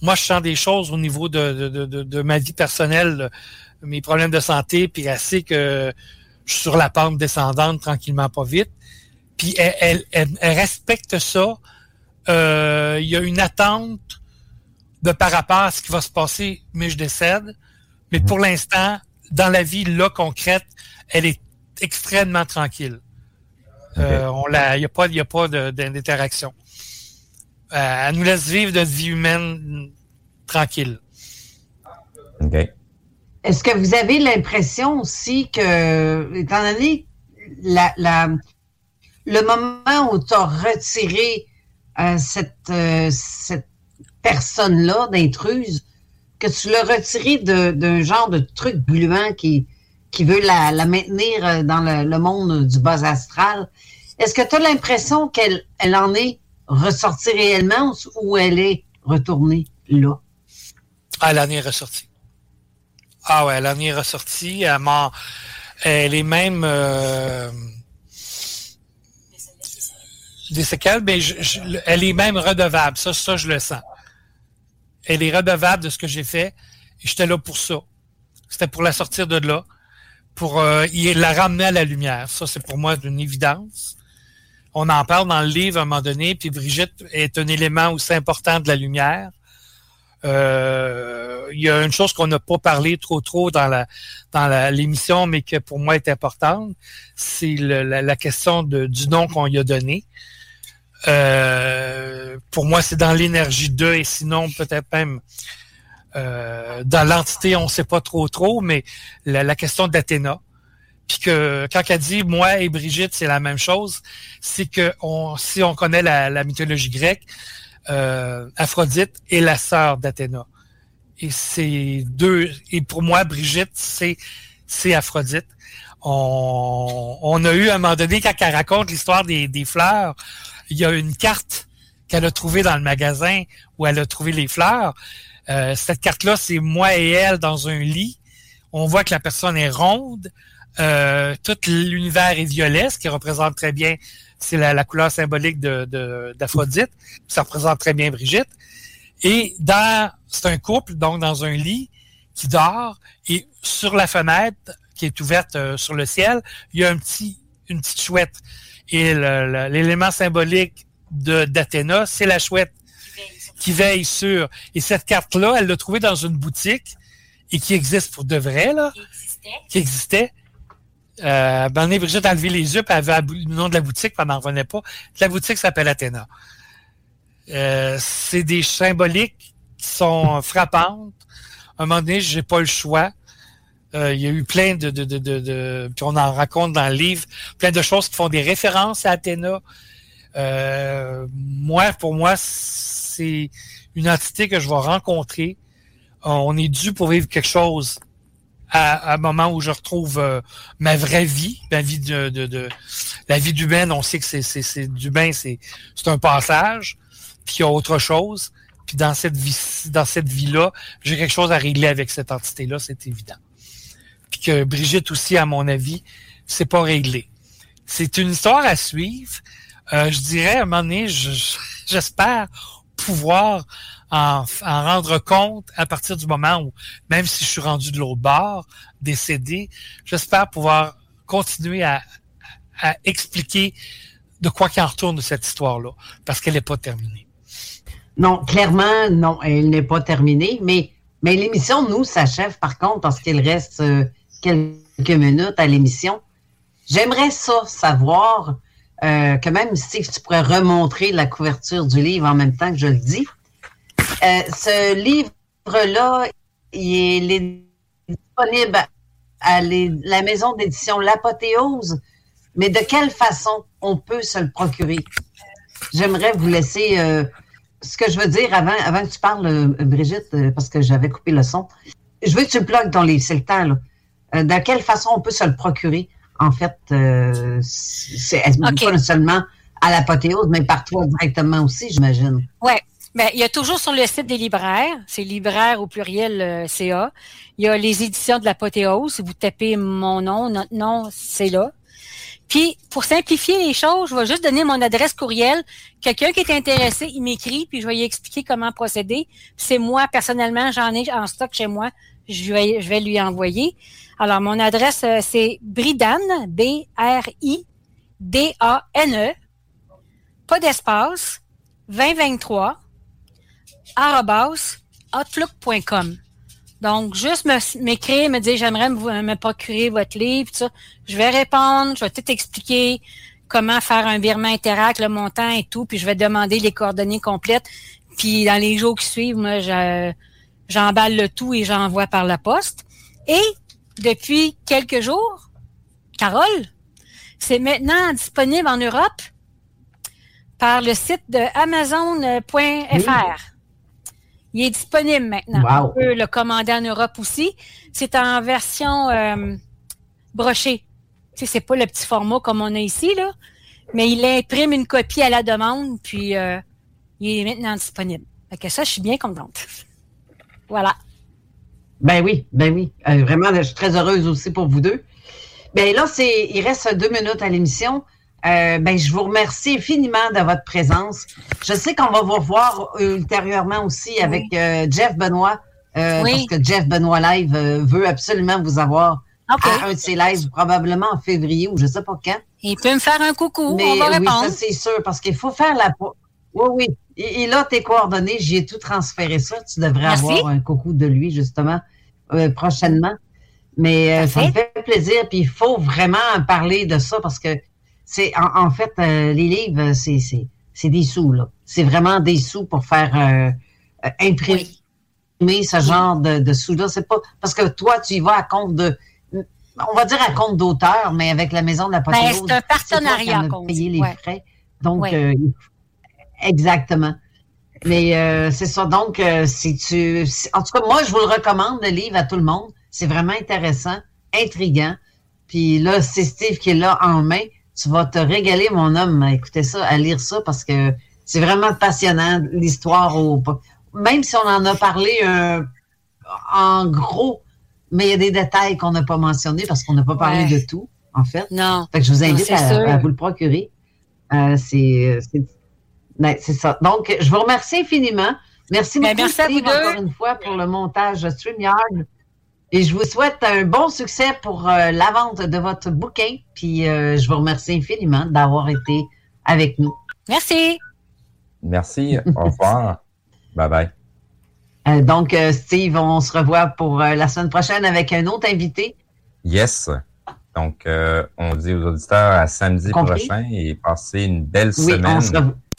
moi, je sens des choses au niveau de, de, de, de ma vie personnelle, mes problèmes de santé, puis sait que je suis sur la pente descendante tranquillement, pas vite. Puis elle, elle, elle- elle respecte ça. Euh, Il y a une attente de par rapport à ce qui va se passer, mais je décède. Mais pour l'instant, dans la vie là concrète, elle est extrêmement tranquille. Euh, on la, il n'y a pas, il y a pas d'interaction. Euh, elle nous laisse vivre notre vie humaine tranquille. OK. Est-ce que vous avez l'impression aussi que, étant donné la, la- le moment où tu as retiré euh, cette, euh, cette personne-là d'intruse, que tu l'as retiré de- d'un genre de truc gluant qui, qui veut la, la maintenir euh, dans le, le monde du bas astral, est-ce que tu as l'impression qu'elle elle en est ressortie réellement ou elle est retournée là? Ah, l'année est ressortie. Ah ouais, l'année est ressortie. Elle, elle est même des séquelles, mais elle est même redevable. Ça, ça, je le sens. Elle est redevable de ce que j'ai fait. J'étais là pour ça. C'était pour la sortir de là, pour euh, la ramener à la lumière. Ça, c'est pour moi une évidence. On en parle dans le livre à un moment donné, puis Brigitte est un élément aussi important de la lumière. Euh, il y a une chose qu'on n'a pas parlé trop trop dans l'émission, mais que pour moi est importante, c'est la, question du nom qu'on lui a donné. Euh, pour moi, c'est dans l'énergie 2 et sinon peut-être même euh, dans l'entité, on sait pas trop trop, mais la, la question d'Athéna. Puis que quand elle dit moi et Brigitte, c'est la même chose, c'est que on, si on connaît la, la mythologie grecque, euh, Aphrodite est la sœur d'Athéna. Et c'est deux. Et pour moi, Brigitte, c'est c'est Aphrodite. On, on a eu à un moment donné, quand elle raconte l'histoire des, des fleurs, il y a une carte qu'elle a trouvée dans le magasin où elle a trouvé les fleurs. Euh, cette carte-là, c'est moi et elle dans un lit. On voit que la personne est ronde. Euh, tout l'univers est violet, ce qui représente très bien, c'est la, couleur symbolique d'Aphrodite. Ça représente très bien Brigitte. Et dans, c'est un couple, donc dans un lit qui dort, et sur la fenêtre qui est ouverte euh, sur le ciel, il y a un petit, une petite chouette. Et l'élément symbolique de, d'Athéna, c'est la chouette qui veille sur. Et cette carte-là, elle l'a trouvée dans une boutique et qui existe pour de vrai, là. Qui existait. Euh, ben, Brigitte a levé les yeux, puis elle avait le nom de la boutique, puis elle n'en revenait pas. La boutique s'appelle Athéna. Euh, c'est des symboliques qui sont frappantes. À un moment donné, j'ai pas le choix. Euh, il y a eu plein de, de, de, de, puis on en raconte dans le livre, plein de choses qui font des références à Athéna. Euh, moi, pour moi, c'est une entité que je vais rencontrer. On est dû pour vivre quelque chose à, à un moment où je retrouve euh, ma vraie vie, ma vie de, de, de- la vie d'humaine. On sait que c'est, c'est, c'est d'humain, c'est, c'est un passage, puis il y a autre chose. Puis dans cette vie, dans cette vie-là, j'ai quelque chose à régler avec cette entité-là, c'est évident. Puis que Brigitte aussi, à mon avis, c'est pas réglé. C'est une histoire à suivre. Euh, je dirais, à un moment donné, je- je- j'espère pouvoir en, en rendre compte à partir du moment où, même si je suis rendu de l'autre bord, décédé, j'espère pouvoir continuer à, à expliquer de quoi qu'il en retourne cette histoire-là, parce qu'elle n'est pas terminée. Non, clairement, non, elle n'est pas terminée, mais, mais l'émission, nous, s'achève par contre parce qu'il reste euh, quelques minutes à l'émission. J'aimerais ça savoir, euh, que même si tu pourrais remontrer la couverture du livre en même temps que je le dis. Euh, ce livre-là, il est, disponible à la maison d'édition L'Apothéose, mais de quelle façon on peut se le procurer? J'aimerais vous laisser euh, ce que je veux dire avant, que tu parles, Brigitte, parce que j'avais coupé le son. Je veux que tu plugues ton livre, c'est le temps. Là. Euh, de quelle façon on peut se le procurer? En fait, euh, c'est Ok. pas seulement à l'apothéose, mais par toi directement aussi, j'imagine? Oui. Ben, il y a toujours sur le site des libraires, c'est libraire au pluriel euh, CA. Il y a les éditions de l'apothéose. Si vous tapez mon nom, notre nom, c'est là. Puis, pour simplifier les choses, je vais juste donner mon adresse courriel. Quelqu'un qui est intéressé, il m'écrit, puis je vais lui expliquer comment procéder. C'est moi, personnellement, j'en ai en stock chez moi. Je vais, je vais lui envoyer. Alors, mon adresse, euh, c'est Bridane, B-R-I-D-A-N-E, pas d'espace, 2023, arrobas, outlook.com. Donc, juste m'écrire, me dire j'aimerais me, me procurer votre livre, tout ça. Je vais répondre, je vais tout expliquer comment faire un virement Interact, le montant et tout, puis je vais demander les coordonnées complètes. Puis dans les jours qui suivent, moi, je- j'emballe le tout et j'envoie par la poste. Et depuis quelques jours, Carole, c'est maintenant disponible en Europe par le site de Amazon.fr. Il est disponible maintenant. Wow. On peut le commander en Europe aussi. C'est en version euh, brochée. Tu sais, c'est pas le petit format comme on a ici, là, mais il imprime une copie à la demande, puis euh, il est maintenant disponible. Fait que ça, je suis bien contente. Voilà. Ben oui, ben oui. Euh, vraiment, je suis très heureuse aussi pour vous deux. Ben là, c'est, il reste deux minutes à l'émission. Euh, ben, je vous remercie infiniment de votre présence. Je sais qu'on va vous revoir ultérieurement aussi avec euh, Jeff Benoît, euh, Oui. parce que Jeff Benoît Live euh, veut absolument vous avoir OK. à un de ses lives, probablement en février ou je sais pas quand. Il peut me faire un coucou, Mais on va oui, ça c'est sûr, parce qu'il faut faire la... Oui, oui. Et, et là, tes coordonnées, j'y ai tout transféré ça. Tu devrais Merci. avoir un coucou de lui, justement, euh, prochainement. Mais euh, ça me fait plaisir, puis il faut vraiment parler de ça, parce que c'est en, en fait, euh, les livres, c'est, c'est, c'est des sous, là. C'est vraiment des sous pour faire euh, imprimer ce genre de, de sous-là. C'est pas... Parce que toi, tu y vas à compte de... On va dire à compte d'auteur, mais avec la maison de la Ben, Poteau, c'est un partenariat qu'on payer les ouais. frais. Donc, Ouais. euh, il faut- exactement. Mais euh, c'est ça. Donc, euh, si tu, si- en tout cas, moi, je vous le recommande le livre à tout le monde. C'est vraiment intéressant, intriguant. Puis là, c'est Steve qui est là en main. Tu vas te régaler, mon homme, à écouter ça, à lire ça, parce que c'est vraiment passionnant l'histoire. Au, même si on en a parlé euh, en gros, mais il y a des détails qu'on n'a pas mentionnés parce qu'on n'a pas parlé Ouais. de tout, en fait. Non. Fait que je vous invite à, à vous le procurer. C'est c'est- ben, c'est ça. Donc, je vous remercie infiniment. Merci Ben, beaucoup, merci à vous Steve, deux. encore une fois, pour le montage StreamYard. Et je vous souhaite un bon succès pour euh, la vente de votre bouquin. Puis, euh, je vous remercie infiniment d'avoir été avec nous. Merci. Merci. Au revoir. Bye bye. Euh, donc, euh, Steve, on se revoit pour euh, la semaine prochaine avec un autre invité. Yes. Donc, euh, on dit aux auditeurs à samedi Compris. prochain et passez une belle Oui, semaine. on se revoit.